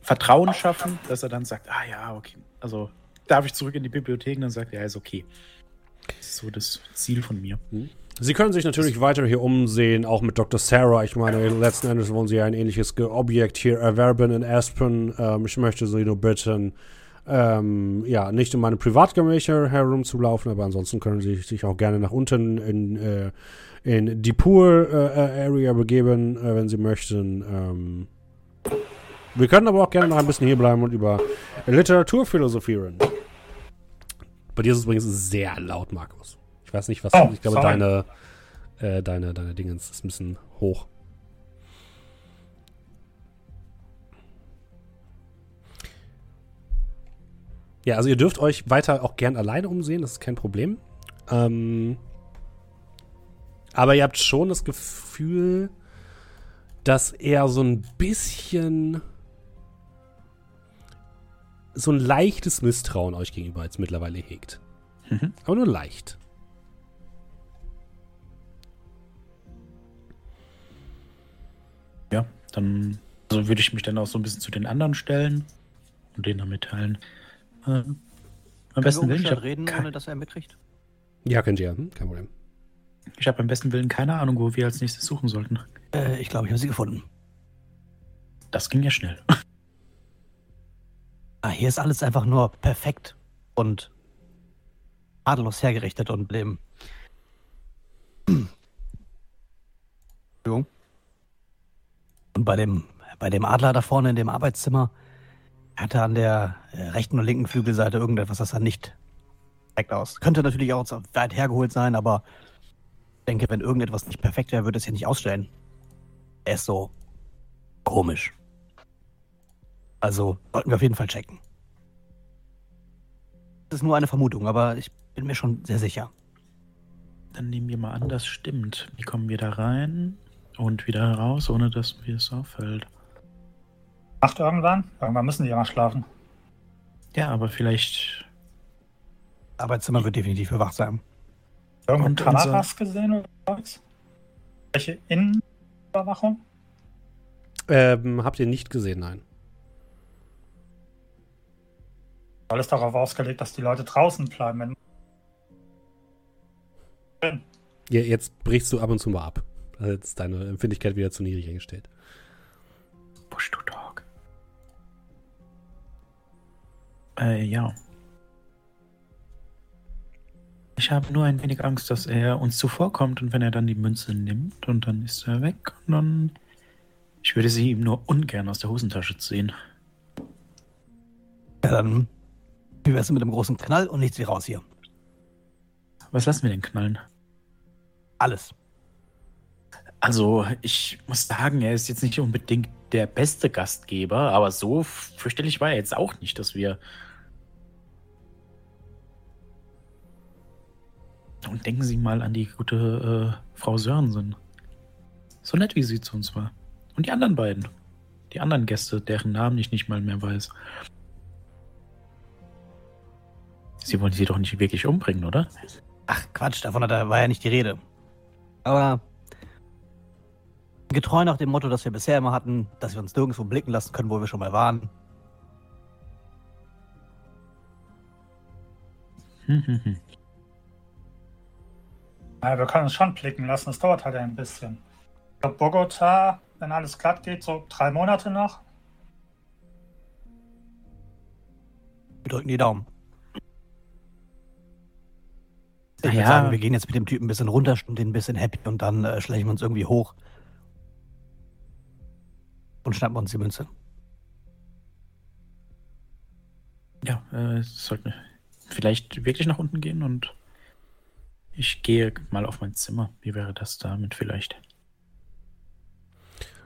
Vertrauen schaffen, dass er dann sagt, ah ja, okay, also darf ich zurück in die Bibliothek und dann sagt er, ja, ist okay. Das ist so das Ziel von mir. Sie können sich natürlich weiter hier umsehen, auch mit Dr. Sarah. Ich meine, letzten Endes wollen Sie ja ein ähnliches Objekt hier erwerben in Aspen. Ähm, ich möchte Sie nur bitten, ähm, ja, nicht in meine Privatgemächer herumzulaufen, aber ansonsten können Sie sich auch gerne nach unten in, äh, in die Pool-Area begeben, äh, wenn Sie möchten. Ähm, wir können aber auch gerne noch ein bisschen hier bleiben und über Literatur philosophieren. Bei dir ist es übrigens sehr laut, Markus. Ich weiß nicht, was. Oh, ich glaube, sorry. deine, äh, deine, deine Dingens ist ein bisschen hoch. Ja, also ihr dürft euch weiter auch gern alleine umsehen, das ist kein Problem. Ähm, aber ihr habt schon das Gefühl, dass er so ein bisschen so ein leichtes Misstrauen euch gegenüber jetzt mittlerweile hegt. Mhm. Aber nur leicht. Ja, dann also würde ich mich dann auch so ein bisschen zu den anderen stellen und denen dann mitteilen. Äh, am Können besten wir Willen, ich habe reden, kein, ohne dass er mitkriegt? Ja, könnt ihr, hm? kein Problem. ich hab am besten Willen keine Ahnung, wo wir als nächstes suchen sollten. Äh, ich glaube, ich habe sie gefunden. Das ging ja schnell. Ah, hier ist alles einfach nur perfekt und tadellos hergerichtet und dem. Entschuldigung. Und bei dem, bei dem Adler da vorne in dem Arbeitszimmer hatte an der äh, rechten und linken Flügelseite irgendetwas, das sah nicht perfekt aus. Könnte natürlich auch so weit hergeholt sein, aber ich denke, wenn irgendetwas nicht perfekt wäre, würde es hier nicht ausstellen. Er ist so komisch. Also sollten wir auf jeden Fall checken. Das ist nur eine Vermutung, aber ich bin mir schon sehr sicher. Dann nehmen wir mal an, das stimmt. Wie kommen wir da rein und wieder heraus, ohne dass mir es auffällt? Nacht irgendwann? Irgendwann müssen die ja mal schlafen. Ja, aber vielleicht. Arbeitszimmer wird definitiv bewacht sein. Irgendwo Und Kameras gesehen oder was? Welche Innenüberwachung? Ähm, habt ihr nicht gesehen, nein. Alles darauf ausgelegt, dass die Leute draußen bleiben. Ja, jetzt brichst du ab und zu mal ab. Also jetzt ist deine Empfindlichkeit wieder zu niedrig eingestellt. Push to talk. Äh, ja. Ich habe nur ein wenig Angst, dass er uns zuvorkommt und wenn er dann die Münze nimmt und dann ist er weg und dann. Ich würde sie ihm nur ungern aus der Hosentasche ziehen. Ja, dann wie wär's mit dem großen Knall und nichts wie raus hier. Was lassen wir denn knallen? Alles. Also, ich muss sagen, er ist jetzt nicht unbedingt der beste Gastgeber, aber so fürchterlich war er jetzt auch nicht, dass wir. Und denken Sie mal an die gute äh, Frau Sörensen. So nett, wie sie zu uns war. Und die anderen beiden. Die anderen Gäste, deren Namen ich nicht mal mehr weiß. Sie wollen sie doch nicht wirklich umbringen, oder? Ach, Quatsch, davon hat war ja nicht die Rede. Aber getreu nach dem Motto, das wir bisher immer hatten, dass wir uns nirgendwo blicken lassen können, wo wir schon mal waren. Hm, hm, hm. naja, wir können uns schon blicken lassen. Es dauert halt ein bisschen. Ich glaube, Bogota, wenn alles glatt geht, so drei Monate noch. Wir drücken die Daumen. Ich Ja. sagen, wir gehen jetzt mit dem Typen ein bisschen runter, den ein bisschen happy und dann äh, schleichen wir uns irgendwie hoch. Und schnappen uns die Münze. Ja, äh, es sollten vielleicht wirklich nach unten gehen und ich gehe mal auf mein Zimmer. Wie wäre das damit vielleicht?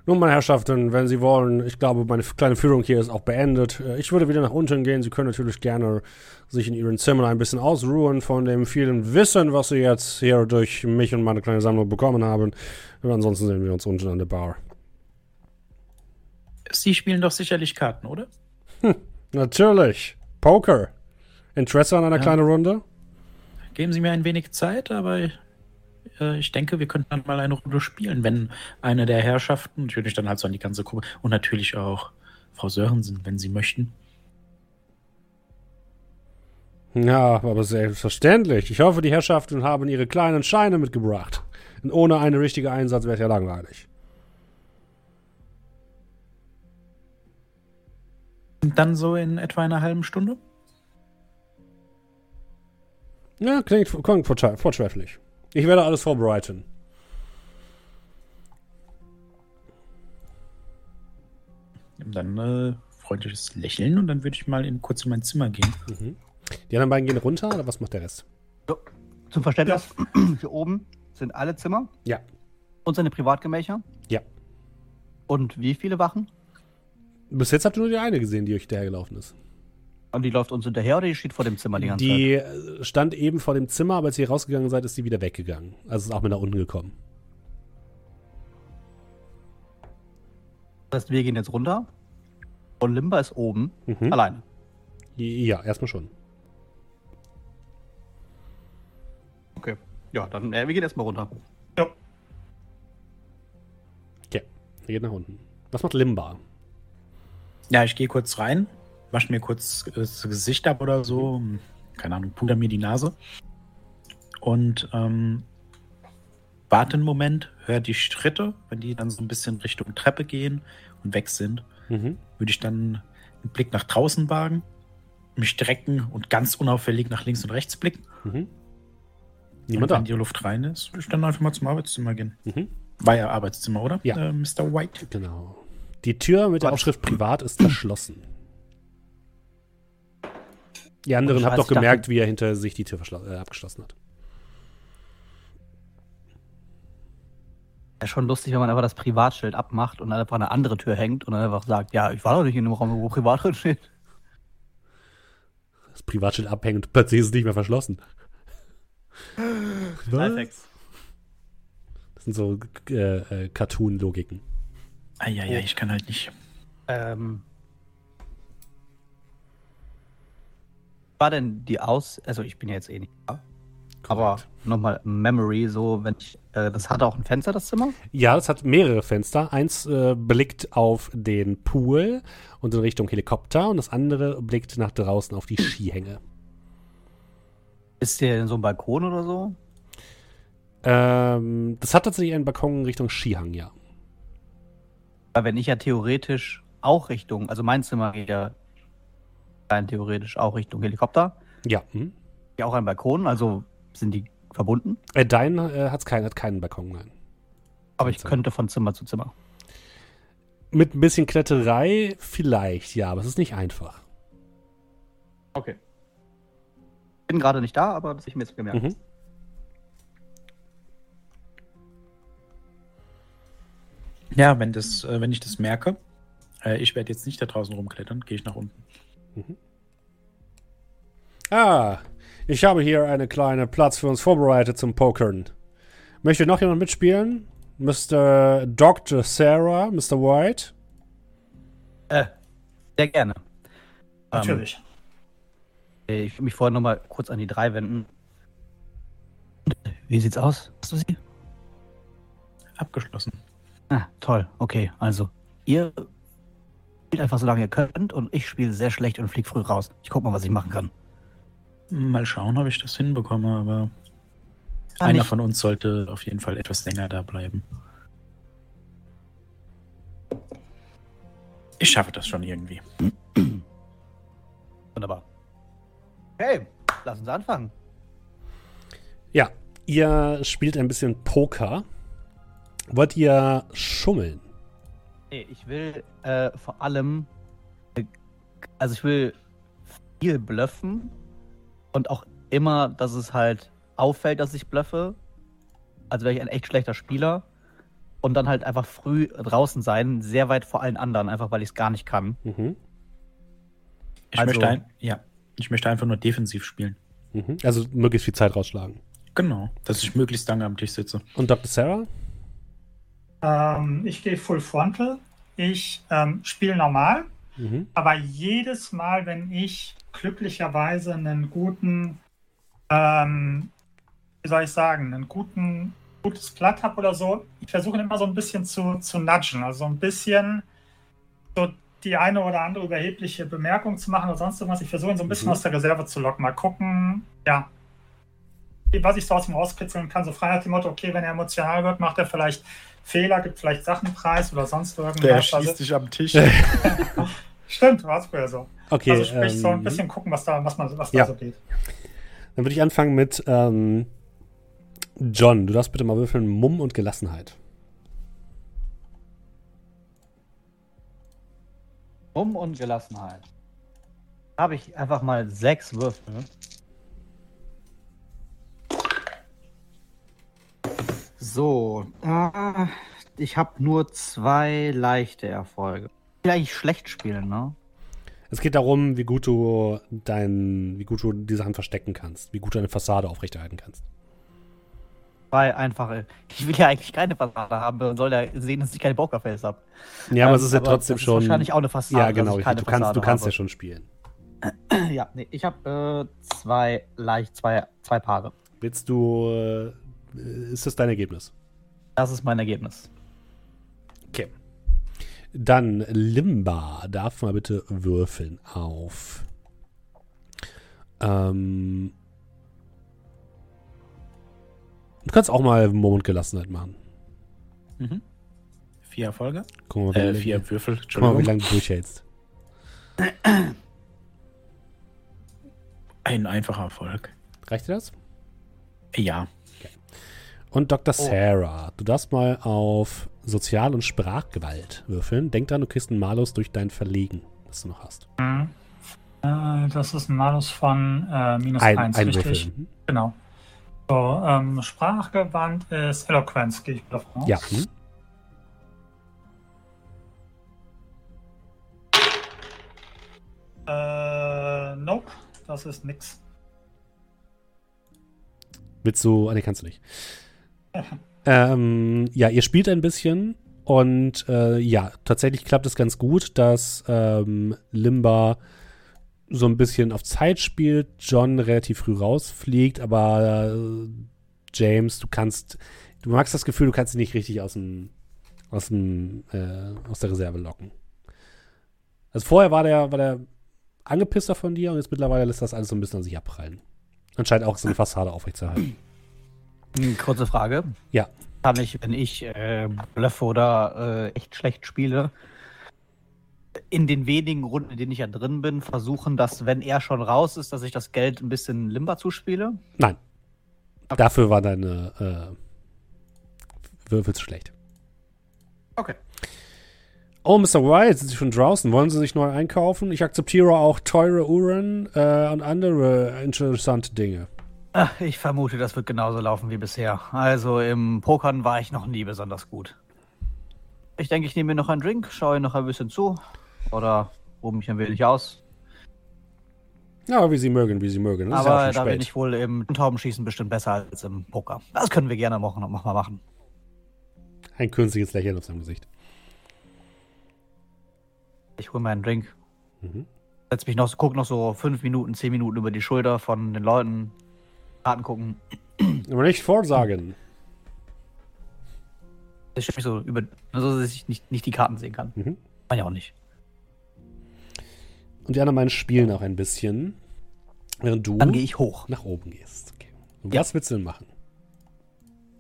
Nun, meine Herrschaften, wenn Sie wollen, ich glaube, meine kleine Führung hier ist auch beendet. Äh, Ich würde wieder nach unten gehen. Sie können natürlich gerne sich in Ihren Zimmern ein bisschen ausruhen von dem vielen Wissen, was Sie jetzt hier durch mich und meine kleine Sammlung bekommen haben. Und ansonsten sehen wir uns unten an der Bar. Sie spielen doch sicherlich Karten, oder? Natürlich. Poker. Interesse an einer Ja. kleinen Runde? Geben Sie mir ein wenig Zeit, aber äh, ich denke, wir könnten dann mal eine Runde spielen, wenn eine der Herrschaften, natürlich dann halt so an die ganze Gruppe und natürlich auch Frau Sörensen, wenn Sie möchten. Ja, aber selbstverständlich. Ich hoffe, die Herrschaften haben ihre kleinen Scheine mitgebracht. Denn ohne einen richtigen Einsatz wäre es ja langweilig. Und dann so in etwa einer halben Stunde? Ja, klingt, klingt vortrefflich. Ich werde alles vorbereiten. Dann äh, freundliches Lächeln und dann würde ich mal in, kurz in mein Zimmer gehen. Mhm. Die anderen beiden gehen runter oder was macht der Rest? Zum Verständnis, hier oben sind alle Zimmer Ja. und seine Privatgemächer. Ja. Und wie viele Wachen? Bis jetzt habt ihr nur die eine gesehen, die euch hinterhergelaufen ist. Und die läuft uns hinterher oder die steht vor dem Zimmer die ganze Zeit? Die äh, stand eben vor dem Zimmer, aber als ihr rausgegangen seid, ist sie wieder weggegangen. Also ist auch mit nach unten gekommen. Das heißt, wir gehen jetzt runter und Limba ist oben Mhm. alleine. Ja, erstmal schon. Okay. Ja, dann äh, wir gehen erstmal runter. Ja. Okay, ihr geht nach unten. Was macht Limba? Ja, ich gehe kurz rein, wasche mir kurz das Gesicht ab oder so. Keine Ahnung, puder mir die Nase. Und ähm, warte einen Moment, höre die Schritte. Wenn die dann so ein bisschen Richtung Treppe gehen und weg sind, Mhm. würde ich dann einen Blick nach draußen wagen, mich strecken und ganz unauffällig nach links und rechts blicken. Mhm. Niemand und da. wenn die Luft rein ist, würde ich dann einfach mal zum Arbeitszimmer gehen. Mhm. War ja Arbeitszimmer, oder? Ja. Äh, Mr. White. Genau. Die Tür mit der. Aufschrift Privat ist verschlossen. Die anderen Und habt doch Scheiß, gemerkt, dachte- wie er hinter sich die Tür äh, abgeschlossen hat. Ja, schon lustig, wenn man einfach das Privatschild abmacht und dann einfach eine andere Tür hängt und dann einfach sagt, ja, ich war doch nicht in dem Raum, wo privat drin steht. Das Privatschild abhängt und plötzlich ist es nicht mehr verschlossen. Was? Das sind so äh, äh, Cartoon-Logiken. Eieiei, ich kann halt nicht. Ähm, war denn die Aus... Also ich bin ja jetzt eh nicht da. Aber nochmal Memory, so, wenn ich... Äh, das hat auch ein Fenster, das Zimmer? Ja, es hat mehrere Fenster. Eins äh, blickt auf den Pool und in Richtung Helikopter und das andere blickt nach draußen auf die Skihänge. Ist der denn so ein Balkon oder so? Ähm, das hat tatsächlich einen Balkon in Richtung Skihang, ja. Weil wenn ich ja theoretisch auch Richtung... Also mein Zimmer geht ja rein theoretisch auch Richtung Helikopter. Ja. Hm. Ja, auch ein Balkon, also sind die verbunden. Äh, dein äh, hat's kein, hat keinen Balkon, nein. Aber ich könnte von Zimmer zu Zimmer. Mit ein bisschen Kletterei vielleicht, ja, aber es ist nicht einfach. Okay. Bin gerade nicht da, aber das hab ich mir jetzt gemerkt. Mhm. Ja, wenn, das, äh, wenn ich das merke, äh, ich werde jetzt nicht da draußen rumklettern, gehe ich nach unten. Ah, ich habe hier einen kleinen Platz für uns vorbereitet zum Pokern. Möchte noch jemand mitspielen? Mr. Dr. Sarah, Mr. White? Äh, sehr gerne. Natürlich. Ähm, ich will mich vorher noch mal kurz an die drei wenden. Wie sieht's aus? Hast du sie? Abgeschlossen. Ah, toll. Okay, also ihr spielt einfach so lange ihr könnt und ich spiele sehr schlecht und flieg früh raus. Ich guck mal, was ich machen kann. Mal schauen, ob ich das hinbekomme, aber Kann einer ich- von uns sollte auf jeden Fall etwas länger da bleiben. Ich schaffe das schon irgendwie. Wunderbar. Okay, lass uns anfangen. Ja, ihr spielt ein bisschen Poker. Wollt ihr schummeln? Nee, ich will äh, vor allem, äh, also ich will viel bluffen und auch immer, dass es halt auffällt, dass ich bluffe. Also wäre ich ein echt schlechter Spieler und dann halt einfach früh draußen sein, sehr weit vor allen anderen, einfach weil ich es gar nicht kann. Mhm. Ich Also- möchte ein, ja, ich möchte einfach nur defensiv spielen. Mhm. Also möglichst viel Zeit rausschlagen. Genau, dass ich möglichst lange am Tisch sitze. Und Dr. Sarah? Ähm, ich gehe Full Frontal. ich ähm, spiele normal, Mhm. aber jedes Mal, wenn ich glücklicherweise einen guten, ähm, wie soll ich sagen, einen guten, gutes Blatt habe oder so, ich versuche immer so ein bisschen zu, zu nudgen, also ein bisschen so die eine oder andere überhebliche Bemerkung zu machen oder sonst irgendwas. Ich versuche ihn so ein bisschen Mhm. aus der Reserve zu locken. Mal gucken, ja, was ich so aus ihm rauskitzeln kann. So frei nach dem Motto, okay, wenn er emotional wird, macht er vielleicht Fehler, gibt vielleicht Sachen preis oder sonst irgendwas. Der Also- schießt dich am Tisch. Stimmt, war es früher so. Okay, also sprich, so ein ähm, bisschen gucken, was da, was man, was Ja. da so geht. Dann würde ich anfangen mit ähm, John. Du darfst bitte mal würfeln Mumm und Gelassenheit. Um und Gelassenheit. Habe ich einfach mal sechs Würfel. So, äh, ich habe nur zwei leichte Erfolge. Eigentlich schlecht spielen, ne? Es geht darum, wie gut du dein, wie gut du die Sachen verstecken kannst, wie gut du eine Fassade aufrechterhalten kannst. Zwei einfache. Ich will ja eigentlich keine Fassade haben und soll ja sehen, dass ich keine Pokerface habe. Ja, aber es Ähm, ist ja trotzdem das ist schon. wahrscheinlich auch eine Fassade, Ja, genau. ich Du kannst, du kannst ja schon spielen. Ja, nee, ich habe äh, zwei leicht, zwei, zwei Paare. Willst du. Äh, ist das dein Ergebnis? Das ist mein Ergebnis. Okay. Dann Limba darf mal bitte würfeln auf. Ähm, du kannst auch mal Moment Gelassenheit machen. Mhm. Vier Erfolge? Guck mal, Äh, lange- vier Würfel, guck mal, wie Entschuldigung. lange du durchhältst. Ein einfacher Erfolg. Reicht dir das? Ja. Und Dr. Sarah, du darfst mal auf Sozial- und Sprachgewalt würfeln. Denk dran, du kriegst einen Malus durch dein Verlegen, was du noch hast. Mhm. Äh, das ist ein Malus von äh, minus Ein, 1, ein richtig? Würfel. Mhm. Genau. So, ähm, Sprachgewandt ist Eloquence, gehe ich davon aus. Ja. Hm? Äh, nope, das ist nix. Willst du. Ah, nee, kannst du nicht. Ähm, ja, ihr spielt ein bisschen und äh, ja, tatsächlich klappt es ganz gut, dass ähm, Limba so ein bisschen auf Zeit spielt, John relativ früh rausfliegt, aber äh, James, du kannst, du magst das Gefühl, du kannst ihn nicht richtig aus dem, aus dem, äh, aus der Reserve locken. Also vorher war der, war der angepisster von dir und jetzt mittlerweile lässt das alles so ein bisschen an sich abprallen. Anscheinend auch so eine Fassade aufrechtzuerhalten. Hm, Kurze Frage. Ja. Kann ich, wenn ich äh, bluffe oder äh, echt schlecht spiele, in den wenigen Runden, in denen ich ja drin bin, versuchen, dass, wenn er schon raus ist, dass ich das Geld ein bisschen Limba zuspiele? Nein. Okay. Dafür war deine äh, Würfel zu schlecht. Okay. Oh, Mr. White, sind Sie schon draußen? Wollen Sie sich neu einkaufen? Ich akzeptiere auch teure Uhren äh, und andere interessante Dinge. Ach, ich vermute, das wird genauso laufen wie bisher. Also im Pokern war ich noch nie besonders gut. Ich denke, ich nehme mir noch einen Drink, schaue noch ein bisschen zu oder ruhe mich ein wenig aus. Ja, wie Sie mögen, wie Sie mögen. Das ja Aber auch da bin ich wohl im Taubenschießen bestimmt besser als im Poker. Das können wir gerne machen, noch mal machen. Ein künstliches Lächeln auf seinem Gesicht. Ich hole mir einen Drink, Mhm. setz mich noch, guck noch so fünf Minuten, zehn Minuten über die Schulter von den Leuten, Karten gucken. Aber nicht vorsagen. Ich stelle mich so über, so dass ich nicht, nicht die Karten sehen kann. Mhm. Man ja auch nicht. Und die anderen beiden spielen auch ein bisschen, während du Dann gehe ich hoch. nach oben gehst. Okay. Ja. was willst du denn machen?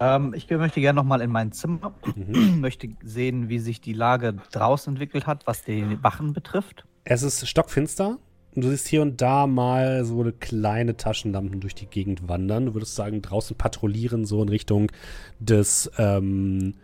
Ähm, ich möchte gerne noch mal in mein Zimmer, Mhm. möchte sehen, wie sich die Lage draußen entwickelt hat, was die Wachen betrifft. Es ist stockfinster. Und du siehst hier und da mal so eine kleine Taschenlampen durch die Gegend wandern. Du würdest sagen, draußen patrouillieren so in Richtung des ähm,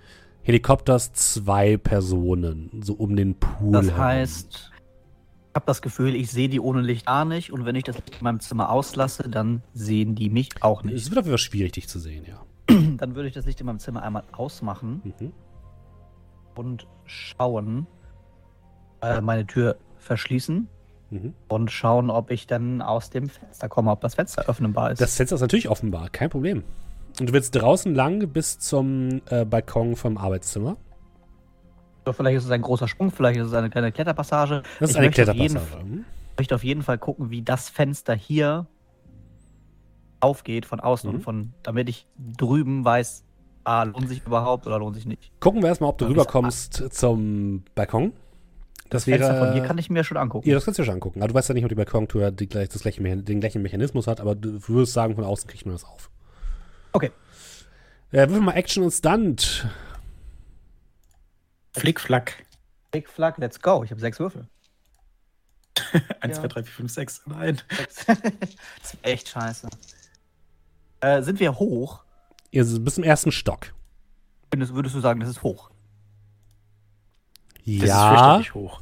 Helikopters zwei Personen, so um den Pool. Das heißt, ich habe das Gefühl, ich sehe die ohne Licht gar nicht und wenn ich das Licht in meinem Zimmer auslasse, dann sehen die mich auch es nicht. wird auf jeden Fall schwierig, dich zu sehen, ja. Dann würde ich das Licht in meinem Zimmer einmal ausmachen Mhm. und schauen, äh, meine Tür verschließen Mhm. und schauen, ob ich dann aus dem Fenster komme, ob das Fenster öffnenbar ist. Das Fenster ist natürlich offenbar, kein Problem. Und du willst draußen lang bis zum äh, Balkon vom Arbeitszimmer. Oder vielleicht ist es ein großer Sprung, vielleicht ist es eine kleine Kletterpassage. Das ist Ich eine Kletterpassage. Hm? Ich möchte auf jeden Fall gucken, wie das Fenster hier aufgeht von außen Mhm. und von, damit ich drüben weiß, ah, lohnt sich überhaupt oder lohnt sich nicht. Gucken wir erstmal, ob du rüberkommst zum Balkon. Das, Fenster wäre. von hier kann ich mir schon angucken. ja, das kannst du dir schon angucken. Aber du weißt ja nicht, ob die Balkontour die gleich, das gleiche, den gleichen Mechanismus hat, aber du würdest sagen, von außen kriegt man das auf. Okay. Äh, würfel mal Action und Stunt. Flickflack. Flag, let's go. Ich habe sechs Würfel. 1, Ja. 2, 3, 4, 5, 6. Nein. Sechs. das ist echt scheiße. Äh, sind wir hoch? Ihr seid bis zum ersten Stock. Würdest, würdest du sagen, das ist hoch? Das ist Ja. fürchterlich hoch.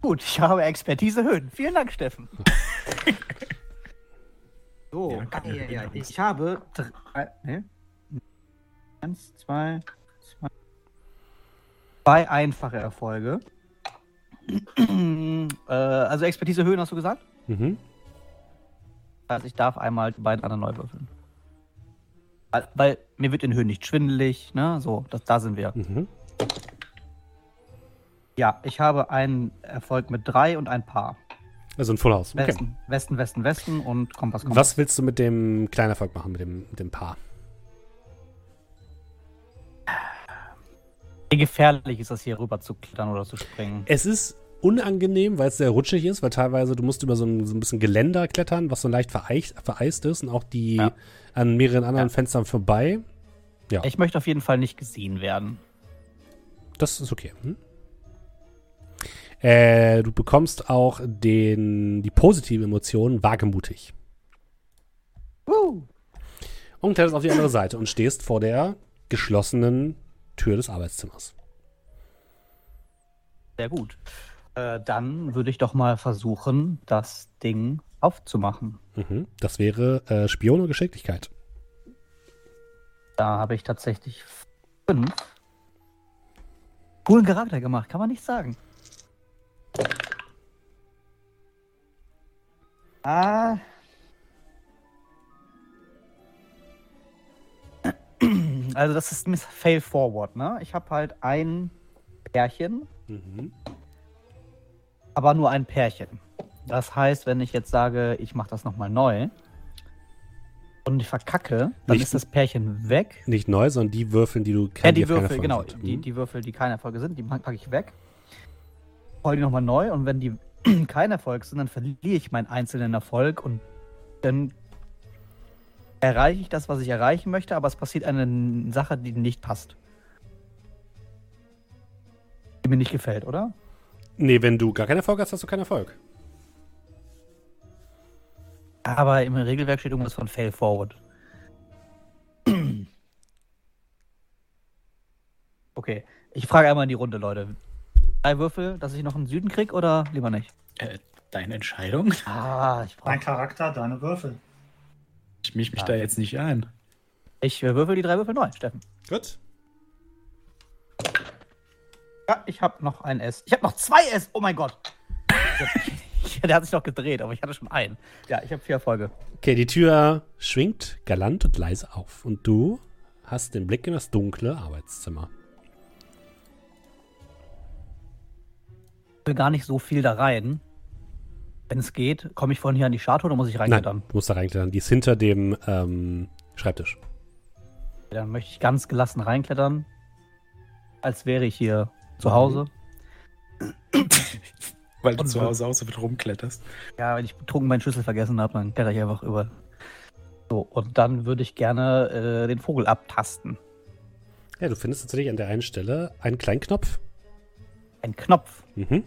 Gut, ich habe Expertise Höhen. Vielen Dank, Steffen. so, Ja, ah, ja ja, ich habe drei, ne? Eins, zwei, zwei, zwei einfache Erfolge. äh, also Expertise Höhen hast du gesagt? Mhm. Also ich darf einmal die beiden anderen neu würfeln. Weil, weil mir wird in Höhen nicht schwindelig, ne? So, das, da sind wir. Mhm. Ja, ich habe einen Erfolg mit drei und ein Paar. Also ein Full House. Okay. Westen, Westen, Westen, Westen und Kompass, Kompass. Was willst du mit dem kleinen Erfolg machen, mit dem, mit dem Paar? Wie gefährlich ist das hier rüber zu klettern oder zu springen? Es ist unangenehm, weil es sehr rutschig ist, weil teilweise du musst über so ein, so ein bisschen Geländer klettern, was so leicht vereist, vereist ist und auch die Ja. an mehreren anderen Ja. Fenstern vorbei. Ich möchte auf jeden Fall nicht gesehen werden. Das ist okay. Hm? Äh, du bekommst auch den, die positive Emotion wagemutig. Uh. Und kletterst auf die andere Seite und stehst vor der geschlossenen Tür des Arbeitszimmers. Sehr gut. Äh, dann würde ich doch mal versuchen, das Ding aufzumachen. Mhm. Das wäre äh, Spion und Geschicklichkeit. Da habe ich tatsächlich fünf. Coolen Charakter gemacht, kann man nicht sagen. Ah. Also das ist Miss Fail Forward, ne? Ich habe halt ein Pärchen, Mhm. aber nur ein Pärchen. Das heißt, wenn ich jetzt sage, ich mache das nochmal neu und ich verkacke, dann Nicht- ist das Pärchen weg. Nicht neu, sondern die Würfel, die du Ja, die die Würfel, genau. Die, Mhm. die Würfel, die keine Erfolge sind, die packe ich weg. Hol die nochmal neu und wenn die kein Erfolg sind, dann verliere ich meinen einzelnen Erfolg und dann erreiche ich das, was ich erreichen möchte, aber es passiert eine Sache, die nicht passt. Die mir nicht gefällt, oder? Nee, wenn du gar keinen Erfolg hast, hast du keinen Erfolg. Aber im Regelwerk steht irgendwas von Fail Forward. Okay, ich frage einmal in die Runde, Leute. Drei Würfel, dass ich noch einen Süden krieg oder lieber nicht? Äh, deine Entscheidung? Ah, ich Dein brauche. Charakter, deine Würfel. Ich misch mich Ja. da jetzt nicht ein. Ich äh, würfel die drei Würfel neu, Steffen. Gut. Ja, ich habe noch ein S. Ich habe noch zwei S. Oh mein Gott. Der hat sich doch gedreht, aber ich hatte schon einen. Ja, ich habe vier Erfolge. Okay, die Tür schwingt galant und leise auf. Und du hast den Blick in das dunkle Arbeitszimmer. Will gar nicht so viel da rein. Wenn es geht, komme ich von hier an die Statue oder muss ich Nein, reinklettern? du musst da reinklettern. Die ist hinter dem ähm, Schreibtisch. Dann möchte ich ganz gelassen reinklettern. Als wäre ich hier zu Hause. Weil du Und zu Hause auch so mit rumkletterst. Ja, wenn ich betrunken meinen Schlüssel vergessen habe, dann kletter ich einfach über. So, und dann würde ich gerne äh, den Vogel abtasten. Ja, du findest tatsächlich an der einen Stelle einen kleinen Knopf. Ein Knopf. Mhm.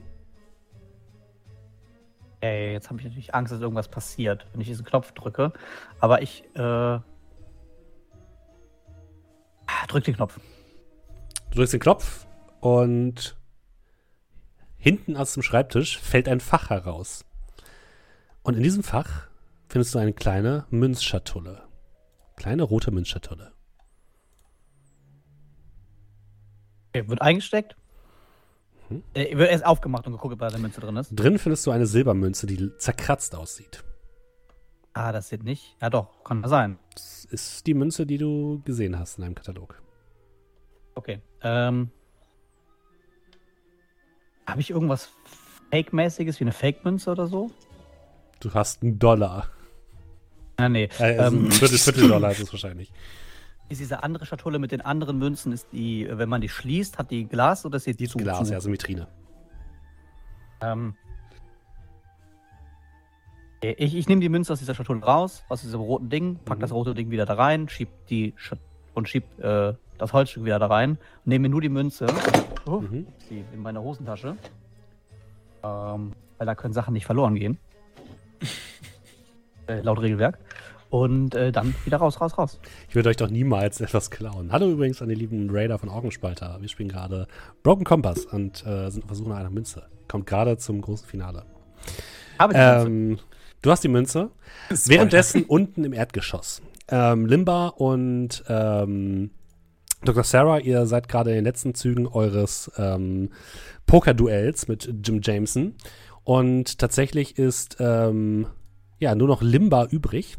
Ey, jetzt habe ich natürlich Angst, dass irgendwas passiert, wenn ich diesen Knopf drücke. Aber ich äh, drück den Knopf. Du drückst den Knopf und hinten aus dem Schreibtisch fällt ein Fach heraus. Und in diesem Fach findest du eine kleine Münzschatulle. Kleine rote Münzschatulle. Okay, wird eingesteckt. Mhm. Äh, wird erst aufgemacht und geguckt, ob da eine Münze drin ist. Drin findest du eine Silbermünze, die zerkratzt aussieht. Ah, das sieht nicht. Ja, doch, kann sein. Das ist die Münze, die du gesehen hast in deinem Katalog. Okay. Ähm, Habe ich irgendwas Fake-mäßiges wie eine Fake-Münze oder so? Du hast einen Dollar. Ah, nee. Äh, also ähm, ein Viertel, Viertel Dollar ist es wahrscheinlich. Ist diese andere Schatulle mit den anderen Münzen, ist die, wenn man die schließt, hat die Glas oder ist die, Die zu? Glas, zu? ja, so Vitrine. Ähm, okay, ich ich nehme die Münze aus dieser Schatulle raus, aus diesem roten Ding, pack Mhm. das rote Ding wieder da rein, schieb die Schat und schieb äh, das Holzstück wieder da rein nehme mir nur die Münze. Oh, Mhm. in meiner Hosentasche. Ähm, weil da können Sachen nicht verloren gehen. äh, laut Regelwerk. Und äh, dann wieder raus, raus, raus. Ich würde euch doch niemals etwas klauen. Hallo übrigens an die lieben Raider von Augenspalter. Wir spielen gerade Broken Compass und äh, sind auf der Suche nach einer Münze. Kommt gerade zum großen Finale. Habe die Münze. Ähm, du hast die Münze. Währenddessen unten im Erdgeschoss. Ähm, Limba und ähm, Dr. Sarah, ihr seid gerade in den letzten Zügen eures ähm, Poker-Duells mit Jim Jameson. Und tatsächlich ist ähm, ja nur noch Limba übrig.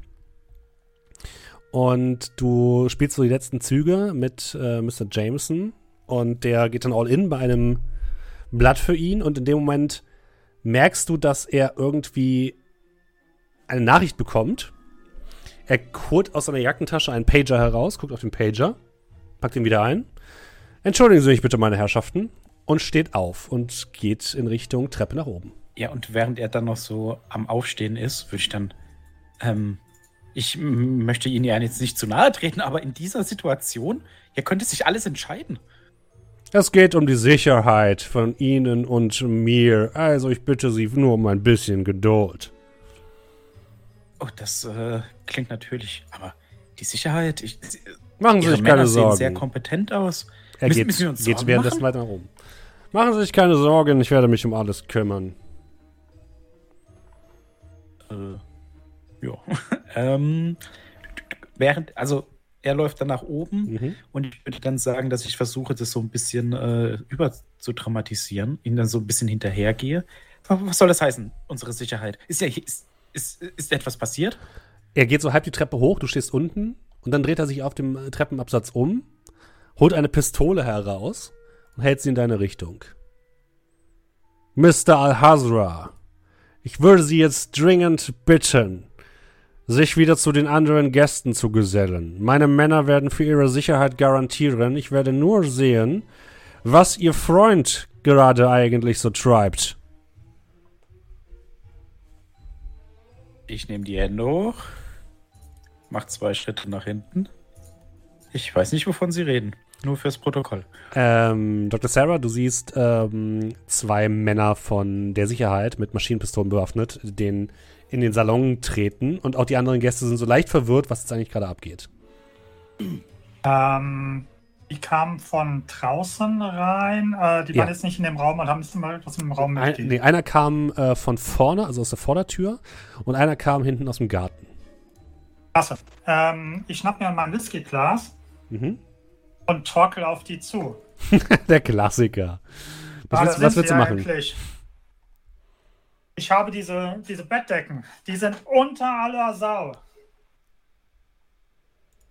Und du spielst so die letzten Züge mit äh, Mr. Jameson. Und der geht dann all in bei einem Blatt für ihn. Und in dem Moment merkst du, dass er irgendwie eine Nachricht bekommt. Er holt aus seiner Jackentasche einen Pager heraus, guckt auf den Pager, packt ihn wieder ein. Entschuldigen Sie mich bitte, meine Herrschaften. Und steht auf und geht in Richtung Treppe nach oben. Ja, und während er dann noch so am Aufstehen ist, würde ich dann. Ähm, ich möchte Ihnen ja jetzt nicht zu nahe treten, aber in dieser Situation, hier könnte sich alles entscheiden. Es geht um die Sicherheit von Ihnen und mir. Also ich bitte Sie nur um ein bisschen Geduld. Oh, das äh, klingt natürlich, aber die Sicherheit, ich, Machen Sie Ihre sich keine Männer sehen sehr Sorgen. kompetent aus. Er Müssen- geht, müssen wir uns geht Sorgen währenddessen weiter oben. Machen Sie sich keine Sorgen, ich werde mich um alles kümmern. Äh, ja. ähm, während, also er läuft dann nach oben Mhm. und ich würde dann sagen, dass ich versuche, das so ein bisschen äh, über zu dramatisieren, ihn dann so ein bisschen hinterhergehe. Was soll das heißen, unsere Sicherheit? Ist ja ist, ist, ist etwas passiert? Er geht so halb die Treppe hoch, du stehst unten und dann dreht er sich auf dem äh, Treppenabsatz um, holt eine Pistole heraus und hält sie in deine Richtung. Mr. Al-Hazra, ich würde Sie jetzt dringend bitten, sich wieder zu den anderen Gästen zu gesellen. Meine Männer werden für Ihre Sicherheit garantieren. Ich werde nur sehen, was Ihr Freund gerade eigentlich so treibt. Ich nehme die Hände hoch, mach zwei Schritte nach hinten. Ich weiß nicht, wovon Sie reden. Nur fürs Protokoll. Ähm, Dr. Sarah, du siehst ähm, zwei Männer von der Sicherheit mit Maschinenpistolen bewaffnet, den in den Salon treten und auch die anderen Gäste sind so leicht verwirrt, was jetzt eigentlich gerade abgeht. Ähm, die kamen von draußen rein. Äh, die Ja. waren jetzt nicht in dem Raum und haben nicht mal was im Raum Ein, mitgegeben. nee, einer kam äh, von vorne, also aus der Vordertür, und einer kam hinten aus dem Garten. Klasse. Ähm, ich schnapp mir mein Whiskyglas Mhm. und torkel auf die zu. Der Klassiker. Was Ah, willst, was willst du machen? eigentlich. Ich habe diese, diese Bettdecken. Die sind unter aller Sau.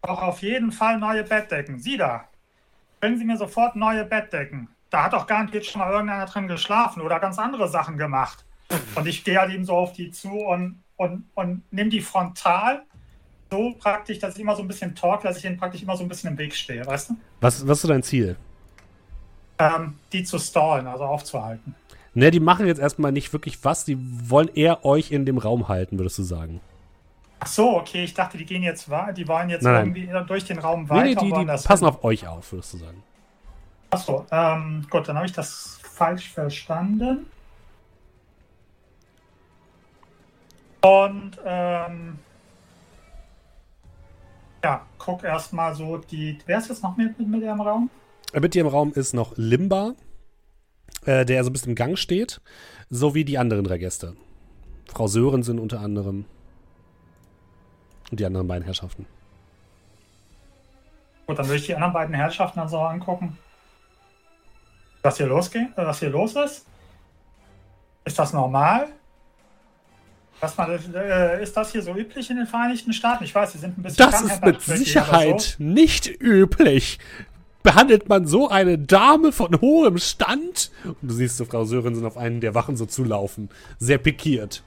Auch auf jeden Fall neue Bettdecken. Sie da. Bringen Sie mir sofort neue Bettdecken. Da hat doch garantiert schon mal irgendeiner drin geschlafen oder ganz andere Sachen gemacht. Und ich gehe halt ihm so auf die zu und, und, und nehme die frontal so praktisch, dass ich immer so ein bisschen talk, dass ich denen praktisch immer so ein bisschen im Weg stehe, weißt du? Was, was ist dein Ziel? Ähm, die zu stallen, also aufzuhalten. Ne, die machen jetzt erstmal nicht wirklich was, die wollen eher euch in dem Raum halten, würdest du sagen. Ach so, okay, ich dachte, die gehen jetzt wa- die wollen jetzt Nein, nein. irgendwie durch den Raum Nee, weiter. nee, und die, die passen hin. auf euch auf, würdest du sagen. Ach so, ähm, gut, dann habe ich das falsch verstanden. Und ähm, ja, guck erstmal so die. Wer ist jetzt noch mit, mit, mit im Raum? Mit dir im Raum ist noch Limba, äh, der so ein bisschen im Gang steht, sowie die anderen drei Gäste. Frau Sörensen unter anderem. Und die anderen beiden Herrschaften. Gut, dann würde ich die anderen beiden Herrschaften dann so angucken. Was hier losgeht, äh, was hier los ist? Ist das normal? Was man, äh, ist das hier so üblich in den Vereinigten Staaten? Ich weiß, sie sind ein bisschen Das ist mit Sicherheit so. nicht üblich. Behandelt man so eine Dame von hohem Stand? Und du siehst so Frau Sörensen auf einen der Wachen so zulaufen. Sehr pikiert.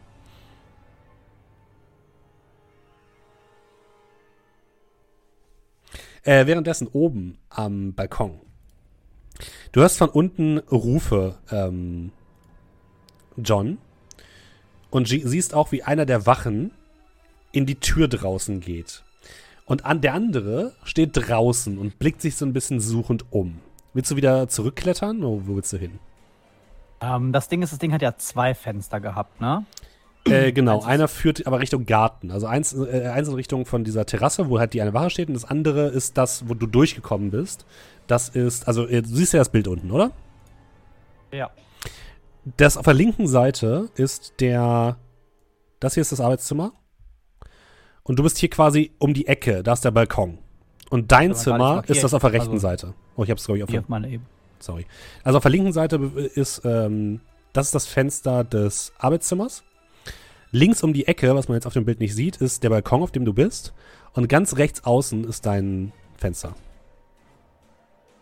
Äh, währenddessen oben am Balkon. Du hörst von unten Rufe, ähm, John. Und sie- siehst auch, wie einer der Wachen in die Tür draußen geht. Und an der andere steht draußen und blickt sich so ein bisschen suchend um. Willst du wieder zurückklettern oder wo willst du hin? Ähm, das Ding ist, das Ding hat ja zwei Fenster gehabt, ne? Äh, genau, einer führt aber Richtung Garten. Also eins, äh, eins in Richtung von dieser Terrasse, wo halt die eine Wache steht, und das andere ist das, wo du durchgekommen bist. Das ist, also äh, du siehst ja das Bild unten, oder? Ja. Das auf der linken Seite ist der. Das hier ist das Arbeitszimmer. Und du bist hier quasi um die Ecke, da ist der Balkon. Und dein Zimmer ist das auf der rechten Also- Seite. Oh, ich hab's, glaube ich, auf Hier der. auf. Sorry. Also auf der linken Seite ist, ähm, das ist das Fenster des Arbeitszimmers. Links um die Ecke, was man jetzt auf dem Bild nicht sieht, ist der Balkon, auf dem du bist. Und ganz rechts außen ist dein Fenster.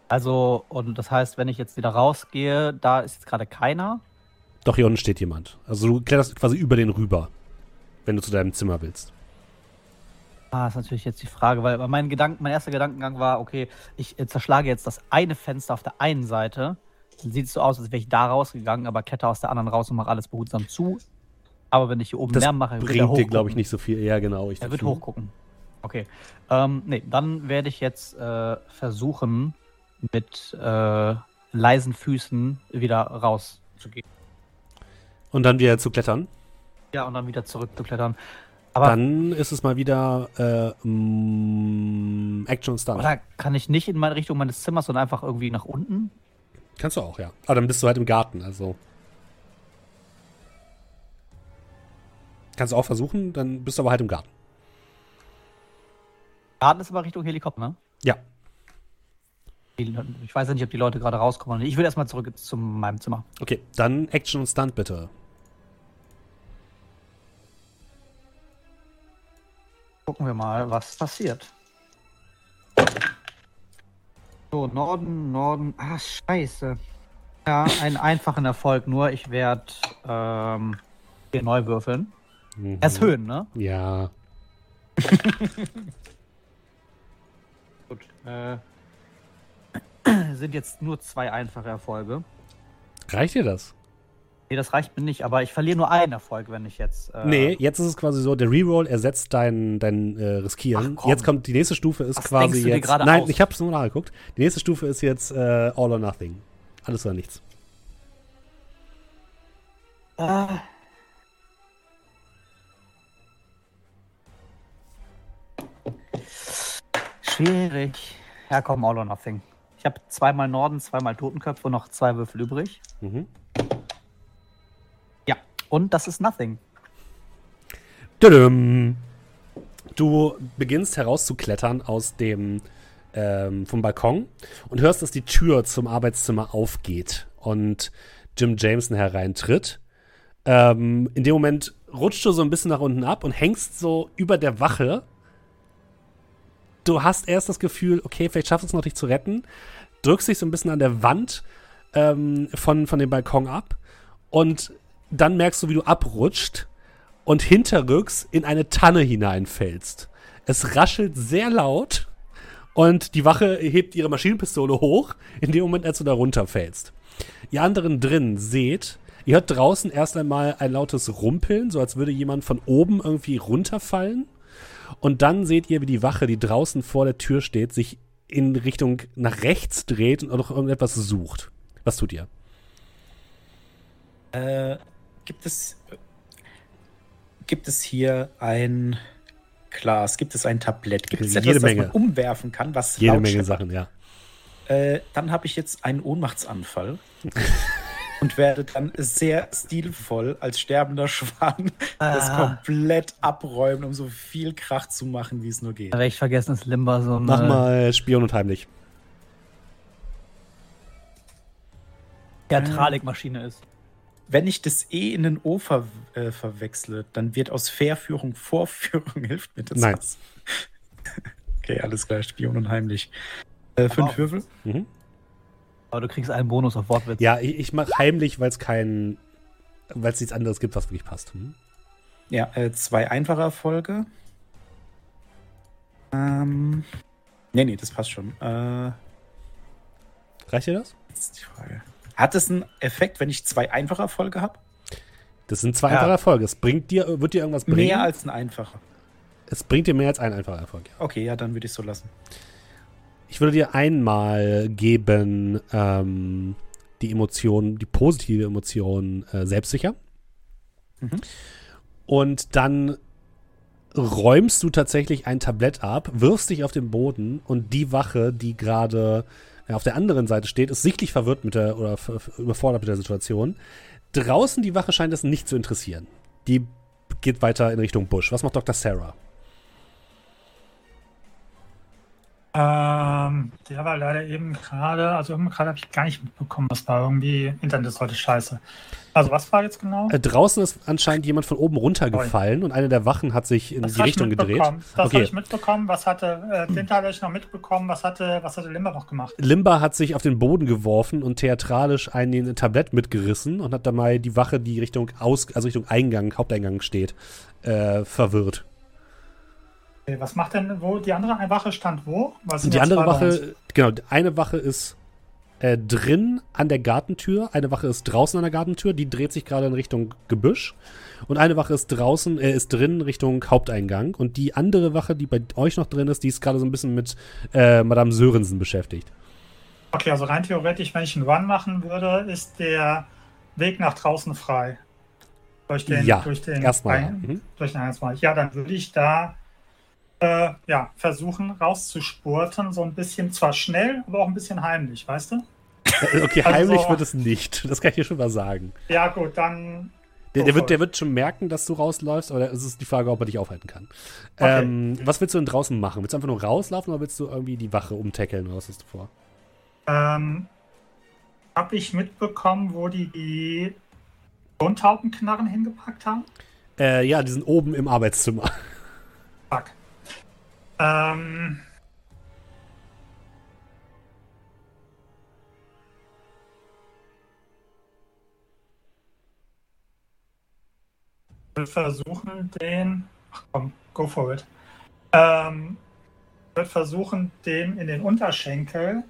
Also, und das heißt, wenn ich jetzt wieder rausgehe, da ist jetzt gerade keiner. Doch hier unten steht jemand. Also du kletterst quasi über den rüber, wenn du zu deinem Zimmer willst. Ah, ist natürlich jetzt die Frage, weil mein, Gedanken, mein erster Gedankengang war, okay, ich äh, zerschlage jetzt das eine Fenster auf der einen Seite. Dann sieht es so aus, als wäre ich da rausgegangen, aber kletter aus der anderen raus und mache alles behutsam zu. Aber wenn ich hier oben Das Lärm mache, wird er bringt dir, glaube ich, nicht so viel. Ja, genau. Ich Er wird hochgucken. Okay. Ähm, nee, dann werde ich jetzt äh, versuchen, mit äh, leisen Füßen wieder rauszugehen. Und dann wieder zu klettern. Ja, und dann wieder zurückzuklettern. Aber, Dann ist es mal wieder äh, mm, Action und Stun. oder kann ich nicht in meine Richtung meines Zimmers, sondern einfach irgendwie nach unten? Kannst du auch, ja. Aber dann bist du halt im Garten, also. Kannst du auch versuchen, dann bist du aber halt im Garten. Garten ist aber Richtung Helikopter, ne? Ja. Ich weiß ja nicht, ob die Leute gerade rauskommen. Ich will erstmal zurück zu meinem Zimmer. Okay, dann Action und Stunt bitte. Gucken wir mal, was passiert. So, Norden, Norden. Ah, scheiße. Ja, einen einfachen Erfolg nur. Ich werde ähm, hier neu würfeln. Mhm. Erst Höhen, ne? Ja. Gut. Äh, sind jetzt nur zwei einfache Erfolge. Reicht dir das? Nee, das reicht mir nicht, aber ich verliere nur einen Erfolg, wenn ich jetzt. Äh, Nee, jetzt ist es quasi so, der Reroll ersetzt dein, dein äh, Riskieren. Ach, jetzt kommt die nächste Stufe ist Was quasi du dir jetzt. gerade Nein, aus? ich hab's nur nachgeguckt. Die nächste Stufe ist jetzt äh, All or Nothing. Alles oder nichts. Äh, schwierig. Ja, komm, all or nothing. Ich habe zweimal Norden, zweimal Totenköpfe und noch zwei Würfel übrig. Mhm. Und das ist nothing. Du beginnst herauszuklettern aus dem ähm, vom Balkon und hörst, dass die Tür zum Arbeitszimmer aufgeht und Jim Jameson hereintritt. Ähm, in dem Moment rutschst du so ein bisschen nach unten ab und hängst so über der Wache. Du hast erst das Gefühl, okay, vielleicht schaffst du es noch, dich zu retten. Drückst dich so ein bisschen an der Wand ähm, von, von dem Balkon ab und dann merkst du, wie du abrutscht und hinterrücks in eine Tanne hineinfällst. Es raschelt sehr laut und die Wache hebt ihre Maschinenpistole hoch, in dem Moment, als du da runterfällst. Ihr anderen drin seht, ihr hört draußen erst einmal ein lautes Rumpeln, so als würde jemand von oben irgendwie runterfallen. Und dann seht ihr, wie die Wache, die draußen vor der Tür steht, sich in Richtung nach rechts dreht und noch irgendetwas sucht. Was tut ihr? Äh, gibt es gibt es hier ein Glas, gibt es ein Tablett, gibt es Jede etwas, Menge. das man umwerfen kann, was Jede Menge? Sachen, ja. Äh, dann habe ich jetzt einen Ohnmachtsanfall und werde dann sehr stilvoll als sterbender Schwan das Ah. komplett abräumen, um so viel Krach zu machen, wie es nur geht. Werde ich vergessen, dass Limba so eine Mach mal Spion und heimlich. Theatralikmaschine ist. Wenn ich das E in den O ver äh, verwechsle, dann wird aus Verführung Vorführung. Hilft mir das Nein. was? okay, alles klar, Spion und heimlich. Äh, fünf Aber- Würfel. Mhm. Aber du kriegst einen Bonus auf Wortwitz. Ja, ich, ich mache heimlich, weil es kein, weil es nichts anderes gibt, was wirklich passt. Hm? Ja, äh, zwei einfache Erfolge. Ähm. Nee, nee, das passt schon. Äh, Reicht dir das? jetzt ist die Frage. Hat es einen Effekt, wenn ich zwei einfache Erfolge habe? Das sind zwei Ja. einfache Erfolge. Es bringt dir, wird dir irgendwas bringen? Mehr als ein einfacher. es bringt dir mehr als ein einfacher Erfolg. Ja. Okay, ja, dann würde ich so lassen. Ich würde dir einmal geben ähm, die Emotion, die positive Emotion äh, selbstsicher. Mhm. Und dann räumst du tatsächlich ein Tablett ab, wirfst dich auf den Boden und die Wache, die gerade äh, auf der anderen Seite steht, ist sichtlich verwirrt mit der oder überfordert mit der Situation. Draußen die Wache scheint es nicht zu interessieren. Die geht weiter in Richtung Busch. Was macht Dr. Sarah? Ähm, der war leider eben gerade, also eben gerade habe ich gar nicht mitbekommen, was war irgendwie, Internet ist heute scheiße. Also was war jetzt genau? Äh, draußen ist anscheinend jemand von oben runtergefallen und eine der Wachen hat sich in Das die Richtung gedreht. mitbekommen. Das Okay. habe ich mitbekommen. Was hatte, äh, den Teil habe ich noch mitbekommen. Was hatte, was hatte Limber noch gemacht? Limba hat sich auf den Boden geworfen und theatralisch ein Tablett mitgerissen und hat dabei die Wache, die Richtung Aus, also Richtung Eingang, Haupteingang steht, äh, verwirrt. Okay, was macht denn, wo die andere Wache stand wo? Was Die ja andere. Wache, genau, eine Wache ist äh, drin an der Gartentür, eine Wache ist draußen an der Gartentür, die dreht sich gerade in Richtung Gebüsch und eine Wache ist draußen, äh, ist drin Richtung Haupteingang und die andere Wache, die bei euch noch drin ist, die ist gerade so ein bisschen mit äh, Madame Sörensen beschäftigt. Okay, also rein theoretisch, wenn ich einen Run machen würde, ist der Weg nach draußen frei. Durch den, Ja, durch den, erstmal, Ein- mhm. durch den Eingangsbereich. Ja, dann würde ich da äh, ja, versuchen rauszuspurten, so ein bisschen, zwar schnell, aber auch ein bisschen heimlich, weißt du? Okay, Also- heimlich wird es nicht, das kann ich dir schon mal sagen. Ja, gut, dann. Der, der, for wird, der wird schon merken, dass du rausläufst, aber es ist die Frage, ob er dich aufhalten kann. Okay. Ähm, was willst du denn draußen machen? Willst du einfach nur rauslaufen oder willst du irgendwie die Wache umtackeln oder was hast du vor? Ähm, Habe ich mitbekommen, wo die die Tontaubenknarren hingepackt haben? Äh, ja, die sind oben im Arbeitszimmer. Ähm. Wir versuchen den. Ach komm, go for it. Ähm, wird versuchen, dem in den Unterschenkel,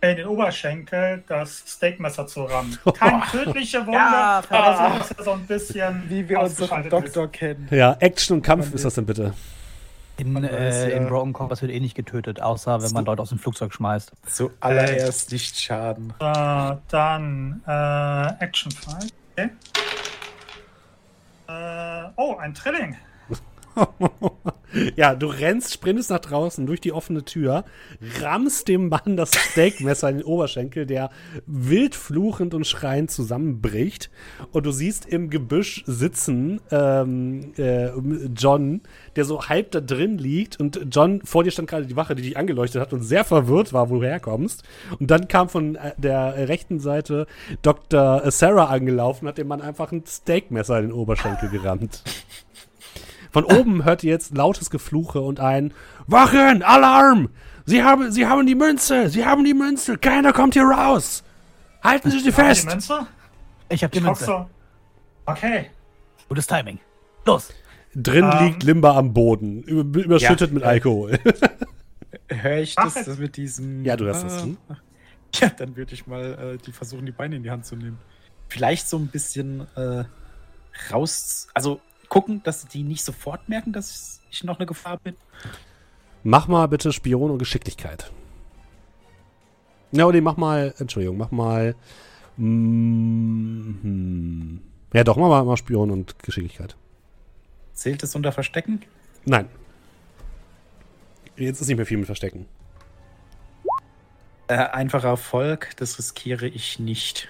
äh, in den Oberschenkel das Steakmesser zu rammen. Keine tödliche Wunde, Ja, aber so, ein bisschen Wie wir unseren ausgeschaltet ist. Doktor kennen. Ja, Action und Kampf ist das denn bitte? In, weiß äh, ja- in Broken Compass wird eh nicht getötet, außer wenn man Leute aus dem Flugzeug schmeißt. Zuallererst nicht schaden. Äh, dann äh, Action Fight. Okay. Äh, oh, ein Trilling. ja, du rennst, sprintest nach draußen durch die offene Tür, rammst dem Mann das Steakmesser in den Oberschenkel, der wild fluchend und schreiend zusammenbricht. Und du siehst im Gebüsch sitzen ähm, äh, John, der so halb da drin liegt. Und John, vor dir stand gerade die Wache, die dich angeleuchtet hat und sehr verwirrt war, wo du herkommst. Und dann kam von äh, der rechten Seite Dr. Sarah angelaufen, hat dem Mann einfach ein Steakmesser in den Oberschenkel gerammt. Von oben hört ihr jetzt lautes Gefluche und ein Wachen! Alarm! Sie haben, Sie haben die Münze! Sie haben die Münze! Keiner kommt hier raus! Halten Sie sie Haben die fest! Münze? Ich hab die Ich Münze. so. Okay. Gutes Timing. Los! Drin Ähm. liegt Limba am Boden, über, überschüttet Ja. mit Alkohol. Höre ich Mach das, es. das mit diesem. Ja, du hörst das, Ah. hm? Ja, dann würde ich mal äh, die versuchen, die Beine in die Hand zu nehmen. Vielleicht so ein bisschen äh, raus. Also gucken, dass die nicht sofort merken, dass ich noch eine Gefahr bin. mach mal bitte Spion und Geschicklichkeit. Ja, oder mach mal, Entschuldigung, mach mal. Mm, hm. Ja, doch, mach mal, mal Spion und Geschicklichkeit. Zählt es unter Verstecken? Nein. Jetzt ist nicht mehr viel mit Verstecken. Äh, einfacher Erfolg, das riskiere ich nicht.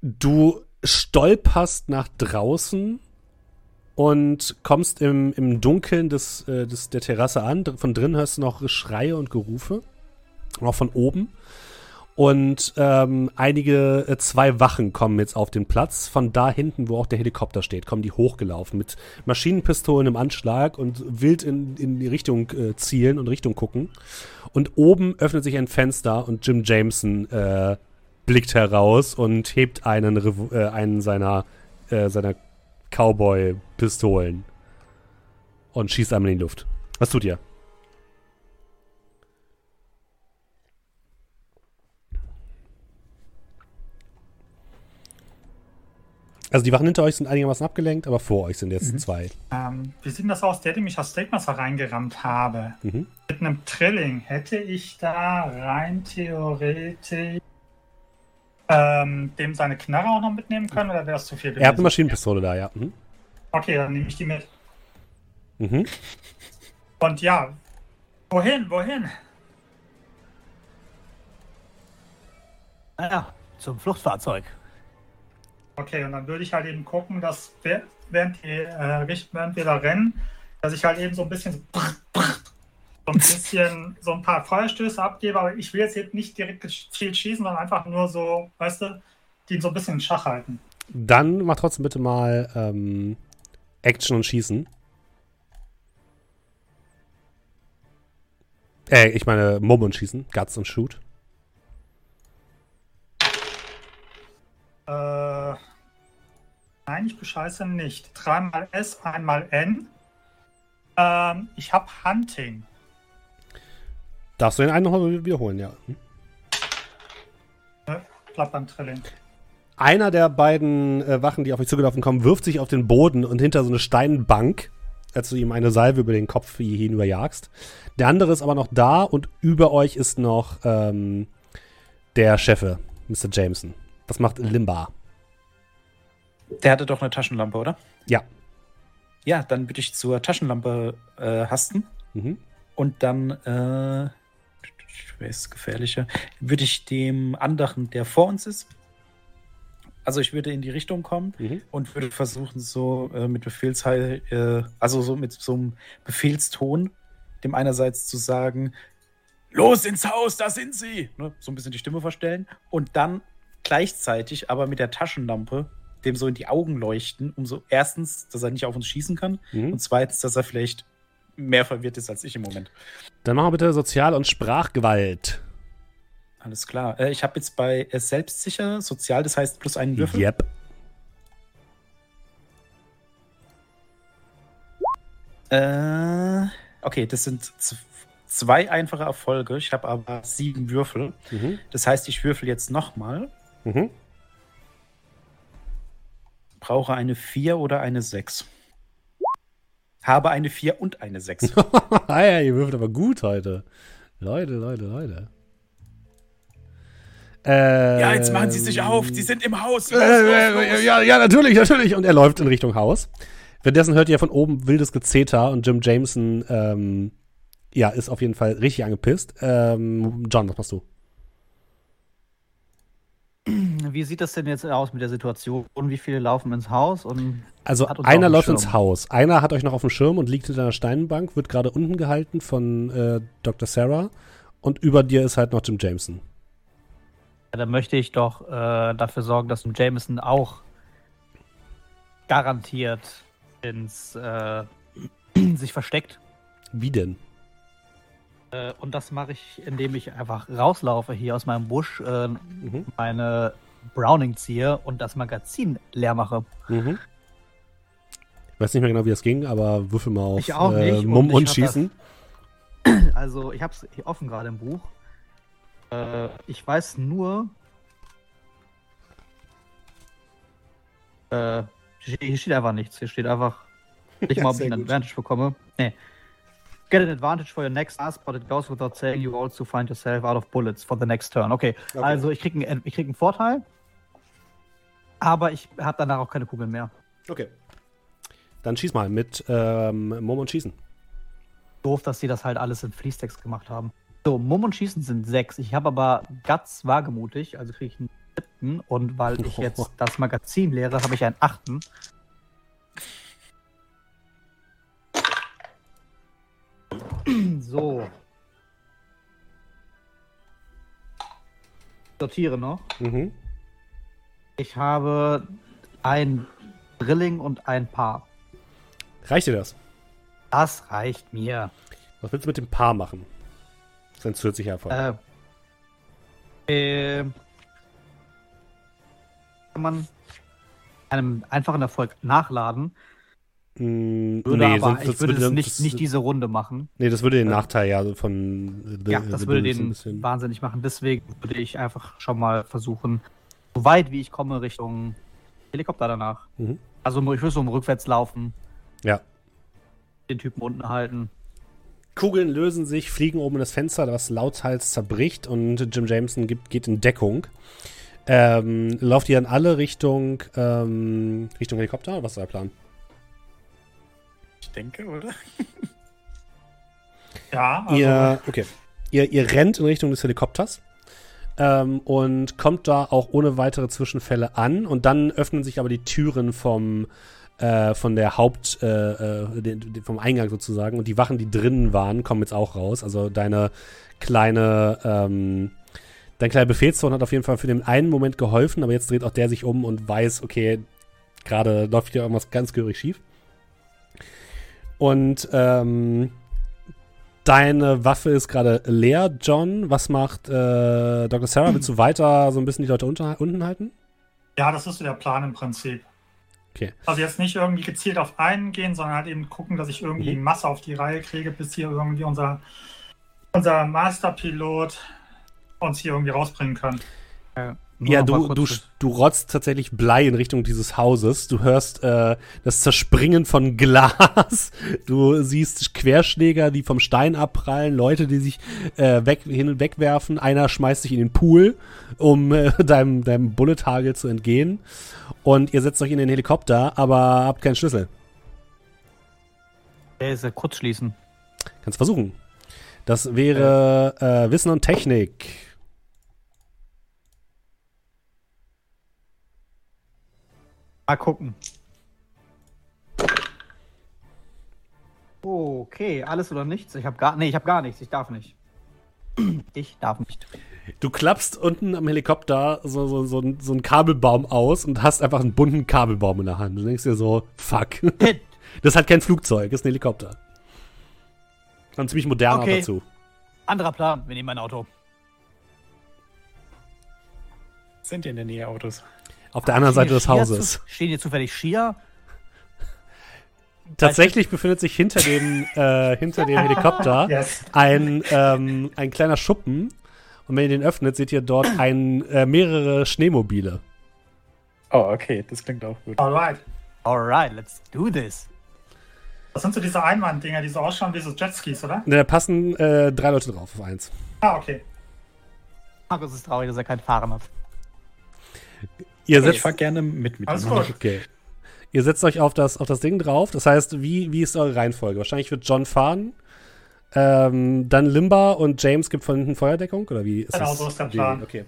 Du stolperst nach draußen und kommst im, im Dunkeln des, äh, des, der Terrasse an. Von drinnen hörst du noch Schreie und Gerufe. Auch von oben. Und ähm, einige, äh, zwei Wachen kommen jetzt auf den Platz. Von da hinten, wo auch der Helikopter steht, kommen die hochgelaufen mit Maschinenpistolen im Anschlag und wild in, in die Richtung äh, zielen und Richtung gucken. Und oben öffnet sich ein Fenster und Jim Jameson äh, blickt heraus und hebt einen, Revo- äh, einen seiner, äh, seiner Cowboy-Pistolen und schießt einmal in die Luft. Was tut ihr? Also die Wachen hinter euch sind einigermaßen abgelenkt, aber vor euch sind jetzt zwei. Ähm, wie sieht das aus, der, dem ich aus Steakmaster reingerammt habe? Mhm. Mit einem Trilling hätte ich da rein theoretisch ähm, dem seine Knarre auch noch mitnehmen können oder wäre es zu viel gewesen? Er hat eine Maschinenpistole da, ja. Mhm. Okay, dann nehme ich die mit. Mhm. Und ja, wohin, wohin? Naja, zum Fluchtfahrzeug. Okay, und dann würde ich halt eben gucken, dass während, die, äh, während wir da rennen, dass ich halt eben so ein bisschen so, so ein bisschen so ein paar Feuerstöße abgebe, aber ich will jetzt nicht direkt gezielt schießen, sondern einfach nur so, weißt du, die so ein bisschen in Schach halten. Dann mach trotzdem bitte mal ähm, Action und Schießen. Äh, ich meine Mob und Schießen. Guts und Shoot. Äh, nein, ich bescheiße nicht. Dreimal S, einmal N. Ähm, ich habe Hunting. Darfst du den einen nochmal wiederholen, ja. Hm. Bleibt beim Trilling. Einer der beiden äh, Wachen, die auf euch zugelaufen kommen, wirft sich auf den Boden und hinter so eine Steinbank, als du ihm eine Salve über den Kopf hinüberjagst. Der andere ist aber noch da und über euch ist noch ähm, der Chefe, Mr. Jameson. Was macht Limba? Der hatte doch eine Taschenlampe, oder? Ja. Ja, dann würde ich zur Taschenlampe äh, hasten Mhm. und dann, äh, wer ist gefährlicher, würde ich dem anderen, der vor uns ist, also ich würde in die Richtung kommen Mhm. und würde versuchen, so äh, mit Befehlsheil, äh, also so mit so einem Befehlston, dem einerseits zu sagen, los ins Haus, da sind sie, ne? so ein bisschen die Stimme verstellen und dann gleichzeitig aber mit der Taschenlampe dem so in die Augen leuchten, um so erstens, dass er nicht auf uns schießen kann Mhm. und zweitens, dass er vielleicht mehr verwirrt ist als ich im Moment. Dann machen wir bitte Sozial- und Sprachgewalt. Alles klar. Äh, ich habe jetzt bei äh, selbstsicher, sozial, das heißt plus einen Würfel. Yep. Äh, okay, das sind zwei einfache Erfolge. Ich habe aber sieben Würfel. Mhm. Das heißt, ich würfel jetzt nochmal. Mhm. Brauche eine 4 oder eine 6. Habe eine 4 und eine 6. ah ja, ihr würfelt aber gut heute. Leute, Leute, Leute. Ähm, ja, jetzt machen Sie sich auf. Sie sind im Haus. Los, Äh, los, äh, los. ja, ja, natürlich, natürlich. Und er läuft in Richtung Haus. Währenddessen hört ihr von oben wildes Gezeter und Jim Jameson, ähm, ja, ist auf jeden Fall richtig angepisst. Ähm, John, was machst du? Wie sieht das denn jetzt aus mit der Situation? Wie viele laufen ins Haus? Und Also einer läuft ins Haus, einer hat euch noch auf dem Schirm und liegt hinter einer Steinbank, wird gerade unten gehalten von äh, Dr. Sarah und über dir ist halt noch Jim Jameson. da möchte ich doch äh, dafür sorgen, dass Jameson auch garantiert ins äh, sich versteckt. Wie denn? Äh, und das mache ich, indem ich einfach rauslaufe hier aus meinem Busch, äh, Mhm. meine Browning ziehe und das Magazin leer mache. Mhm. Ich weiß nicht mehr genau, wie das ging, aber würfel mal auf Ich auch äh, nicht, und Mumm ich und hab Schießen. Also, ich habe es hier offen gerade im Buch. Äh, ich weiß nur. Äh, hier steht einfach nichts. Hier steht einfach. Nicht mal, ob ich einen. Advantage bekomme. Nee. Get an advantage for your next task, but it goes without saying you also find yourself out of bullets for the next turn. Okay, Okay. also ich kriege einen, ich krieg einen Vorteil, aber ich habe danach auch keine Kugeln mehr. Okay. Dann schieß mal mit ähm, Mumm und Schießen. doof, dass sie das halt alles in Fließtext gemacht haben. So, Mumm und Schießen sind sechs. Ich habe aber Guts wagemutig, also kriege ich einen siebten. Und weil ich jetzt das Magazin leere, habe ich einen achten. So. sortiere noch. Mhm. Ich habe ein Drilling und ein Paar. Reicht dir das? Das reicht mir. Was willst du mit dem Paar machen? Das ist ein zusätzlicher Erfolg. Äh, äh, kann man einem einfachen Erfolg nachladen. Mm, Würde aber, sonst- ich würde würde es dann- nicht, das- nicht diese Runde machen. Nee, das würde den äh, Nachteil ja von The, Ja, The das würde so ein den wahnsinnig machen. Deswegen würde ich einfach schon mal versuchen, so weit wie ich komme, Richtung Helikopter danach. Mhm. Also ich würde so rückwärts laufen, Ja. den Typen unten halten. Kugeln lösen sich, fliegen oben in das Fenster, was lauthals zerbricht und Jim Jameson gibt, geht in Deckung. Ähm, lauft ihr dann alle Richtung, ähm, Richtung Helikopter? Was ist euer Plan? Ich denke, oder? Ja, also ihr, okay. Ihr, ihr rennt in Richtung des Helikopters ähm, und kommt da auch ohne weitere Zwischenfälle an und dann öffnen sich aber die Türen vom äh, von der Haupt äh, äh, den, vom Eingang sozusagen und die Wachen, die drinnen waren, kommen jetzt auch raus. Also deine kleine ähm, dein kleiner Befehlston hat auf jeden Fall für den einen Moment geholfen, aber jetzt dreht auch der sich um und weiß, okay, gerade läuft hier irgendwas ganz gehörig schief. Und ähm, Deine Waffe ist gerade leer, John. Was macht äh, Dr. Sarah? Willst du weiter so ein bisschen die Leute unten halten? ja, das ist so der Plan im Prinzip. Okay. Also jetzt nicht irgendwie gezielt auf einen gehen, sondern halt eben gucken, dass ich irgendwie Mhm. Masse auf die Reihe kriege, bis hier irgendwie unser, unser Masterpilot uns hier irgendwie rausbringen kann. Nur Ja, du, du, du rotzt tatsächlich Blei in Richtung dieses Hauses. Du hörst äh, das Zerspringen von Glas. Du siehst Querschläger, die vom Stein abprallen, Leute, die sich äh, weg, hin und wegwerfen. Einer schmeißt sich in den Pool, um äh, deinem, deinem Bullet-Hagel zu entgehen. Und ihr setzt euch in den Helikopter, aber habt keinen Schlüssel. Der ist ja kurz schließen. Kannst versuchen. Das wäre äh, Wissen und Technik. Mal gucken. Okay, alles oder nichts. Ich habe gar, nee, ich habe gar nichts. Ich darf nicht. Ich darf nicht. Du klappst unten am Helikopter so, so, so, ein- so einen Kabelbaum aus und hast einfach einen bunten Kabelbaum in der Hand. Du denkst dir so, fuck. Das ist halt kein Flugzeug, das ist ein Helikopter. Und ziemlich modern auch Okay. dazu. Anderer Plan. Wir nehmen ein Auto. Sind hier in der Nähe Autos? Auf der anderen Seite des Stehen hier Hauses. Zu, stehen hier zufällig Skier? Tatsächlich befindet sich hinter dem, äh, hinter dem Helikopter Yes. ein, ähm, ein kleiner Schuppen. Und wenn ihr den öffnet, seht ihr dort ein, äh, mehrere Schneemobile. Oh, okay, das klingt auch gut. Alright. Alright, let's do this. Das sind so diese Einwanddinger, die so ausschauen wie so Jetskis, oder? Da passen äh, drei Leute drauf auf eins. Ah, okay. Markus ist traurig, dass er keinen Fahren hat. Ihr Ich setzt, fahr gerne mit mit Alles gut. Okay. Ihr setzt euch auf das, auf das Ding drauf. Das heißt, wie, wie ist eure Reihenfolge? Wahrscheinlich wird John fahren. Ähm, dann Limba und James gibt von hinten Feuerdeckung? Oder wie ist Genau, das? so ist der Plan. Okay.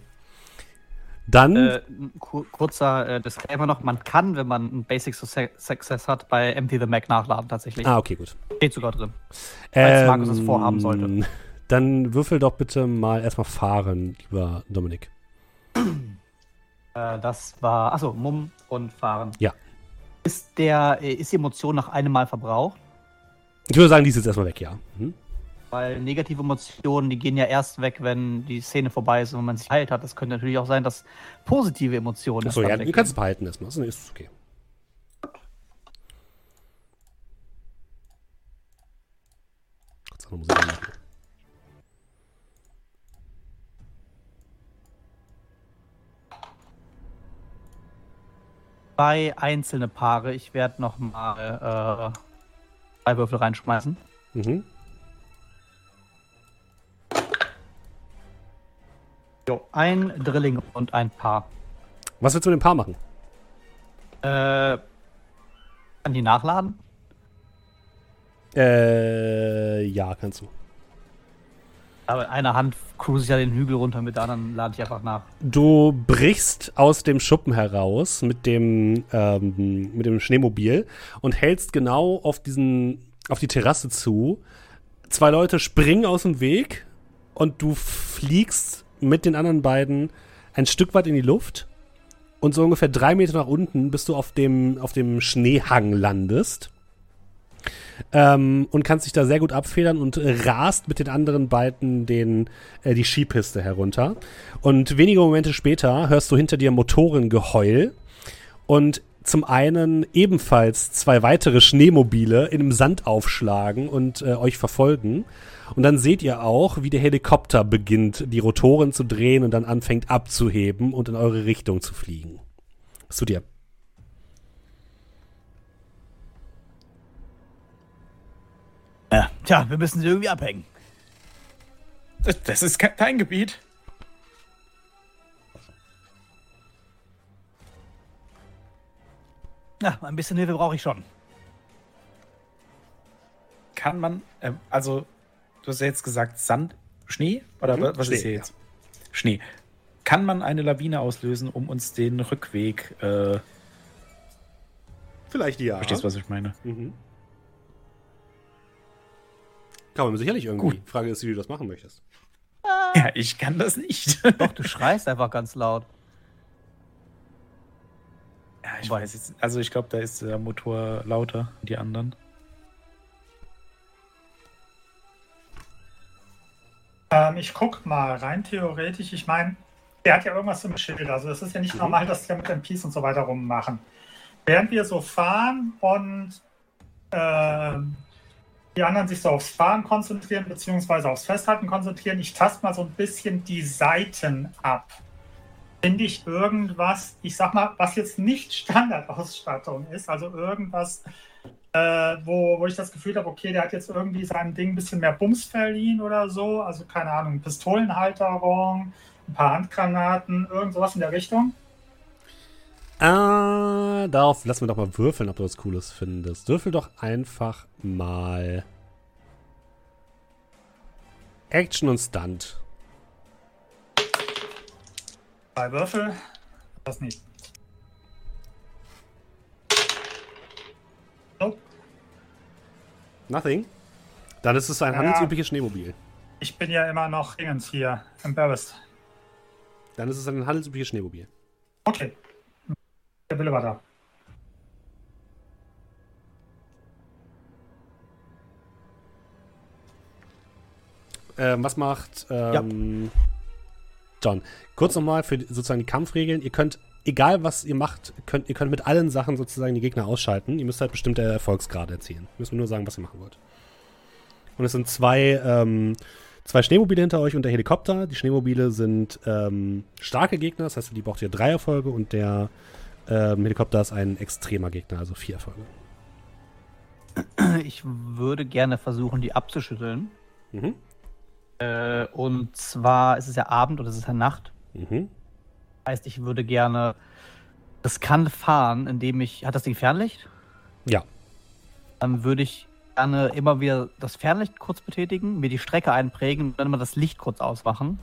Dann, Äh, ku- kurzer äh, Disclaimer noch: Man kann, wenn man einen Basic Success hat, bei Empty the Mac nachladen tatsächlich. ah, okay, gut. Steht sogar drin. Falls Markus es Ähm, vorhaben sollte. Dann würfel doch bitte mal erstmal fahren, lieber Dominik. Äh, das war, achso, Mumm und Fahren. Ja. Ist, der, äh, ist die Emotion nach einem Mal verbraucht? Ich würde sagen, die ist jetzt erstmal weg, ja. Mhm. Weil negative Emotionen, die gehen ja erst weg, wenn die Szene vorbei ist und man sich heilt hat. Es könnte natürlich auch sein, dass positive Emotionen Achso, ja, du kannst es behalten erstmal. Das ist okay. Kurz noch Musik anmachen. Zwei einzelne Paare. Ich werde nochmal äh, zwei Würfel reinschmeißen. Mhm. Jo, ein Drilling und ein Paar. Was willst du mit dem Paar machen? Äh, kann die nachladen? Äh, ja, kannst du. Aber in einer Hand cruise ich ja den Hügel runter, mit der anderen lade ich einfach nach. Du brichst aus dem Schuppen heraus mit dem, ähm, mit dem Schneemobil und hältst genau auf diesen, auf die Terrasse zu. Zwei Leute springen aus dem Weg und du fliegst mit den anderen beiden ein Stück weit in die Luft und so ungefähr drei Meter nach unten, bis du auf dem, auf dem Schneehang landest. Ähm, und kannst dich da sehr gut abfedern und rast mit den anderen beiden den, äh, die Skipiste herunter. Und wenige Momente später hörst du hinter dir Motorengeheul und zum einen ebenfalls zwei weitere Schneemobile in dem Sand aufschlagen und äh, euch verfolgen. Und dann seht ihr auch, wie der Helikopter beginnt, die Rotoren zu drehen und dann anfängt abzuheben und in eure Richtung zu fliegen. Was tut ihr? Ja, tja, wir müssen sie irgendwie abhängen. Das, das ist kein, Gebiet. Ja, ein bisschen Hilfe brauche ich schon. Kann man, ähm, also, du hast ja jetzt gesagt Sand, Schnee? Oder Mhm, wa- was ist Schnee, hier jetzt? Schnee. Kann man eine Lawine auslösen, um uns den Rückweg, äh, Vielleicht ja. verstehst du, was ich meine? Mhm. Kann man sicherlich irgendwie. Gut. Frage ist, wie du das machen möchtest. Ja, ich kann das nicht. Doch, du schreist einfach ganz laut. Ja, ich Wobei- weiß jetzt, also ich glaube, da ist der Motor lauter, die anderen. Ähm, ich guck mal, rein theoretisch, ich meine, der hat ja irgendwas im Schild. Also es ist ja nicht Mhm. normal, dass die ja mit MPs und so weiter rummachen. Während wir so fahren und ähm, die anderen sich so aufs Fahren konzentrieren, beziehungsweise aufs Festhalten konzentrieren, ich taste mal so ein bisschen die Seiten ab. Finde ich irgendwas, ich sag mal, was jetzt nicht Standardausstattung ist, also irgendwas, äh, wo, wo ich das Gefühl habe, okay, der hat jetzt irgendwie seinem Ding ein bisschen mehr Bums verliehen oder so. Also keine Ahnung, Pistolenhalterung, ein paar Handgranaten, irgend sowas in der Richtung. Ah, darauf lassen wir doch mal würfeln, ob du was Cooles findest. Würfel doch einfach mal Action und Stunt. Zwei Würfel, das nicht. Nope. Nothing. Dann ist es ein Ja. handelsübliches Schneemobil. Ich bin ja immer noch Dingens hier, embarrassed. Dann ist es ein handelsübliches Schneemobil. Okay. Der Wille war da. Ähm, was macht ähm, John? Kurz nochmal für sozusagen die Kampfregeln. Ihr könnt, egal was ihr macht, könnt, ihr könnt mit allen Sachen sozusagen die Gegner ausschalten. Ihr müsst halt bestimmte Erfolgsgrade erzielen. Müssen wir nur sagen, was ihr machen wollt. Und es sind zwei, ähm, zwei Schneemobile hinter euch und der Helikopter. Die Schneemobile sind ähm, starke Gegner, das heißt, die braucht ihr drei Erfolge und der ähm, Helikopter ist ein extremer Gegner, also vier Erfolge. Ich würde gerne versuchen, die abzuschütteln. Mhm. Äh, und zwar ist es ja Abend oder es ist ja Nacht. Mhm. Heißt, ich würde gerne riskant fahren, indem ich. Hat das Ding Fernlicht? Ja. Dann würde ich gerne immer wieder das Fernlicht kurz betätigen, mir die Strecke einprägen und dann immer das Licht kurz ausmachen.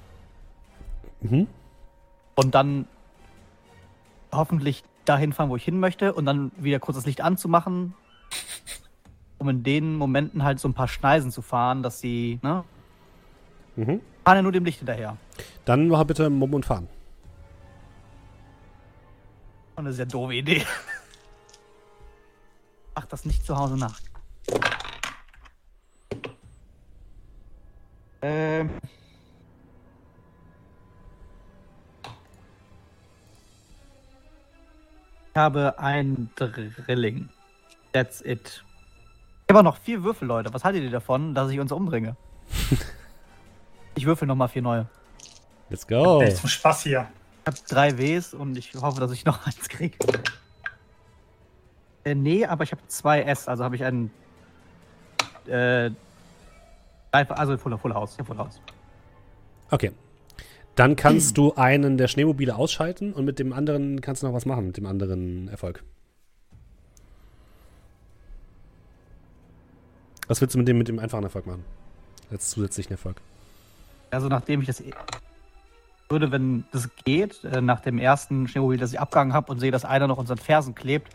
Mhm. Und dann hoffentlich dahin fahren, wo ich hin möchte und dann wieder kurz das Licht anzumachen, um in den Momenten halt so ein paar Schneisen zu fahren, dass sie, ne? Mhm. Fahren ja nur dem Licht hinterher. Dann noch bitte Mumm und Fahren. Eine sehr doofe Idee. Mach das nicht zu Hause nach. Ähm. Habe ein Drilling. That's it. Ich habe auch noch vier Würfel, Leute. Was haltet ihr davon, dass ich uns umbringe? ich würfel noch mal vier neue. Let's go. Echt zum Spaß hier. Ich habe drei Ws und ich hoffe, dass ich noch eins kriege. Äh, nee, aber ich habe zwei S, also habe ich einen. Äh, also Full, Full House. Ja, Full House. Okay. Dann kannst du einen der Schneemobile ausschalten und mit dem anderen kannst du noch was machen, mit dem anderen Erfolg. Was willst du mit dem, mit dem einfachen Erfolg machen? Als zusätzlichen Erfolg. Also, nachdem ich das eh- würde, wenn das geht, äh, nach dem ersten Schneemobil, das ich abgegangen habe und sehe, dass einer noch unseren Fersen klebt,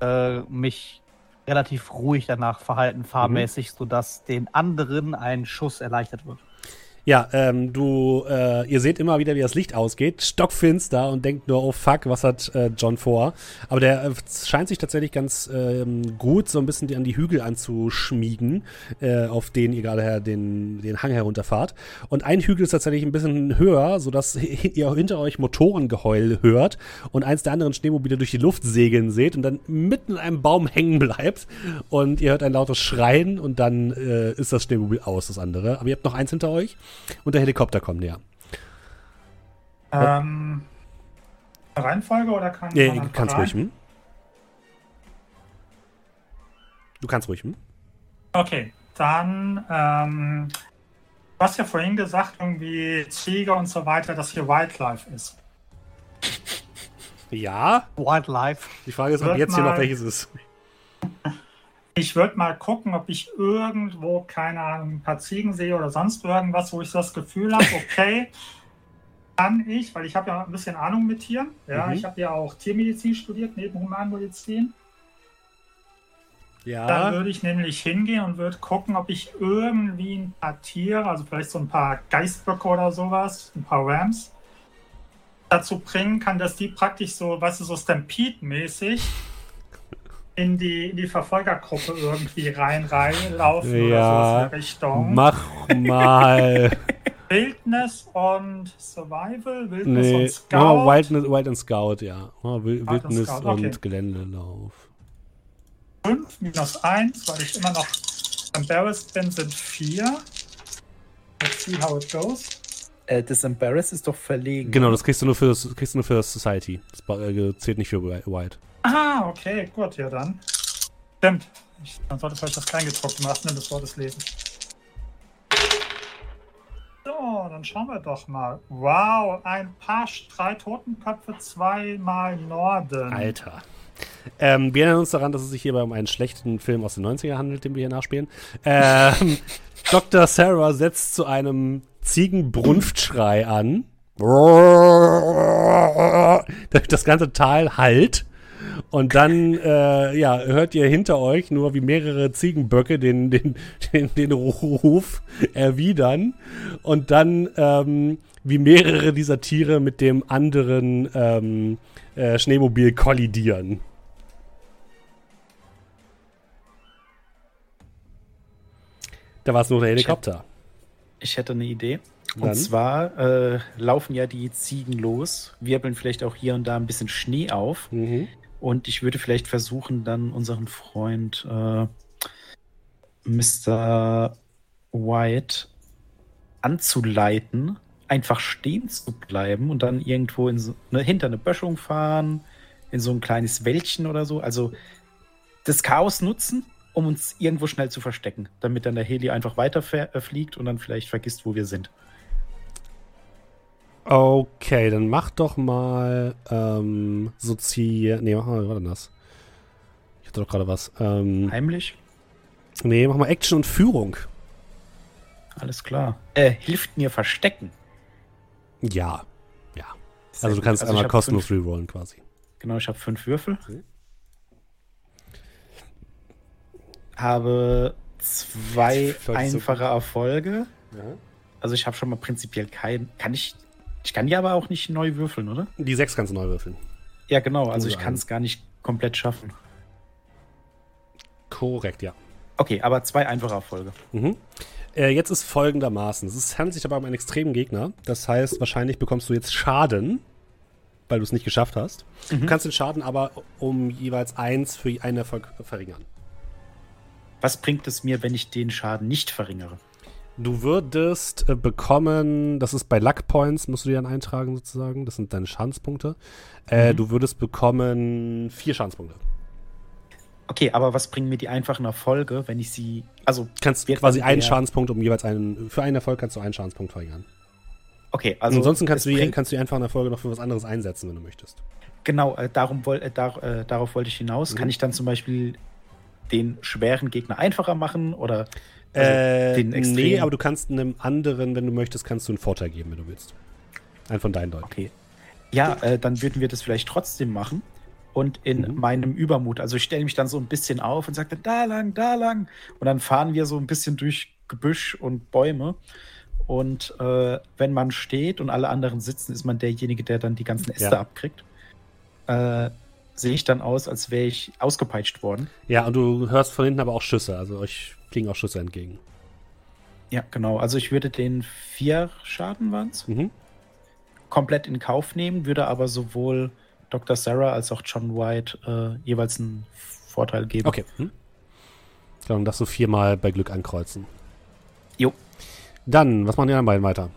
äh, mich relativ ruhig danach verhalten, fahrmäßig, sodass den anderen ein Schuss erleichtert wird. Ja, ähm, du, äh, ihr seht immer wieder, wie das Licht ausgeht, stockfinster und denkt nur, oh fuck, was hat äh, John vor? Aber der äh, scheint sich tatsächlich ganz ähm, gut so ein bisschen an die Hügel anzuschmiegen, äh, auf denen ihr gerade den, den Hang herunterfahrt. Und ein Hügel ist tatsächlich ein bisschen höher, sodass ihr hinter euch Motorengeheul hört und eins der anderen Schneemobile durch die Luft segeln seht und dann mitten in einem Baum hängen bleibt und ihr hört ein lautes Schreien und dann äh, ist das Schneemobil aus, das andere. Aber ihr habt noch eins hinter euch und der Helikopter kommt näher. Ähm, Reihenfolge oder kann Nee, man kannst rein? ruhig, hm? Du kannst ruhig, hm? Okay, dann, ähm, du hast ja vorhin gesagt, irgendwie Ziege und so weiter, dass hier Wildlife ist. Ja. Wildlife. Die Frage ist, ob jetzt hier noch welches ist. Ich würde mal gucken, ob ich irgendwo, keine Ahnung, ein paar Ziegen sehe oder sonst irgendwas, wo ich das Gefühl habe, okay, kann ich, weil ich habe ja ein bisschen Ahnung mit Tieren. Ja, Mhm. ich habe ja auch Tiermedizin studiert, neben Humanmedizin. Dann Ja. würde ich nämlich hingehen und würde gucken, ob ich irgendwie ein paar Tiere, also vielleicht so ein paar Geistböcke oder sowas, ein paar Rams, dazu bringen kann, dass die praktisch so, weißt du, so Stampede-mäßig in die, in die Verfolgergruppe irgendwie rein reinlaufen oder Ja, sowas in die Richtung. Mach mal. Wildness und Survival, Wildness nee. und Scout. Oh, Wildness, Wild and Scout, ja. Oh, Wil- Wild Wildnis Scout, okay. und Geländelauf. 5 minus 1, weil ich immer noch embarrassed bin, sind 4. Let's see how it goes. Äh, das Embarrass ist doch verlegen. Genau, das kriegst du nur für das, kriegst du nur für das Society. Das äh, zählt nicht für Wild. Ah, okay, gut, ja dann. Stimmt. Ich, man sollte vielleicht das Kleingedruckte im wahrsten Sinne des Wortes lesen. So, dann schauen wir doch mal. Wow, ein paar drei Totenköpfe, zweimal Norden. Alter. Ähm, wir erinnern uns daran, dass es sich hierbei um einen schlechten Film aus den 90er handelt, den wir hier nachspielen. Ähm, Dr. Sarah setzt zu einem Ziegenbrunftschrei an. Das ganze Tal halt. Und dann äh, ja, hört ihr hinter euch nur, wie mehrere Ziegenböcke den, den, den, den Ruf erwidern. Und dann, ähm, wie mehrere dieser Tiere mit dem anderen ähm, äh, Schneemobil kollidieren. Da war es nur der Helikopter. Ich hätte eine Idee. Und Dann? zwar äh, laufen ja die Ziegen los, wirbeln vielleicht auch hier und da ein bisschen Schnee auf. Mhm. Und ich würde vielleicht versuchen, dann unseren Freund äh, Mr. White anzuleiten, einfach stehen zu bleiben und dann irgendwo so, ne, hinter eine Böschung fahren, in so ein kleines Wäldchen oder so. Also das Chaos nutzen, um uns irgendwo schnell zu verstecken, damit dann der Heli einfach weiterfliegt und dann vielleicht vergisst, wo wir sind. Okay, dann mach doch mal ähm, Sozi... Nee, mach mal, was war denn das? Ich hatte doch gerade was. Ähm, Heimlich? nee, mach mal Action und Führung. Alles klar. Äh, hilft mir verstecken. Ja. Ja. Sehr Also du kannst ich einmal kostenlos Fünf, rerollen quasi. genau, ich habe fünf Würfel. Okay. Habe zwei wollte so- einfache Erfolge. Ja. Also ich habe schon mal prinzipiell keinen. Kann ich. Ich kann die aber auch nicht neu würfeln, oder? Die sechs kannst du neu würfeln. Ja, genau. Also ich kann es gar nicht komplett schaffen. Korrekt, ja. Okay, aber zwei einfache Erfolge. Mhm. Äh, jetzt ist folgendermaßen. Es handelt sich dabei um einen extremen Gegner. Das heißt, wahrscheinlich bekommst du jetzt Schaden, weil du es nicht geschafft hast. Du Mhm. kannst den Schaden aber um jeweils eins für einen Erfolg verringern. Was bringt es mir, wenn ich den Schaden nicht verringere? Du würdest äh, bekommen, das ist bei Luck Points, musst du dir dann eintragen sozusagen. Das sind deine Schadenspunkte. Äh, Mhm. Du würdest bekommen vier Schadenspunkte. Okay, aber was bringen mir die einfachen Erfolge, wenn ich sie. Also, Du kannst quasi dann einen Schadenspunkt um jeweils einen, für einen Erfolg kannst du einen Schadenspunkt verringern. okay, also. Ansonsten kannst du, die, kannst du die einfachen Erfolge noch für was anderes einsetzen, wenn du möchtest. Genau, äh, darum woll, äh, dar, äh, darauf wollte ich hinaus. Mhm. Kann ich dann zum Beispiel den schweren Gegner einfacher machen oder also äh, den nee, extrem- aber du kannst einem anderen, wenn du möchtest, kannst du einen Vorteil geben, wenn du willst. Einen von deinen Leuten. Okay. Ja, äh, dann würden wir das vielleicht trotzdem machen. Und in Mhm. meinem Übermut, also ich stelle mich dann so ein bisschen auf und sage dann da lang, da lang. Und dann fahren wir so ein bisschen durch Gebüsch und Bäume. Und äh, wenn man steht und alle anderen sitzen, ist man derjenige, der dann die ganzen Äste Ja. abkriegt. Äh, sehe ich dann aus, als wäre ich ausgepeitscht worden. Ja, und du hörst von hinten aber auch Schüsse. Also euch fliegen auch Schüsse entgegen. Ja, genau. Also ich würde den vier Schaden waren's, Mhm. komplett in Kauf nehmen, würde aber sowohl Dr. Sarah als auch John White äh, jeweils einen Vorteil geben. Okay. Hm? Dann darfst du viermal bei Glück ankreuzen. Jo. Dann, was machen die anderen beiden weiter?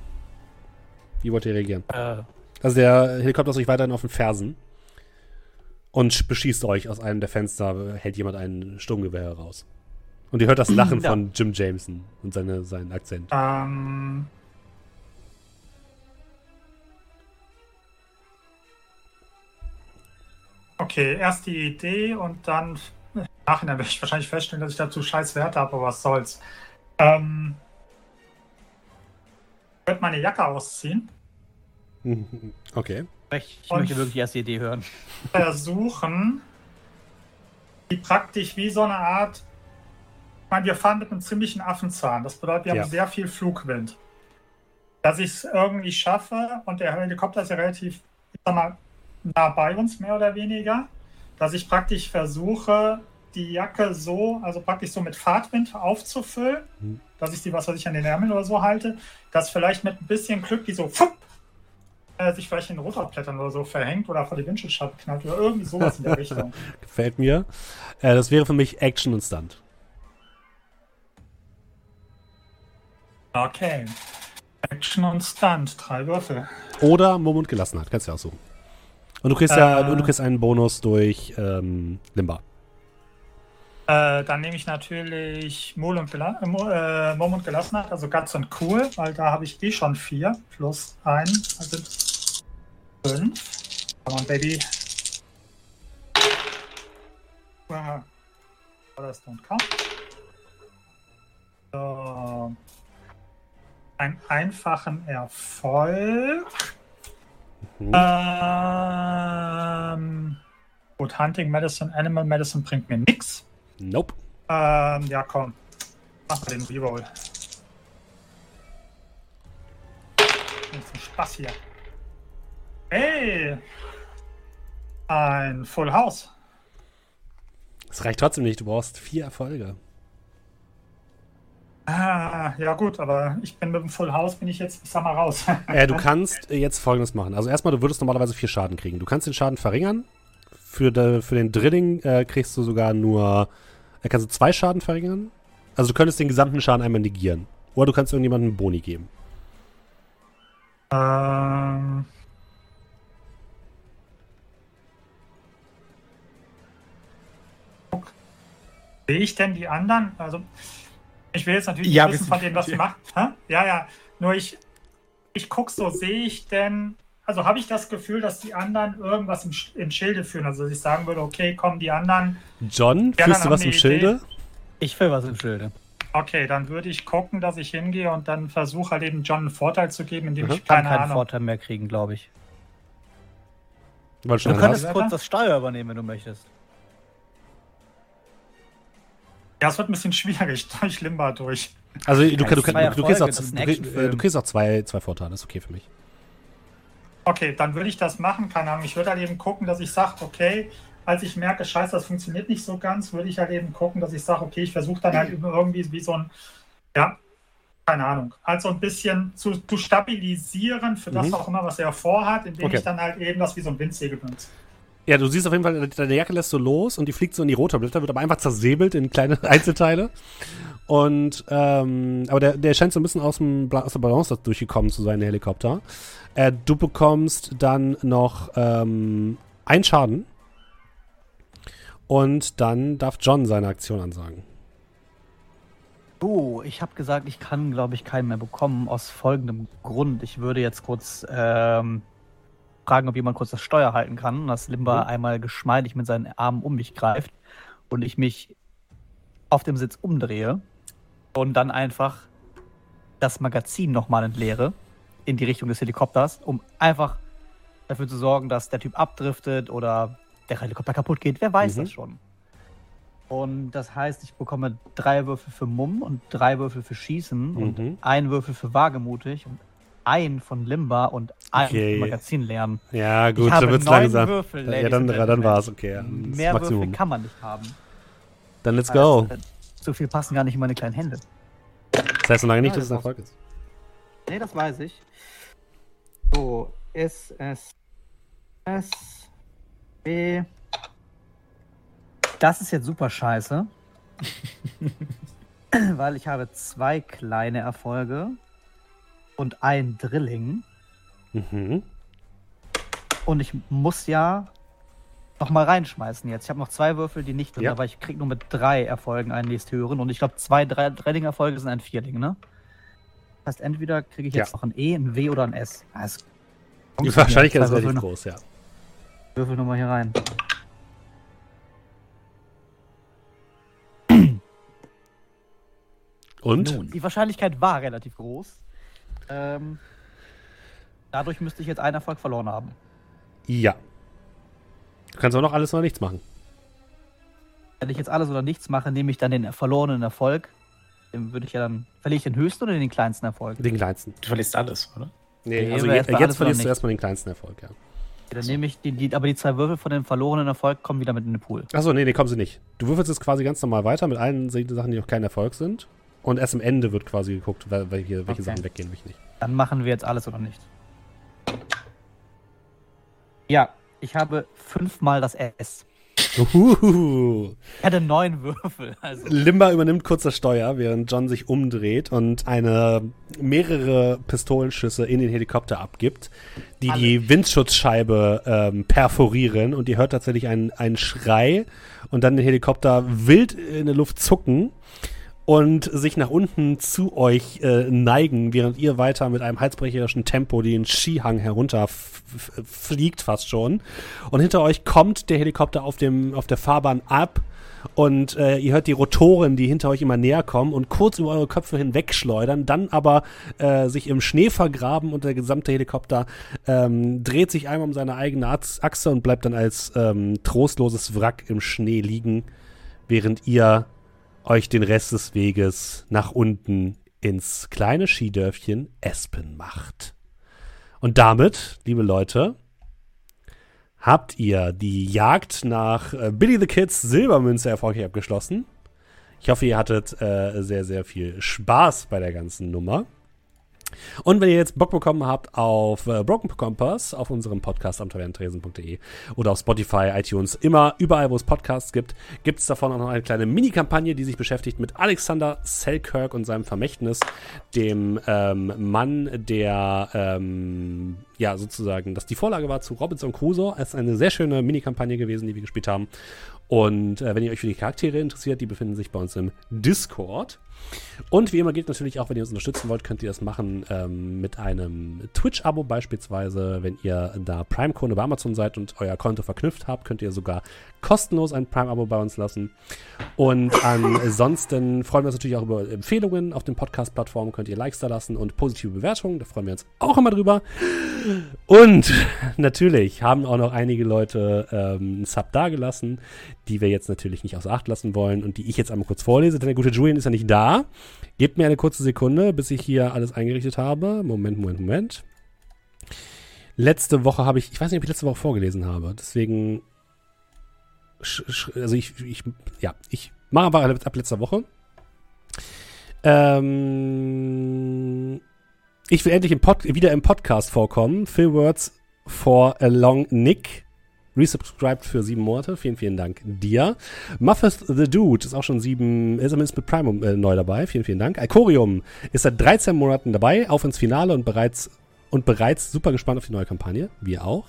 Wie wollt ihr reagieren? Äh, Also der Helikopter ist euch weiterhin auf den Fersen und sch- beschießt euch aus einem der Fenster, hält jemand ein Sturmgewehr heraus. Und ihr hört das Lachen Ja. von Jim Jameson und seine, seinen Akzent. Ähm, okay, erst die Idee und dann im Nachhinein werde ich wahrscheinlich feststellen, dass ich dazu scheiß Werte habe, aber was soll's. Ähm, ich würde meine Jacke ausziehen, Okay. ich möchte wirklich erst die Idee hören. versuchen, die praktisch wie so eine Art. Ich meine, wir fahren mit einem ziemlichen Affenzahn. Das bedeutet, wir Ja. haben sehr viel Flugwind. Dass ich es irgendwie schaffe, und der Helikopter ist ja relativ, ich sag mal, nah bei uns, mehr oder weniger, dass ich praktisch versuche, die Jacke so, also praktisch so mit Fahrtwind aufzufüllen, Mhm. dass ich die, was weiß ich, an den Ärmeln oder so halte, dass vielleicht mit ein bisschen Glück die so fupp, äh, sich vielleicht in den Rotorblättern oder so verhängt oder vor die Windschutzscheibe knallt oder irgendwie sowas in der Richtung. Gefällt mir. Äh, das wäre für mich Action und Stunt. Okay. Action und Stunt, drei Würfel. Oder Mumm und Gelassenheit, kannst du ja auch suchen. Und du kriegst ja, Äh. du kriegst einen Bonus durch ähm, Limba. Äh, dann nehme ich natürlich Mol und Gela äh, Mo- äh, Mumm und Gelassenheit, also Guts und Cool, weil da habe ich eh schon vier plus ein, also fünf. Come on, Baby. Aha. Das don't count. So. Einen einfachen Erfolg. Mhm. Ähm, gut, Hunting Medicine, Animal Medicine bringt mir nix. Nope. Ähm, ja, komm. Mach mal den Reroll. Zum Spaß hier. Hey! Ein Full House. Das reicht trotzdem nicht, du brauchst vier Erfolge. Ah, ja gut, aber ich bin mit dem Full House, bin ich jetzt, ich sag mal, raus. Äh, du kannst jetzt folgendes machen. Also erstmal, du würdest normalerweise vier Schaden kriegen. Du kannst den Schaden verringern. Für, de, für den Drilling äh, kriegst du sogar nur, äh, kannst du zwei Schaden verringern. Also du könntest den gesamten Schaden einmal negieren. Oder du kannst irgendjemandem einen Boni geben. ähm. Sehe ich denn die anderen? Also, ich will jetzt natürlich Ja, nicht wissen von denen, was sie macht. Hä? Ja, ja. Nur ich, ich gucke so, sehe ich denn, also habe ich das Gefühl, dass die anderen irgendwas im, im Schilde führen? Also, dass ich sagen würde, okay, kommen die anderen. John, Ja, führst du was im Schilde? Ich will was im Schilde. Okay, dann würde ich gucken, dass ich hingehe und dann versuche halt eben John einen Vorteil zu geben, indem Mhm. ich Kann keine keinen Ahnung. Vorteil mehr kriegen, glaube ich. Du könntest kurz das Steuer übernehmen, wenn du möchtest. Ja, es wird ein bisschen schwierig durch Limba durch. Also du, du, du, du, Zwei du, kriegst auch, du, kriegst- du kriegst auch zwei, zwei Vorteile, ist okay für mich. Okay, dann würde ich das machen. Keine Ahnung. Ich würde halt eben gucken, dass ich sage, okay, als ich merke, scheiße, das funktioniert nicht so ganz, würde ich halt eben gucken, dass ich sage, okay, ich versuche dann halt irgendwie wie so ein, ja, keine Ahnung, halt so ein bisschen zu, zu stabilisieren für das Mhm. auch immer, was er vorhat, indem Okay. ich dann halt eben das wie so ein Windsegel benutze. Ja, du siehst auf jeden Fall, deine Jacke lässt so los und die fliegt so in die Rotorblätter, wird aber einfach zersäbelt in kleine Einzelteile. Und, ähm, aber der, der scheint so ein bisschen aus, dem, aus der Balance durchgekommen zu sein, der Helikopter. Äh, du bekommst dann noch ähm, einen Schaden. Und dann darf John seine Aktion ansagen. Oh, ich habe gesagt, ich kann, glaube ich, keinen mehr bekommen, aus folgendem Grund. Ich würde jetzt kurz ähm, fragen, ob jemand kurz das Steuer halten kann, dass Limba Mhm. einmal geschmeidig mit seinen Armen um mich greift und ich mich auf dem Sitz umdrehe und dann einfach das Magazin nochmal entleere in die Richtung des Helikopters, um einfach dafür zu sorgen, dass der Typ abdriftet oder der Helikopter kaputt geht. Wer weiß Mhm. das schon? Und das heißt, ich bekomme drei Würfel für Mumm und drei Würfel für Schießen Mhm. und einen Würfel für Wagemutig und einen von Limba und einen Okay. Magazin lernen. Ja, gut, dann wird's langsam. Würfel, ja, dann, dann Gentlemen. war es okay. Das Mehr Maximum. Würfel kann man nicht haben. Dann let's go. Also, so viel passen gar nicht in meine kleinen Hände. Das heißt noch lange nicht, dass es ein Erfolg ist. Nee, das weiß ich. So, S, S, S, B. Das ist jetzt super scheiße. Weil ich habe zwei kleine Erfolge und ein Drilling. Mhm. Und ich muss ja noch mal reinschmeißen jetzt. Ich habe noch zwei Würfel, die nicht drin Ja. sind, aber ich kriege nur mit drei Erfolgen einen nächsthöheren. Und ich glaube, zwei drei Drilling-Erfolge sind ein Vierling, ne? Das heißt, entweder kriege ich jetzt Ja. noch ein E, ein W oder ein S. Ah, Die Wahrscheinlichkeit ist Zwei relativ Würfel groß, ja. Würfel nochmal hier rein. Und? Nun. Die Wahrscheinlichkeit war relativ groß. Ähm, dadurch müsste ich jetzt einen Erfolg verloren haben. Ja. Du kannst auch noch alles oder nichts machen. Wenn ich jetzt alles oder nichts mache, nehme ich dann den verlorenen Erfolg. Den würde ich ja dann. Verliere ich den höchsten oder den kleinsten Erfolg? Den kleinsten. Du verlierst alles, oder? Nee, Nee, also jetzt oder verlierst du erstmal den kleinsten Erfolg, ja. Dann nehme ich die, die, aber die zwei Würfel von dem verlorenen Erfolg kommen wieder mit in den Pool. Achso, nee, nee, kommen sie nicht. Du würfelst jetzt quasi ganz normal weiter mit allen Sachen, die noch kein Erfolg sind. Und erst am Ende wird quasi geguckt, wel- welche, welche Okay. Sachen weggehen, welche nicht. Dann machen wir jetzt alles oder nicht. Ja, ich habe fünfmal das S. Uhuhu. Ich hatte neun Würfel. Also. Limba übernimmt kurz das Steuer, während John sich umdreht und eine mehrere Pistolenschüsse in den Helikopter abgibt, die die Windschutzscheibe ähm, perforieren und ihr hört tatsächlich einen, einen Schrei und dann den Helikopter wild in der Luft zucken und sich nach unten zu euch äh, neigen, während ihr weiter mit einem halsbrecherischen Tempo den Skihang herunter f- f- fliegt fast schon. Und hinter euch kommt der Helikopter auf, dem, auf der Fahrbahn ab und äh, ihr hört die Rotoren, die hinter euch immer näher kommen und kurz über eure Köpfe hinweg schleudern, dann aber äh, sich im Schnee vergraben und der gesamte Helikopter ähm, dreht sich einmal um seine eigene Ach- Achse und bleibt dann als ähm, trostloses Wrack im Schnee liegen, während ihr euch den Rest des Weges nach unten ins kleine Skidörfchen Espen macht. Und damit, liebe Leute, habt ihr die Jagd nach äh, Billy the Kids Silbermünze erfolgreich abgeschlossen. Ich hoffe, ihr hattet äh, sehr, sehr viel Spaß bei der ganzen Nummer. Und wenn ihr jetzt Bock bekommen habt auf äh, Broken Compass, auf unserem Podcast am tavernentresen.de oder auf Spotify, iTunes, immer überall, wo es Podcasts gibt, gibt es davon auch noch eine kleine Mini-Kampagne, die sich beschäftigt mit Alexander Selkirk und seinem Vermächtnis, dem ähm, Mann, der ähm, ja sozusagen, dass die Vorlage war zu Robinson Crusoe. Es ist eine sehr schöne Mini-Kampagne gewesen, die wir gespielt haben. Und äh, wenn ihr euch für die Charaktere interessiert, die befinden sich bei uns im Discord. Und wie immer gilt natürlich auch, wenn ihr uns unterstützen wollt, könnt ihr das machen ähm, mit einem Twitch-Abo beispielsweise. Wenn ihr da Prime-Kunde bei Amazon seid und euer Konto verknüpft habt, könnt ihr sogar kostenlos ein Prime-Abo bei uns lassen. Und ansonsten freuen wir uns natürlich auch über Empfehlungen auf den Podcast-Plattformen. Könnt ihr Likes da lassen und positive Bewertungen. Da freuen wir uns auch immer drüber. Und natürlich haben auch noch einige Leute ähm, einen Sub dagelassen, die wir jetzt natürlich nicht außer Acht lassen wollen und die ich jetzt einmal kurz vorlese, denn der gute Julian ist ja nicht da. Gebt mir eine kurze Sekunde, bis ich hier alles eingerichtet habe. Moment, Moment, Moment. Letzte Woche habe ich, ich weiß nicht, ob ich letzte Woche vorgelesen habe, deswegen, also ich, ich, ja, ich mache aber ab letzter Woche. Ähm, ich will endlich im Pod, wieder im Podcast vorkommen. Phil Words for a Long Nick. Resubscribed für sieben Monate. Vielen, vielen Dank dir. Muffeth the Dude ist auch schon sieben, ist zumindest mit Prime äh, neu dabei. Vielen, vielen Dank. Alcorium ist seit 13 Monaten dabei, auf ins Finale und bereits und bereits super gespannt auf die neue Kampagne. Wir auch.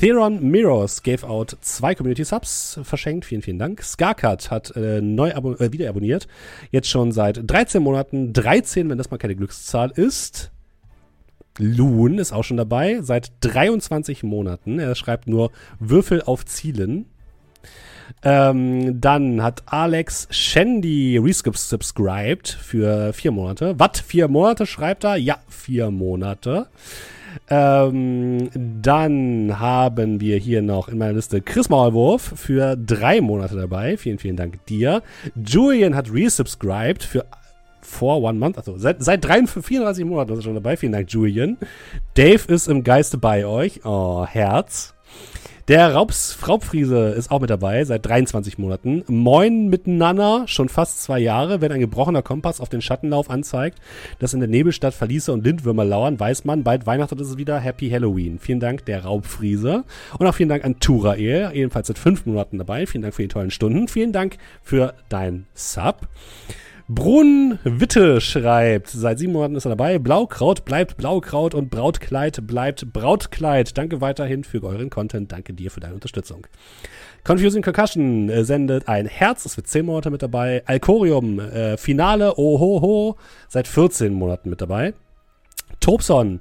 Theron Mirrors gave out zwei Community Subs verschenkt. Vielen, vielen Dank. Skarkat hat äh, neu abo äh, wieder abonniert. Jetzt schon seit 13 Monaten. 13, wenn das mal keine Glückszahl ist. Loon ist auch schon dabei. Seit 23 Monaten. Er schreibt nur Würfel auf Zielen. Ähm, dann hat Alex Shandy resubscribed für vier Monate. Was? Vier Monate schreibt er? Ja, vier Monate. Ähm, dann haben wir hier noch in meiner Liste Chris Maulwurf für drei Monate dabei. Vielen, vielen Dank dir. Julian hat resubscribed für for one month, also seit, seit 33, 34 Monaten ist er schon dabei. Vielen Dank, Julian. Dave ist im Geiste bei euch. Oh, Herz. Der Raubs, Raubfriese ist auch mit dabei, seit 23 Monaten. Moin miteinander, schon fast zwei Jahre. Wenn ein gebrochener Kompass auf den Schattenlauf anzeigt, dass in der Nebelstadt Verliese und Lindwürmer lauern, weiß man, bald Weihnachten ist es wieder Happy Halloween. Vielen Dank, der Raubfriese. Und auch vielen Dank an Turael, ebenfalls seit fünf Monaten dabei. Vielen Dank für die tollen Stunden. Vielen Dank für dein Sub. Brunn Witte schreibt, seit sieben Monaten ist er dabei. Blaukraut bleibt Blaukraut und Brautkleid bleibt Brautkleid. Danke weiterhin für euren Content. Danke dir für deine Unterstützung. Confusing Concussion äh, sendet ein Herz, ist für 10 Monate mit dabei. Alcorium, äh, Finale, ohoho, seit 14 Monaten mit dabei. Tobson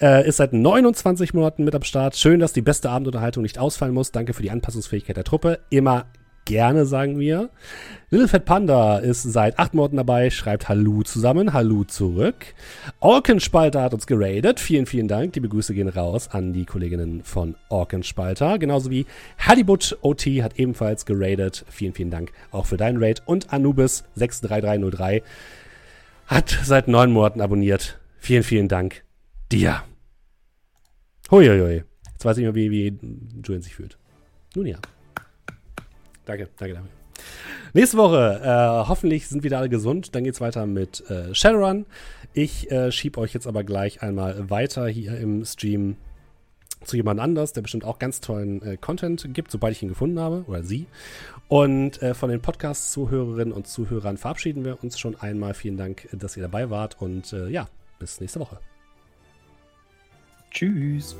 äh, ist seit 29 Monaten mit am Start. Schön, dass die beste Abendunterhaltung nicht ausfallen muss. Danke für die Anpassungsfähigkeit der Truppe. Immer gerne, sagen wir. Little Fat Panda ist seit acht Monaten dabei, schreibt Hallo zusammen, Hallo zurück. Orkenspalter hat uns geradet. Vielen, vielen Dank. Die Begrüße gehen raus an die Kolleginnen von Orkenspalter. Genauso wie Hallibut OT hat ebenfalls geradet. Vielen, vielen Dank auch für deinen Raid. Und Anubis 63303 hat seit neun Monaten abonniert. Vielen, vielen Dank dir. Huiuiui. Jetzt weiß ich mehr, wie, wie Julian sich fühlt. Nun ja. Danke, danke, danke. Nächste Woche, äh, hoffentlich sind wieder alle gesund. Dann geht es weiter mit äh, Shadowrun. Ich äh, schiebe euch jetzt aber gleich einmal weiter hier im Stream zu jemand anders, der bestimmt auch ganz tollen äh, Content gibt, sobald ich ihn gefunden habe oder sie. Und äh, von den Podcast-Zuhörerinnen und Zuhörern verabschieden wir uns schon einmal. Vielen Dank, dass ihr dabei wart und äh, ja, bis nächste Woche. Tschüss.